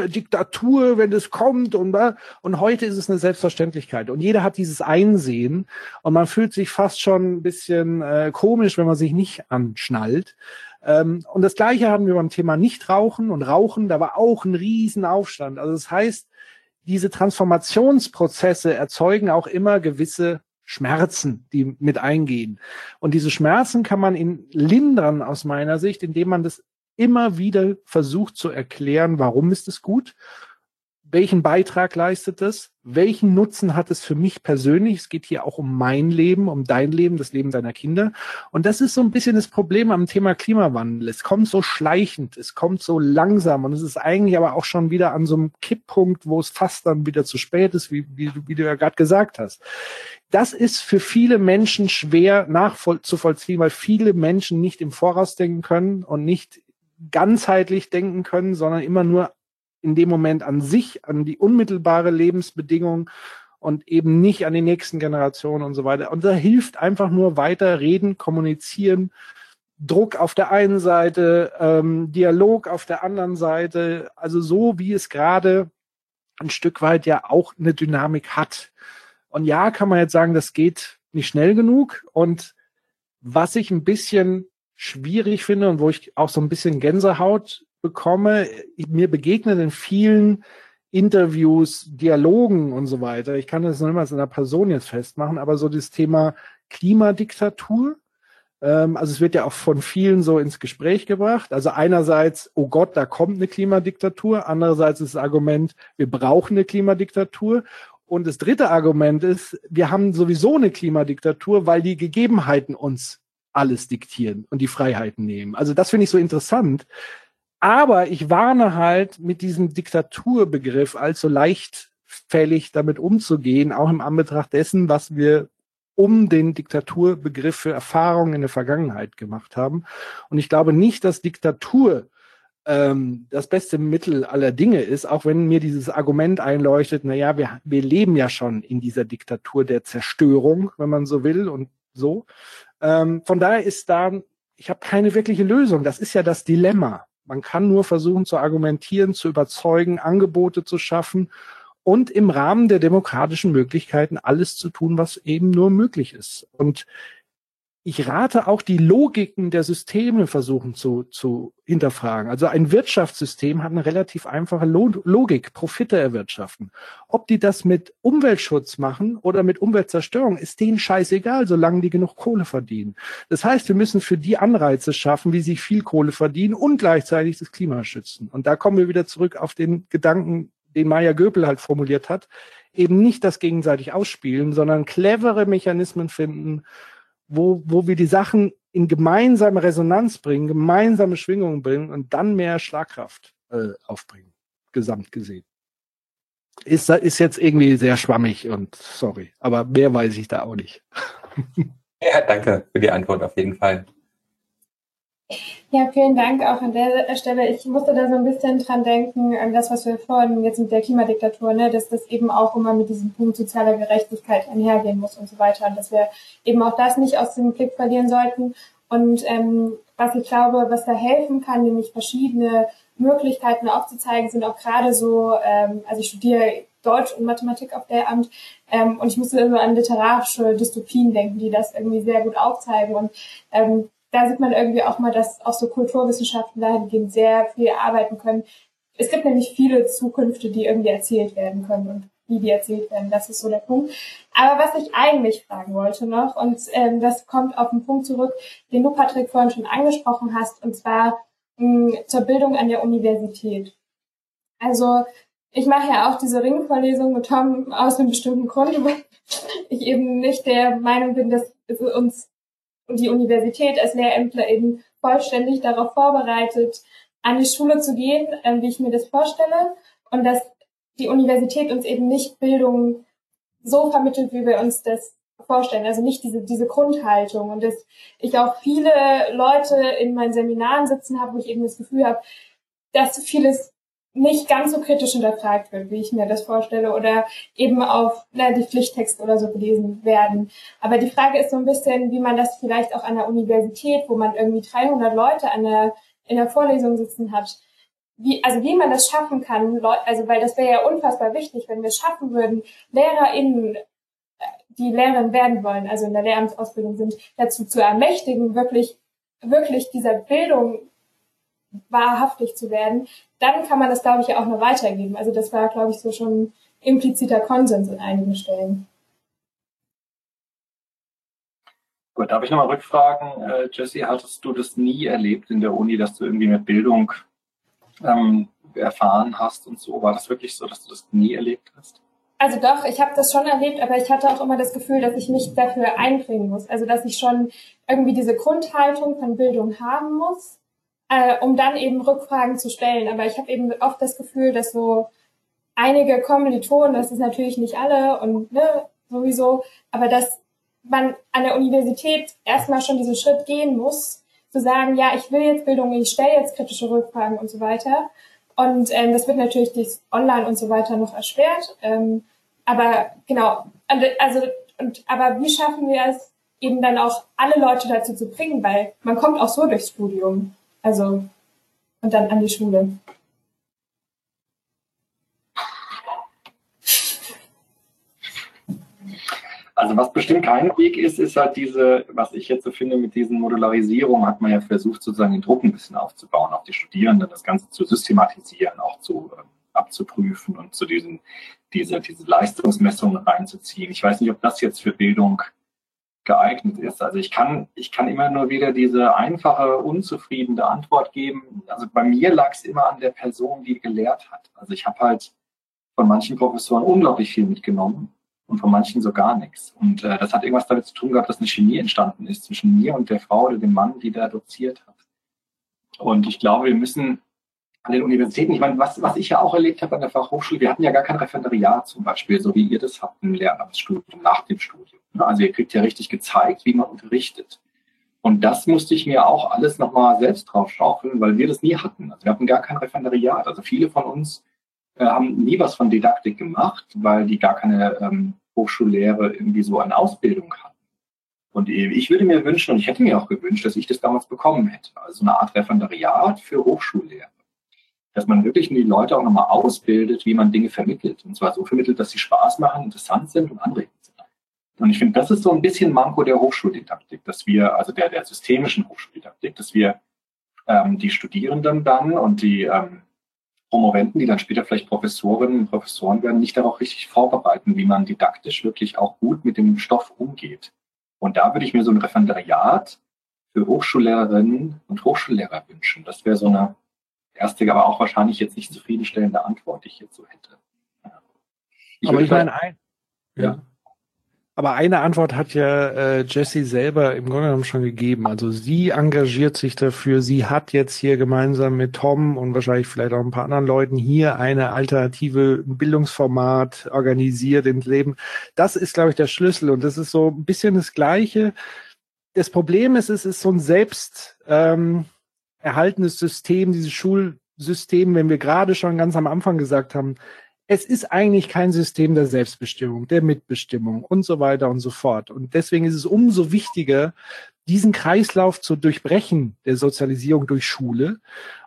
Diktatur, wenn es kommt und und heute ist es eine Selbstverständlichkeit und jeder hat dieses Einsehen und man fühlt sich fast schon ein bisschen äh, komisch, wenn man sich nicht anschnallt. Ähm, und das Gleiche haben wir beim Thema Nichtrauchen und Rauchen. Da war auch ein Riesenaufstand. Also das heißt, diese Transformationsprozesse erzeugen auch immer gewisse Schmerzen, die mit eingehen. Und diese Schmerzen kann man in lindern aus meiner Sicht, indem man das immer wieder versucht zu erklären, warum ist es gut welchen Beitrag leistet es? Welchen Nutzen hat es für mich persönlich? Es geht hier auch um mein Leben, um dein Leben, das Leben deiner Kinder. Und das ist so ein bisschen das Problem am Thema Klimawandel. Es kommt so schleichend, es kommt so langsam und es ist eigentlich aber auch schon wieder an so einem Kipppunkt, wo es fast dann wieder zu spät ist, wie, wie, wie du ja gerade gesagt hast. Das ist für viele Menschen schwer nachzuvollziehen, weil viele Menschen nicht im Voraus denken können und nicht ganzheitlich denken können, sondern immer nur in dem Moment an sich, an die unmittelbare Lebensbedingung und eben nicht an die nächsten Generationen und so weiter. Und da hilft einfach nur weiter reden, kommunizieren, Druck auf der einen Seite, ähm, Dialog auf der anderen Seite, also so wie es gerade ein Stück weit ja auch eine Dynamik hat. Und ja, kann man jetzt sagen, das geht nicht schnell genug. Und was ich ein bisschen schwierig finde und wo ich auch so ein bisschen Gänsehaut bekomme, mir begegnen in vielen Interviews, Dialogen und so weiter. Ich kann das noch niemals in einer Person jetzt festmachen, aber so das Thema Klimadiktatur. Ähm, also es wird ja auch von vielen so ins Gespräch gebracht. Also einerseits, oh Gott, da kommt eine Klimadiktatur. Andererseits ist das Argument, wir brauchen eine Klimadiktatur. Und das dritte Argument ist, wir haben sowieso eine Klimadiktatur, weil die Gegebenheiten uns alles diktieren und die Freiheiten nehmen. Also das finde ich so interessant. Aber ich warne halt mit diesem Diktaturbegriff allzu leichtfällig damit umzugehen, auch im Anbetracht dessen, was wir um den Diktaturbegriff für Erfahrungen in der Vergangenheit gemacht haben. Und ich glaube nicht, dass Diktatur ähm, das beste Mittel aller Dinge ist, auch wenn mir dieses Argument einleuchtet, na ja, wir, wir leben ja schon in dieser Diktatur der Zerstörung, wenn man so will und so. Ähm, von daher ist da, ich habe keine wirkliche Lösung. Das ist ja das Dilemma. Man kann nur versuchen zu argumentieren, zu überzeugen, Angebote zu schaffen und im Rahmen der demokratischen Möglichkeiten alles zu tun, was eben nur möglich ist. Und ich rate auch, die Logiken der Systeme versuchen zu, zu hinterfragen. Also ein Wirtschaftssystem hat eine relativ einfache Logik, Profite erwirtschaften. Ob die das mit Umweltschutz machen oder mit Umweltzerstörung, ist denen scheißegal, solange die genug Kohle verdienen. Das heißt, wir müssen für die Anreize schaffen, wie sie viel Kohle verdienen und gleichzeitig das Klima schützen. Und da kommen wir wieder zurück auf den Gedanken, den Maya Göpel halt formuliert hat. Eben nicht das gegenseitig ausspielen, sondern clevere Mechanismen finden, wo, wo wir die Sachen in gemeinsame Resonanz bringen, gemeinsame Schwingungen bringen und dann mehr Schlagkraft äh, aufbringen, gesamt gesehen. Ist, ist jetzt irgendwie sehr schwammig und sorry, aber mehr weiß ich da auch nicht. Ja, danke für die Antwort auf jeden Fall. Ja, vielen Dank auch an der Stelle. Ich musste da so ein bisschen dran denken, an das, was wir vorhin jetzt mit der Klimadiktatur, ne, dass das eben auch immer mit diesem Punkt sozialer Gerechtigkeit einhergehen muss und so weiter. Und dass wir eben auch das nicht aus dem Blick verlieren sollten. Und ähm, was ich glaube, was da helfen kann, nämlich verschiedene Möglichkeiten aufzuzeigen, sind auch gerade so, ähm, also ich studiere Deutsch und Mathematik auf der Amt ähm, und ich musste immer an literarische Dystopien denken, die das irgendwie sehr gut aufzeigen. Und ähm, da sieht man irgendwie auch mal, dass auch so Kulturwissenschaften dahingehend sehr viel arbeiten können. Es gibt nämlich viele Zukünfte, die irgendwie erzählt werden können und wie die erzählt werden. Das ist so der Punkt. Aber was ich eigentlich fragen wollte noch, und ähm, das kommt auf den Punkt zurück, den du, Patrick, vorhin schon angesprochen hast, und zwar mh, zur Bildung an der Universität. Also ich mache ja auch diese Ringvorlesung mit Tom aus einem bestimmten Grund, weil ich eben nicht der Meinung bin, dass uns die Universität als Lehrämtler eben vollständig darauf vorbereitet, an die Schule zu gehen, äh, wie ich mir das vorstelle, und dass die Universität uns eben nicht Bildung so vermittelt, wie wir uns das vorstellen, also nicht diese, diese Grundhaltung. Und dass ich auch viele Leute in meinen Seminaren sitzen habe, wo ich eben das Gefühl habe, dass vieles nicht ganz so kritisch hinterfragt wird, wie ich mir das vorstelle, oder eben auf na, die Pflichttexte oder so gelesen werden. Aber die Frage ist so ein bisschen, wie man das vielleicht auch an der Universität, wo man irgendwie 300 Leute an der, in der Vorlesung sitzen hat, wie, also wie man das schaffen kann, also weil das wäre ja unfassbar wichtig, wenn wir es schaffen würden, LehrerInnen, die Lehrerin werden wollen, also in der Lehramtsausbildung sind, dazu zu ermächtigen, wirklich, wirklich dieser Bildung wahrhaftig zu werden, dann kann man das, glaube ich, ja auch nur weitergeben. Also das war, glaube ich, so schon impliziter Konsens in einigen Stellen. Gut, darf ich nochmal rückfragen, äh, Jesse, hattest du das nie erlebt in der Uni, dass du irgendwie mit Bildung ähm, erfahren hast und so? War das wirklich so, dass du das nie erlebt hast? Also doch, ich habe das schon erlebt, aber ich hatte auch immer das Gefühl, dass ich mich dafür einbringen muss. Also dass ich schon irgendwie diese Grundhaltung von Bildung haben muss äh, um dann eben Rückfragen zu stellen. Aber ich habe eben oft das Gefühl, dass so einige Kommilitonen, das ist natürlich nicht alle und ne, sowieso, aber dass man an der Universität erstmal schon diesen Schritt gehen muss, zu sagen, ja, ich will jetzt Bildung, ich stelle jetzt kritische Rückfragen und so weiter. Und ähm, das wird natürlich durch Online und so weiter noch erschwert. Ähm, aber genau, also und aber wie schaffen wir es, eben dann auch alle Leute dazu zu bringen, weil man kommt auch so durchs Studium. Also, und dann an die Schule. Also was bestimmt kein Weg ist, ist halt diese, was ich jetzt so finde, mit diesen Modularisierungen hat man ja versucht, sozusagen den Druck ein bisschen aufzubauen, auf die Studierenden, das Ganze zu systematisieren, auch zu äh, abzuprüfen und zu diesen, diese, diese Leistungsmessungen reinzuziehen. Ich weiß nicht, ob das jetzt für Bildung geeignet ist. Also ich kann, ich kann immer nur wieder diese einfache, unzufriedene Antwort geben. Also bei mir lag es immer an der Person, die gelehrt hat. Also ich habe halt von manchen Professoren unglaublich viel mitgenommen und von manchen so gar nichts. Und äh, das hat irgendwas damit zu tun gehabt, dass eine Chemie entstanden ist zwischen mir und der Frau oder dem Mann, die da doziert hat. Und ich glaube, wir müssen an den Universitäten, ich meine, was, was ich ja auch erlebt habe an der Fachhochschule, wir hatten ja gar kein Referendariat zum Beispiel, so wie ihr das habt im Lehramtsstudium, nach dem Studium. Also ihr kriegt ja richtig gezeigt, wie man unterrichtet. Und das musste ich mir auch alles nochmal selbst drauf schaufeln, weil wir das nie hatten. Also wir hatten gar kein Referendariat. Also viele von uns äh, haben nie was von Didaktik gemacht, weil die gar keine ähm, Hochschullehre irgendwie so eine Ausbildung hatten. Und ich würde mir wünschen, und ich hätte mir auch gewünscht, dass ich das damals bekommen hätte. Also eine Art Referendariat für Hochschullehre dass man wirklich die Leute auch nochmal ausbildet, wie man Dinge vermittelt. Und zwar so vermittelt, dass sie Spaß machen, interessant sind und anregend sind. Und ich finde, das ist so ein bisschen Manko der Hochschuldidaktik, dass wir, also der, der systemischen Hochschuldidaktik, dass wir ähm, die Studierenden dann und die ähm, Promoventen, die dann später vielleicht Professorinnen und Professoren werden, nicht darauf richtig vorbereiten, wie man didaktisch wirklich auch gut mit dem Stoff umgeht. Und da würde ich mir so ein Referendariat für Hochschullehrerinnen und Hochschullehrer wünschen. Das wäre so eine erste, aber auch wahrscheinlich jetzt nicht zufriedenstellende Antwort, die ich jetzt so hätte. Ich aber ich meine, ein, ja. Aber eine Antwort hat ja äh, Jessie selber im Grunde genommen schon gegeben. Also sie engagiert sich dafür. Sie hat jetzt hier gemeinsam mit Tom und wahrscheinlich vielleicht auch ein paar anderen Leuten hier eine alternative Bildungsformat organisiert ins Leben. Das ist, glaube ich, der Schlüssel. Und das ist so ein bisschen das Gleiche. Das Problem ist, es ist so ein Selbst, ähm, erhaltenes System, dieses Schulsystem, wenn wir gerade schon ganz am Anfang gesagt haben, es ist eigentlich kein System der Selbstbestimmung, der Mitbestimmung und so weiter und so fort. Und deswegen ist es umso wichtiger, diesen Kreislauf zu durchbrechen, der Sozialisierung durch Schule.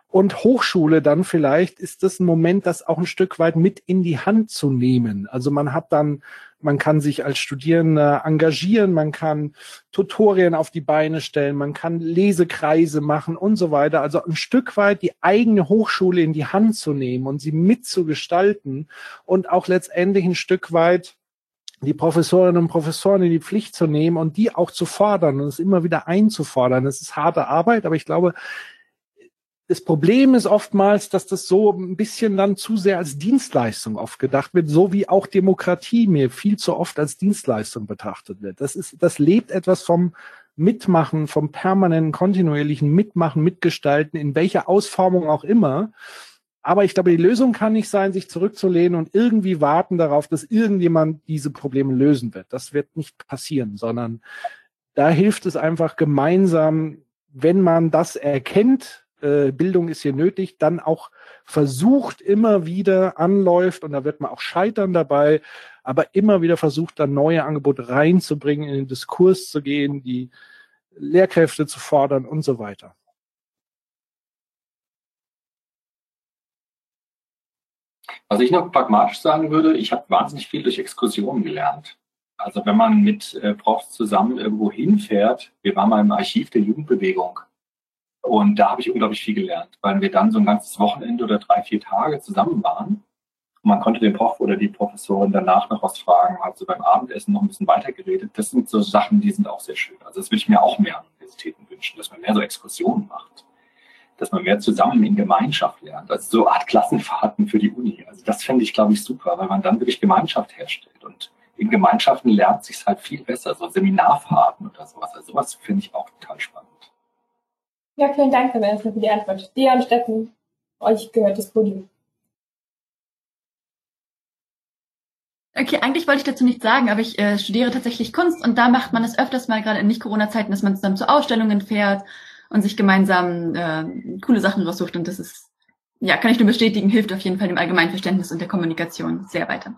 Und Hochschule dann vielleicht ist das ein Moment, das auch ein Stück weit mit in die Hand zu nehmen. Also man hat dann man kann sich als Studierender engagieren, man kann Tutorien auf die Beine stellen, man kann Lesekreise machen und so weiter. Also ein Stück weit die eigene Hochschule in die Hand zu nehmen und sie mitzugestalten und auch letztendlich ein Stück weit die Professorinnen und Professoren in die Pflicht zu nehmen und die auch zu fordern und es immer wieder einzufordern. Das ist harte Arbeit, aber ich glaube, das Problem ist oftmals, dass das so ein bisschen dann zu sehr als Dienstleistung oft gedacht wird, so wie auch Demokratie mir viel zu oft als Dienstleistung betrachtet wird. Das ist, das lebt etwas vom Mitmachen, vom permanenten, kontinuierlichen Mitmachen, Mitgestalten, in welcher Ausformung auch immer. Aber ich glaube, die Lösung kann nicht sein, sich zurückzulehnen und irgendwie warten darauf, dass irgendjemand diese Probleme lösen wird. Das wird nicht passieren, sondern da hilft es einfach gemeinsam, wenn man das erkennt, äh, Bildung ist hier nötig, dann auch versucht, immer wieder anläuft und da wird man auch scheitern dabei, aber immer wieder versucht, dann neue Angebote reinzubringen, in den Diskurs zu gehen, die Lehrkräfte zu fordern und so weiter. Was ich noch pragmatisch sagen würde, ich habe wahnsinnig viel durch Exkursionen gelernt. Also wenn man mit äh, Profs zusammen irgendwo hinfährt, wir waren mal im Archiv der Jugendbewegung und da habe ich unglaublich viel gelernt, weil wir dann so ein ganzes Wochenende oder drei, vier Tage zusammen waren. Und man konnte den Prof oder die Professorin danach noch was fragen, hat so beim Abendessen noch ein bisschen weitergeredet. Das sind so Sachen, die sind auch sehr schön. Also das würde ich mir auch mehr an Universitäten wünschen, dass man mehr so Exkursionen macht. Dass man mehr zusammen in Gemeinschaft lernt. Also so Art Klassenfahrten für die Uni. Also das fände ich, glaube ich, super, weil man dann wirklich Gemeinschaft herstellt. Und in Gemeinschaften lernt sich halt viel besser. So Seminarfahrten oder sowas. Also sowas finde ich auch total spannend. Ja, vielen Dank, Herr Minister, für die Antwort. Dia und Steffen, euch gehört das Podium. Okay, eigentlich wollte ich dazu nichts sagen, aber ich äh, studiere tatsächlich Kunst und da macht man es öfters mal, gerade in Nicht-Corona-Zeiten, dass man zusammen zu Ausstellungen fährt und sich gemeinsam äh, coole Sachen raussucht. Und das ist, ja, kann ich nur bestätigen, hilft auf jeden Fall dem Allgemeinverständnis und der Kommunikation sehr weiter.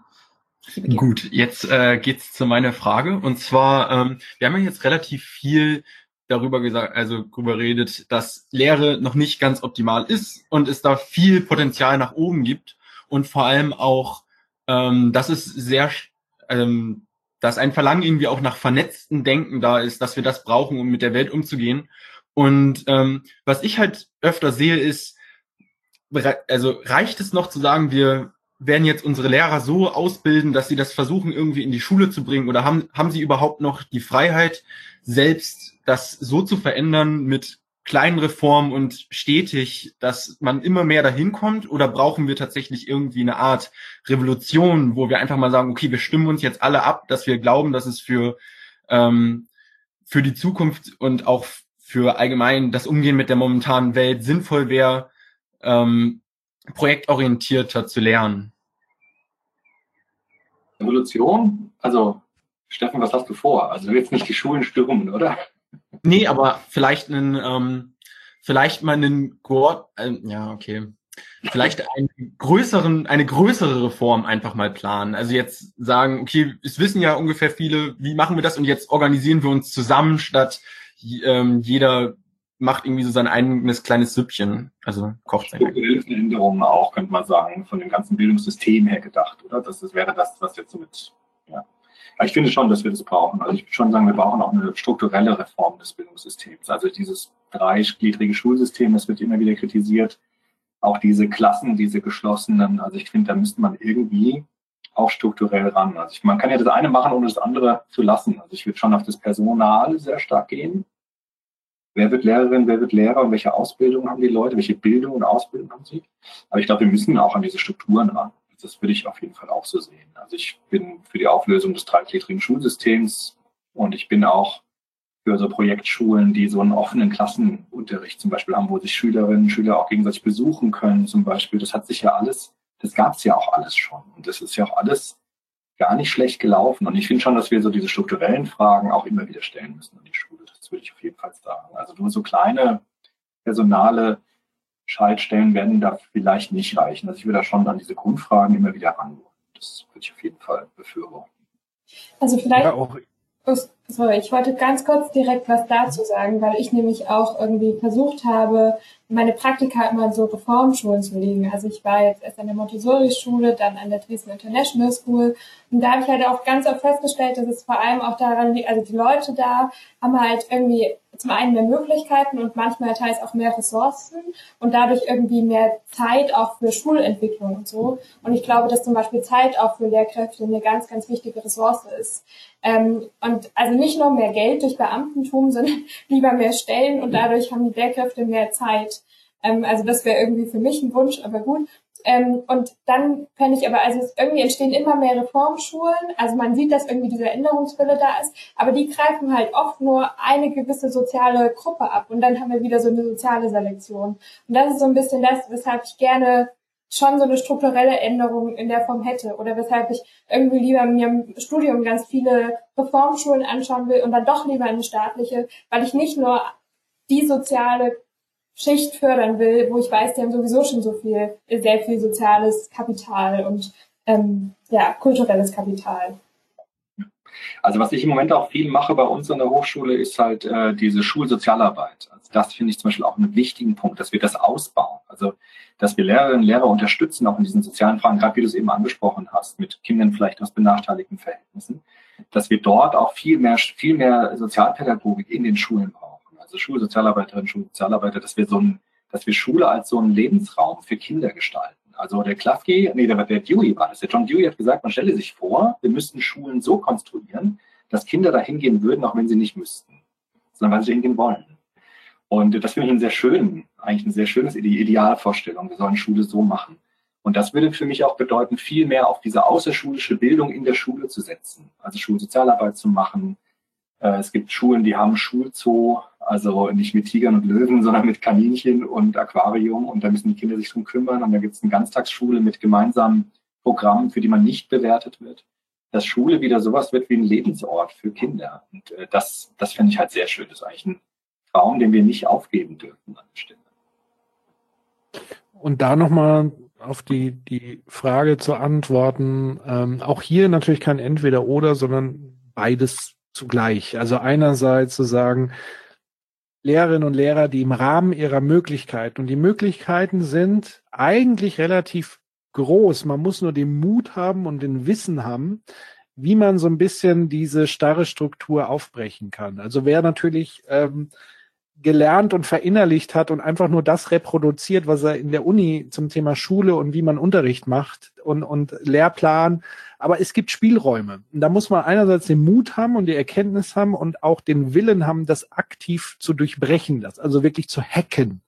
Gut, jetzt äh, geht's zu meiner Frage. Und zwar, ähm, wir haben ja jetzt relativ viel darüber gesagt, also darüber redet, dass Lehre noch nicht ganz optimal ist und es da viel Potenzial nach oben gibt und vor allem auch, ähm, dass es sehr, ähm, dass ein Verlangen irgendwie auch nach vernetzten Denken da ist, dass wir das brauchen, um mit der Welt umzugehen. Und ähm, was ich halt öfter sehe, ist, also reicht es noch zu sagen, wir werden jetzt unsere Lehrer so ausbilden, dass sie das versuchen, irgendwie in die Schule zu bringen? Oder haben, haben sie überhaupt noch die Freiheit, selbst das so zu verändern mit kleinen Reformen und stetig, dass man immer mehr dahin kommt? Oder brauchen wir tatsächlich irgendwie eine Art Revolution, wo wir einfach mal sagen, okay, wir stimmen uns jetzt alle ab, dass wir glauben, dass es für, ähm, für die Zukunft und auch für allgemein das Umgehen mit der momentanen Welt sinnvoll wäre, ähm, projektorientierter zu lernen? Revolution? Also, Steffen, was hast du vor? Also du willst nicht die Schulen stürmen, oder? Nee, aber vielleicht einen, ähm, vielleicht mal einen, äh, ja, okay. Vielleicht einen größeren, eine größere Reform einfach mal planen. Also jetzt sagen, okay, es wissen ja ungefähr viele, wie machen wir das und jetzt organisieren wir uns zusammen, statt ähm, jeder macht irgendwie so sein eigenes kleines Süppchen, also kocht sein. Änderungen auch, könnte man sagen, von dem ganzen Bildungssystem her gedacht, oder? Das, das wäre das, was jetzt so mit, ja. Aber ich finde schon, dass wir das brauchen. Also ich würde schon sagen, wir brauchen auch eine strukturelle Reform des Bildungssystems. Also dieses dreigliedrige Schulsystem, das wird immer wieder kritisiert. Auch diese Klassen, diese geschlossenen, also ich finde, da müsste man irgendwie auch strukturell ran. Also ich, man kann ja das eine machen, ohne das andere zu lassen. Also ich würde schon auf das Personal sehr stark gehen Wer wird Lehrerin, wer wird Lehrer und welche Ausbildung haben die Leute, welche Bildung und Ausbildung haben sie? Aber ich glaube, wir müssen auch an diese Strukturen ran. Das würde ich auf jeden Fall auch so sehen. Also ich bin für die Auflösung des dreigliedrigen Schulsystems und ich bin auch für so Projektschulen, die so einen offenen Klassenunterricht zum Beispiel haben, wo sich Schülerinnen und Schüler auch gegenseitig besuchen können zum Beispiel. Das hat sich ja alles, das gab es ja auch alles schon. Und das ist ja auch alles gar nicht schlecht gelaufen. Und ich finde schon, dass wir so diese strukturellen Fragen auch immer wieder stellen müssen an die Schule würde ich auf jeden Fall sagen. Also nur so kleine personale Schaltstellen werden da vielleicht nicht reichen. Also ich würde da schon an diese Grundfragen immer wieder rangehen. Das würde ich auf jeden Fall befürworten. Also vielleicht ja, auch sorry, ich wollte ganz kurz direkt was dazu sagen, weil ich nämlich auch irgendwie versucht habe, meine Praktika immer in so Reformschulen zu legen. Also ich war jetzt erst an der Montessori-Schule, dann an der Dresden International School. Und da habe ich halt auch ganz oft festgestellt, dass es vor allem auch daran liegt, also die Leute da haben halt irgendwie zum einen mehr Möglichkeiten und manchmal teils auch mehr Ressourcen und dadurch irgendwie mehr Zeit auch für Schulentwicklung und so. Und ich glaube, dass zum Beispiel Zeit auch für Lehrkräfte eine ganz, ganz wichtige Ressource ist. Ähm, und also nicht nur mehr Geld durch Beamtentum, sondern lieber mehr Stellen und dadurch haben die Lehrkräfte mehr Zeit. Ähm, also das wäre irgendwie für mich ein Wunsch, aber gut. Ähm, und dann fände ich aber, also irgendwie entstehen immer mehr Reformschulen. Also man sieht, dass irgendwie diese Änderungswille da ist, aber die greifen halt oft nur eine gewisse soziale Gruppe ab und dann haben wir wieder so eine soziale Selektion. Und das ist so ein bisschen das, weshalb ich gerne schon so eine strukturelle Änderung in der Form hätte oder weshalb ich irgendwie lieber mir im Studium ganz viele Reformschulen anschauen will und dann doch lieber eine staatliche, weil ich nicht nur die soziale Schicht fördern will, wo ich weiß, die haben sowieso schon so viel, sehr viel soziales Kapital und ähm, ja, kulturelles Kapital. Also was ich im Moment auch viel mache bei uns an der Hochschule, ist halt äh, diese Schulsozialarbeit. Also das finde ich zum Beispiel auch einen wichtigen Punkt, dass wir das ausbauen. Also dass wir Lehrerinnen und Lehrer unterstützen, auch in diesen sozialen Fragen, gerade wie du es eben angesprochen hast, mit Kindern vielleicht aus benachteiligten Verhältnissen, dass wir dort auch viel mehr, viel mehr Sozialpädagogik in den Schulen brauchen also Schulsozialarbeiterinnen, Schulsozialarbeiter, dass wir so ein, dass wir Schule als so einen Lebensraum für Kinder gestalten. Also der Klafki, nee, der, der Dewey war das. Der John Dewey hat gesagt, man stelle sich vor, wir müssten Schulen so konstruieren, dass Kinder da hingehen würden, auch wenn sie nicht müssten, sondern weil sie hingehen wollen. Und das finde ich ein sehr schön, eigentlich eine sehr schöne Idealvorstellung. Wir sollen Schule so machen. Und das würde für mich auch bedeuten, viel mehr auf diese außerschulische Bildung in der Schule zu setzen. Also Schulsozialarbeit zu machen. Äh, es gibt Schulen, die haben Schulzoo, also nicht mit Tigern und Löwen, sondern mit Kaninchen und Aquarium. Und da müssen die Kinder sich drum kümmern. Und da gibt es eine Ganztagsschule mit gemeinsamen Programmen, für die man nicht bewertet wird. Dass Schule wieder sowas wird wie ein Lebensort für Kinder. Und äh, das, das finde ich halt sehr schön. Das ist eigentlich ein Traum, den wir nicht aufgeben dürfen an der Stelle. Und da nochmal auf die, die Frage zu antworten. Ähm, auch hier natürlich kein Entweder-Oder, sondern beides zugleich. Also einerseits zu sagen, Lehrerinnen und Lehrer, die im Rahmen ihrer Möglichkeiten, und die Möglichkeiten sind eigentlich relativ groß. Man muss nur den Mut haben und den Wissen haben, wie man so ein bisschen diese starre Struktur aufbrechen kann. Also wer natürlich ähm, gelernt und verinnerlicht hat und einfach nur das reproduziert, was er in der Uni zum Thema Schule und wie man Unterricht macht und, und Lehrplan. Aber es gibt Spielräume. Und da muss man einerseits den Mut haben und die Erkenntnis haben und auch den Willen haben, das aktiv zu durchbrechen, das also wirklich zu hacken,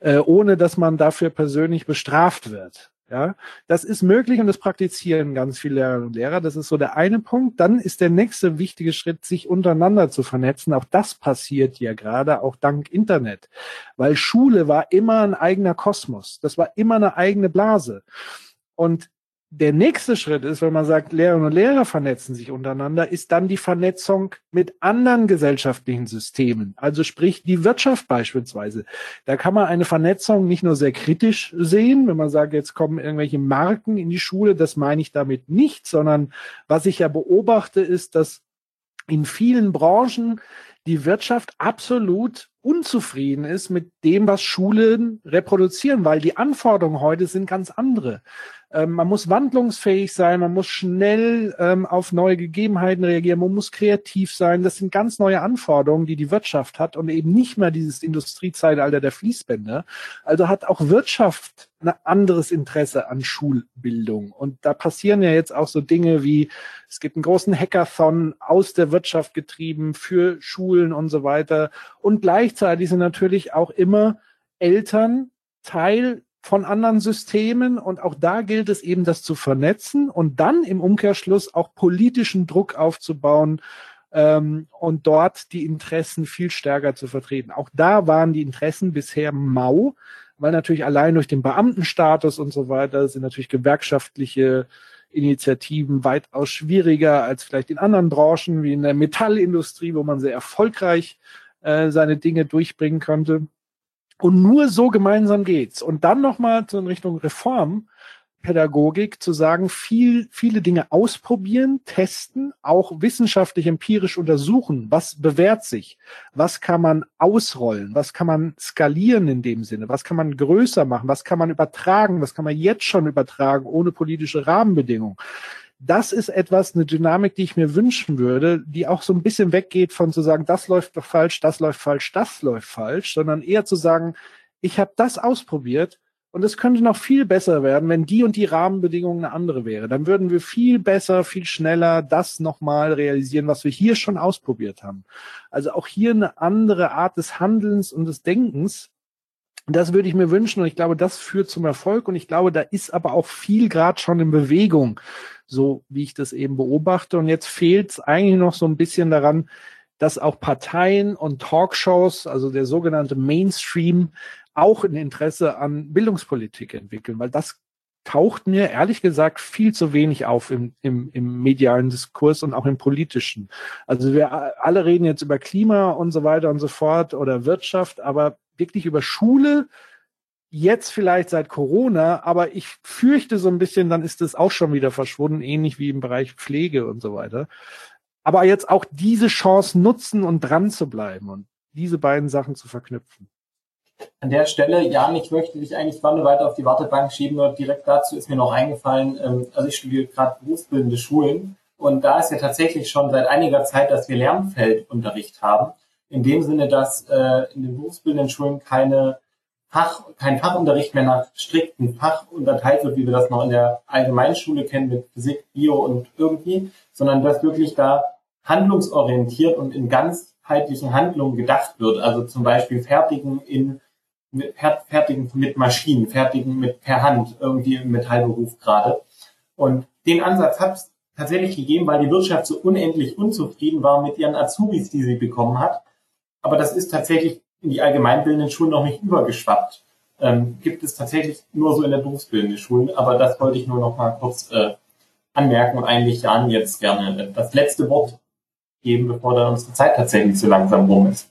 äh, ohne dass man dafür persönlich bestraft wird. Ja, das ist möglich und das praktizieren ganz viele Lehrerinnen und Lehrer. Das ist so der eine Punkt. Dann ist der nächste wichtige Schritt, sich untereinander zu vernetzen. Auch das passiert ja gerade, auch dank Internet. Weil Schule war immer ein eigener Kosmos. Das war immer eine eigene Blase. Und der nächste Schritt ist, wenn man sagt, Lehrerinnen und Lehrer vernetzen sich untereinander, ist dann die Vernetzung mit anderen gesellschaftlichen Systemen. Also sprich die Wirtschaft beispielsweise. Da kann man eine Vernetzung nicht nur sehr kritisch sehen, wenn man sagt, jetzt kommen irgendwelche Marken in die Schule, das meine ich damit nicht, sondern was ich ja beobachte, ist, dass in vielen Branchen die Wirtschaft absolut unzufrieden ist mit dem, was Schulen reproduzieren, weil die Anforderungen heute sind ganz andere. Ähm, man muss wandlungsfähig sein, man muss schnell ähm, auf neue Gegebenheiten reagieren, man muss kreativ sein. Das sind ganz neue Anforderungen, die die Wirtschaft hat und eben nicht mehr dieses Industriezeitalter der Fließbänder. Also hat auch Wirtschaft ein anderes Interesse an Schulbildung. Und da passieren ja jetzt auch so Dinge wie, es gibt einen großen Hackathon aus der Wirtschaft getrieben für Schulen und so weiter. Und gleichzeitig sind natürlich auch immer Eltern Teil von anderen Systemen und auch da gilt es eben, das zu vernetzen und dann im Umkehrschluss auch politischen Druck aufzubauen ähm, und dort die Interessen viel stärker zu vertreten. Auch da waren die Interessen bisher mau, weil natürlich allein durch den Beamtenstatus und so weiter sind natürlich gewerkschaftliche Initiativen weitaus schwieriger als vielleicht in anderen Branchen wie in der Metallindustrie, wo man sehr erfolgreich äh, seine Dinge durchbringen könnte. Und nur so gemeinsam geht's. Und dann nochmal in Richtung Reform. Pädagogik zu sagen, viel, viele Dinge ausprobieren, testen, auch wissenschaftlich empirisch untersuchen, was bewährt sich, was kann man ausrollen, was kann man skalieren in dem Sinne, was kann man größer machen, was kann man übertragen, was kann man jetzt schon übertragen, ohne politische Rahmenbedingungen das ist etwas, eine Dynamik, die ich mir wünschen würde, die auch so ein bisschen weggeht von zu sagen, das läuft doch falsch, das läuft falsch, das läuft falsch, sondern eher zu sagen, ich habe das ausprobiert und es könnte noch viel besser werden, wenn die und die Rahmenbedingungen eine andere wäre. Dann würden wir viel besser, viel schneller das nochmal realisieren, was wir hier schon ausprobiert haben. Also auch hier eine andere Art des Handelns und des Denkens, das würde ich mir wünschen und ich glaube, das führt zum Erfolg und ich glaube, da ist aber auch viel gerade schon in Bewegung, so wie ich das eben beobachte. Und jetzt fehlt es eigentlich noch so ein bisschen daran, dass auch Parteien und Talkshows, also der sogenannte Mainstream, auch ein Interesse an Bildungspolitik entwickeln, weil das taucht mir ehrlich gesagt viel zu wenig auf im, im, im medialen Diskurs und auch im politischen. Also wir alle reden jetzt über Klima und so weiter und so fort oder Wirtschaft, aber wirklich über Schule, jetzt vielleicht seit Corona, aber ich fürchte so ein bisschen, dann ist es auch schon wieder verschwunden, ähnlich wie im Bereich Pflege und so weiter. Aber jetzt auch diese Chance nutzen und dran zu bleiben und diese beiden Sachen zu verknüpfen. An der Stelle, Jan, ich möchte dich eigentlich wann weiter auf die Wartebank schieben, nur direkt dazu ist mir noch eingefallen, ähm, also ich studiere gerade berufsbildende Schulen und da ist ja tatsächlich schon seit einiger Zeit, dass wir Lernfeldunterricht haben in dem Sinne, dass äh, in den berufsbildenden Schulen keine Fach, kein Fachunterricht mehr nach strikten Fach unterteilt wird, wie wir das noch in der Allgemeinschule kennen mit Physik, Bio und irgendwie, sondern dass wirklich da handlungsorientiert und in ganzheitlichen Handlungen gedacht wird. Also zum Beispiel fertigen in fertigen mit Maschinen, fertigen mit per Hand, irgendwie im Metallberuf gerade. Und den Ansatz hat es tatsächlich gegeben, weil die Wirtschaft so unendlich unzufrieden war mit ihren Azubis, die sie bekommen hat, aber das ist tatsächlich in die allgemeinbildenden Schulen noch nicht übergeschwappt. Ähm, gibt es tatsächlich nur so in der berufsbildenden Schulen, aber das wollte ich nur noch mal kurz äh, anmerken und eigentlich Jan jetzt gerne das letzte Wort geben, bevor dann unsere Zeit tatsächlich so langsam rum ist.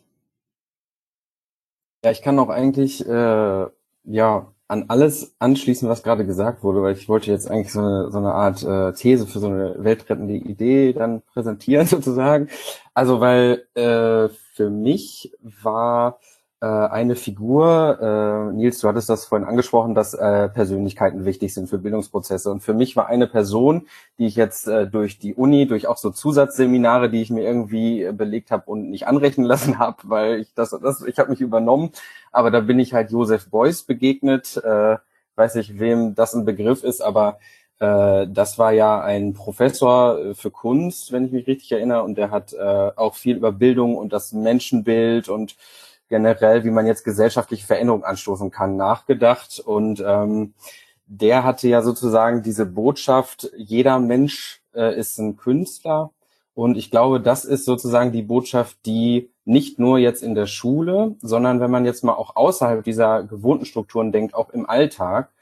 Ja, ich kann auch eigentlich äh, ja an alles anschließen, was gerade gesagt wurde, weil ich wollte jetzt eigentlich so eine, so eine Art äh, These für so eine weltrettende Idee dann präsentieren sozusagen. Also weil äh, für mich war äh, eine Figur, äh, Nils, du hattest das vorhin angesprochen, dass äh, Persönlichkeiten wichtig sind für Bildungsprozesse. Und für mich war eine Person, die ich jetzt äh, durch die Uni, durch auch so Zusatzseminare, die ich mir irgendwie belegt habe und nicht anrechnen lassen habe, weil ich das, das ich habe mich übernommen, aber da bin ich halt Josef Beuys begegnet. Äh, weiß nicht, wem das ein Begriff ist, aber äh, das war ja ein Professor äh, für Kunst, wenn ich mich richtig erinnere, und der hat äh, auch viel über Bildung und das Menschenbild und generell, wie man jetzt gesellschaftliche Veränderungen anstoßen kann, nachgedacht. Und ähm, der hatte ja sozusagen diese Botschaft, jeder Mensch äh, ist ein Künstler. Und ich glaube, das ist sozusagen die Botschaft, die nicht nur jetzt in der Schule, sondern wenn man jetzt mal auch außerhalb dieser gewohnten Strukturen denkt, auch im Alltag,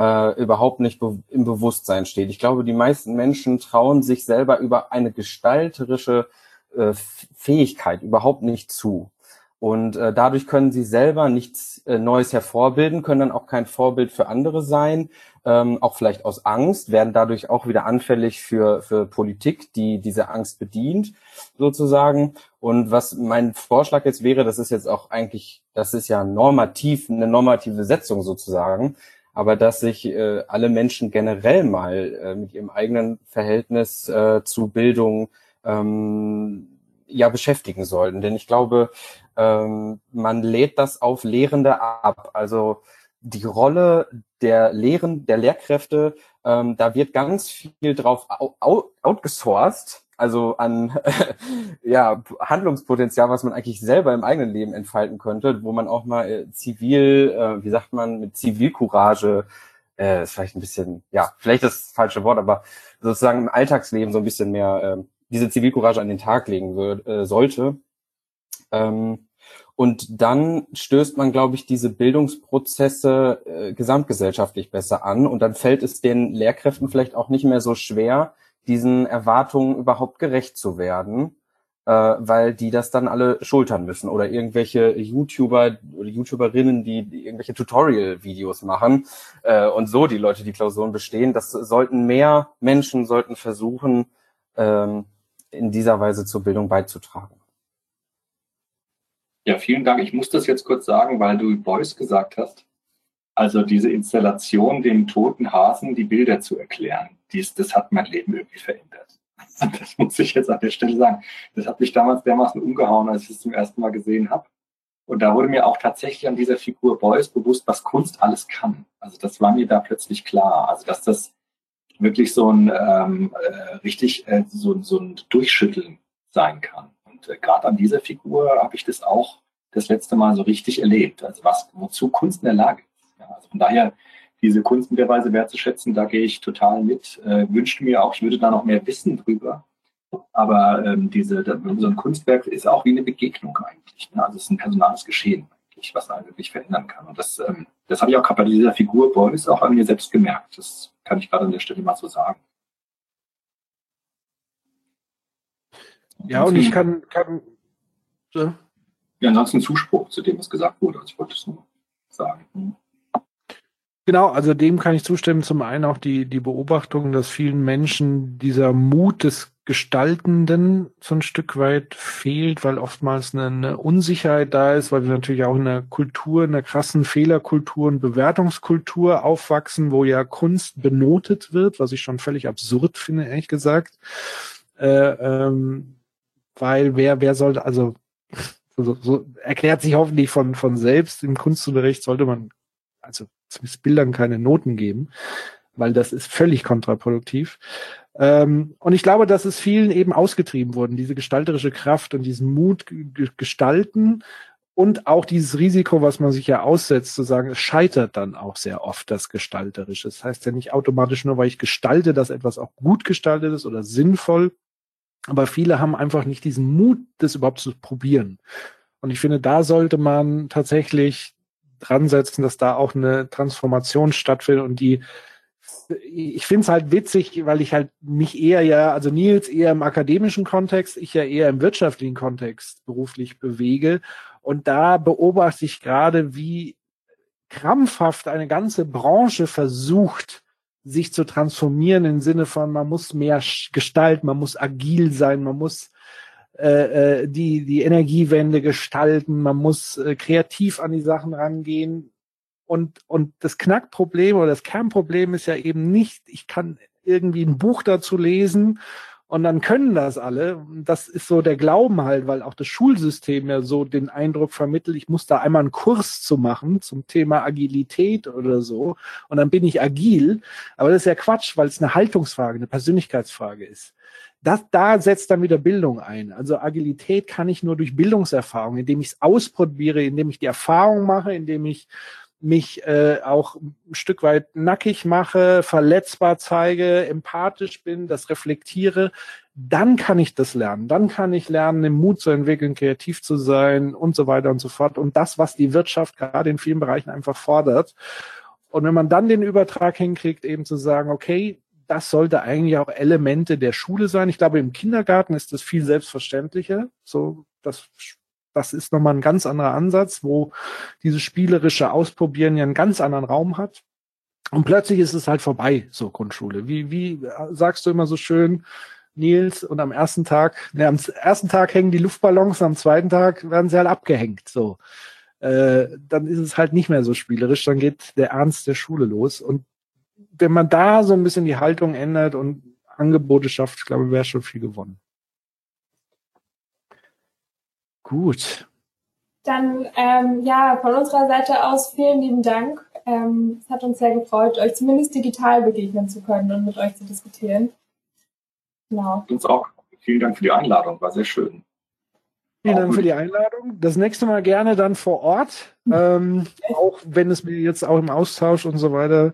äh, überhaupt nicht be im Bewusstsein steht. Ich glaube, die meisten Menschen trauen sich selber über eine gestalterische äh, Fähigkeit überhaupt nicht zu. Und äh, dadurch können sie selber nichts äh, Neues hervorbilden, können dann auch kein Vorbild für andere sein, ähm, auch vielleicht aus Angst, werden dadurch auch wieder anfällig für, für Politik, die diese Angst bedient, sozusagen. Und was mein Vorschlag jetzt wäre, das ist jetzt auch eigentlich, das ist ja normativ, eine normative Setzung sozusagen, aber dass sich äh, alle Menschen generell mal äh, mit ihrem eigenen Verhältnis äh, zu Bildung ähm, ja beschäftigen sollten. Denn ich glaube, ähm, man lädt das auf Lehrende ab. Also die Rolle der Lehren, der Lehrkräfte, ähm, da wird ganz viel drauf outgesourced, also an ja, Handlungspotenzial, was man eigentlich selber im eigenen Leben entfalten könnte, wo man auch mal äh, zivil, äh, wie sagt man, mit Zivilcourage, äh, ist vielleicht ein bisschen, ja, vielleicht das falsche Wort, aber sozusagen im Alltagsleben so ein bisschen mehr äh, diese Zivilcourage an den Tag legen wird, äh, sollte. Ähm, und dann stößt man, glaube ich, diese Bildungsprozesse äh, gesamtgesellschaftlich besser an. Und dann fällt es den Lehrkräften vielleicht auch nicht mehr so schwer, diesen Erwartungen überhaupt gerecht zu werden, äh, weil die das dann alle schultern müssen. Oder irgendwelche YouTuber oder YouTuberinnen, die, irgendwelche Tutorial-Videos machen äh, und so die Leute die Klausuren bestehen. Das sollten mehr Menschen sollten versuchen, ähm, in dieser Weise zur Bildung beizutragen. Ja, vielen Dank. Ich muss das jetzt kurz sagen, weil du Beuys gesagt hast. Also diese Installation, den toten Hasen die Bilder zu erklären, dies, das hat mein Leben irgendwie verändert. Das muss ich jetzt an der Stelle sagen. Das hat mich damals dermaßen umgehauen, als ich es zum ersten Mal gesehen habe. Und da wurde mir auch tatsächlich an dieser Figur Beuys bewusst, was Kunst alles kann. Also das war mir da plötzlich klar. Also dass das wirklich so ein ähm, äh, richtig äh, so, so ein Durchschütteln sein kann. Und äh, gerade an dieser Figur habe ich das auch das letzte Mal so richtig erlebt. Also was, wozu Kunst in der Lage also von daher, diese Kunst mit der Weise wertzuschätzen, da gehe ich total mit. Äh, wünschte mir auch, ich würde da noch mehr wissen drüber. Aber ähm, diese, so ein Kunstwerk ist auch wie eine Begegnung eigentlich. Ne? Also es ist ein personales Geschehen eigentlich, was einen wirklich verändern kann. Und das, ähm, das habe ich auch gerade bei dieser Figur Boris auch an mir selbst gemerkt. Das kann ich gerade an der Stelle mal so sagen. Ja, und ich kann, kann so. Ja, ansonsten Zuspruch zu dem, was gesagt wurde. Also ich wollte es nur sagen. Genau, also dem kann ich zustimmen. Zum einen auch die, die Beobachtung, dass vielen Menschen dieser Mut des Gestaltenden so ein Stück weit fehlt, weil oftmals eine, Unsicherheit da ist, weil wir natürlich auch in einer Kultur, in einer krassen Fehlerkultur und Bewertungskultur aufwachsen, wo ja Kunst benotet wird, was ich schon völlig absurd finde, ehrlich gesagt. Äh, ähm, weil wer, wer sollte, also so, so erklärt sich hoffentlich von, von selbst, im Kunstunterricht sollte man also Bildern keine Noten geben, weil das ist völlig kontraproduktiv. Ähm, und ich glaube, dass es vielen eben ausgetrieben wurden, diese gestalterische Kraft und diesen Mut gestalten und auch dieses Risiko, was man sich ja aussetzt, zu sagen, es scheitert dann auch sehr oft das Gestalterische. Das heißt ja nicht automatisch nur, weil ich gestalte, dass etwas auch gut gestaltet ist oder sinnvoll, aber viele haben einfach nicht diesen Mut, das überhaupt zu probieren. Und ich finde, da sollte man tatsächlich dran setzen, dass da auch eine Transformation stattfindet und die ich finde es halt witzig, weil ich halt mich eher ja, also Nils eher im akademischen Kontext, ich ja eher im wirtschaftlichen Kontext beruflich bewege. Und da beobachte ich gerade, wie krampfhaft eine ganze Branche versucht, sich zu transformieren im Sinne von, man muss mehr gestalten, man muss agil sein, man muss äh, äh, die, die Energiewende gestalten, man muss äh, kreativ an die Sachen rangehen. Und, und das Knackproblem oder das Kernproblem ist ja eben nicht, ich kann irgendwie ein Buch dazu lesen und dann können das alle. Das ist so der Glauben halt, weil auch das Schulsystem ja so den Eindruck vermittelt, ich muss da einmal einen Kurs zu machen zum Thema Agilität oder so. Und dann bin ich agil. Aber das ist ja Quatsch, weil es eine Haltungsfrage, eine Persönlichkeitsfrage ist. Das, da setzt dann wieder Bildung ein. Also Agilität kann ich nur durch Bildungserfahrung, indem ich es ausprobiere, indem ich die Erfahrung mache, indem ich mich äh, auch ein Stück weit nackig mache, verletzbar zeige, empathisch bin, das reflektiere, dann kann ich das lernen. Dann kann ich lernen, den Mut zu entwickeln, kreativ zu sein und so weiter und so fort. Und das, was die Wirtschaft gerade in vielen Bereichen einfach fordert. Und wenn man dann den Übertrag hinkriegt, eben zu sagen, okay, das sollte eigentlich auch Elemente der Schule sein. Ich glaube, im Kindergarten ist das viel selbstverständlicher. So, das das ist nochmal ein ganz anderer Ansatz, wo dieses spielerische Ausprobieren ja einen ganz anderen Raum hat. Und plötzlich ist es halt vorbei, so Grundschule. Wie, wie sagst du immer so schön, Nils, und am ersten Tag, ne, am ersten Tag hängen die Luftballons, am zweiten Tag werden sie halt abgehängt, so. Äh, dann ist es halt nicht mehr so spielerisch, dann geht der Ernst der Schule los. Und wenn man da so ein bisschen die Haltung ändert und Angebote schafft, ich glaube, wäre schon viel gewonnen. Gut. Dann ähm, ja, von unserer Seite aus vielen lieben Dank. Ähm, es hat uns sehr gefreut, euch zumindest digital begegnen zu können und mit euch zu diskutieren. Genau. Uns auch. Vielen Dank für die Einladung, war sehr schön. Vielen Dank für die Einladung. Das nächste Mal gerne dann vor Ort, ähm, auch wenn es mir jetzt auch im Austausch und so weiter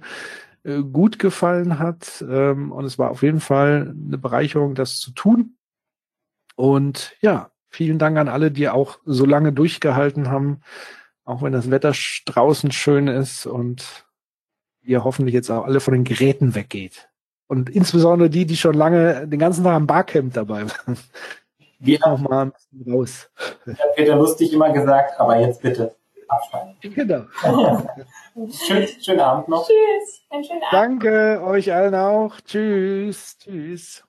äh, gut gefallen hat. Ähm, und es war auf jeden Fall eine Bereicherung, das zu tun. Und ja, Vielen Dank an alle, die auch so lange durchgehalten haben, auch wenn das Wetter draußen schön ist und ihr hoffentlich jetzt auch alle von den Geräten weggeht. Und insbesondere die, die schon lange den ganzen Tag am Barcamp dabei waren. Geht noch mal ein bisschen raus. Ich habe Peter lustig immer gesagt, aber jetzt bitte abschalten. Genau. Schön, schönen Abend noch. Tschüss. Einen schönen Abend. Danke euch allen auch. Tschüss. Tschüss.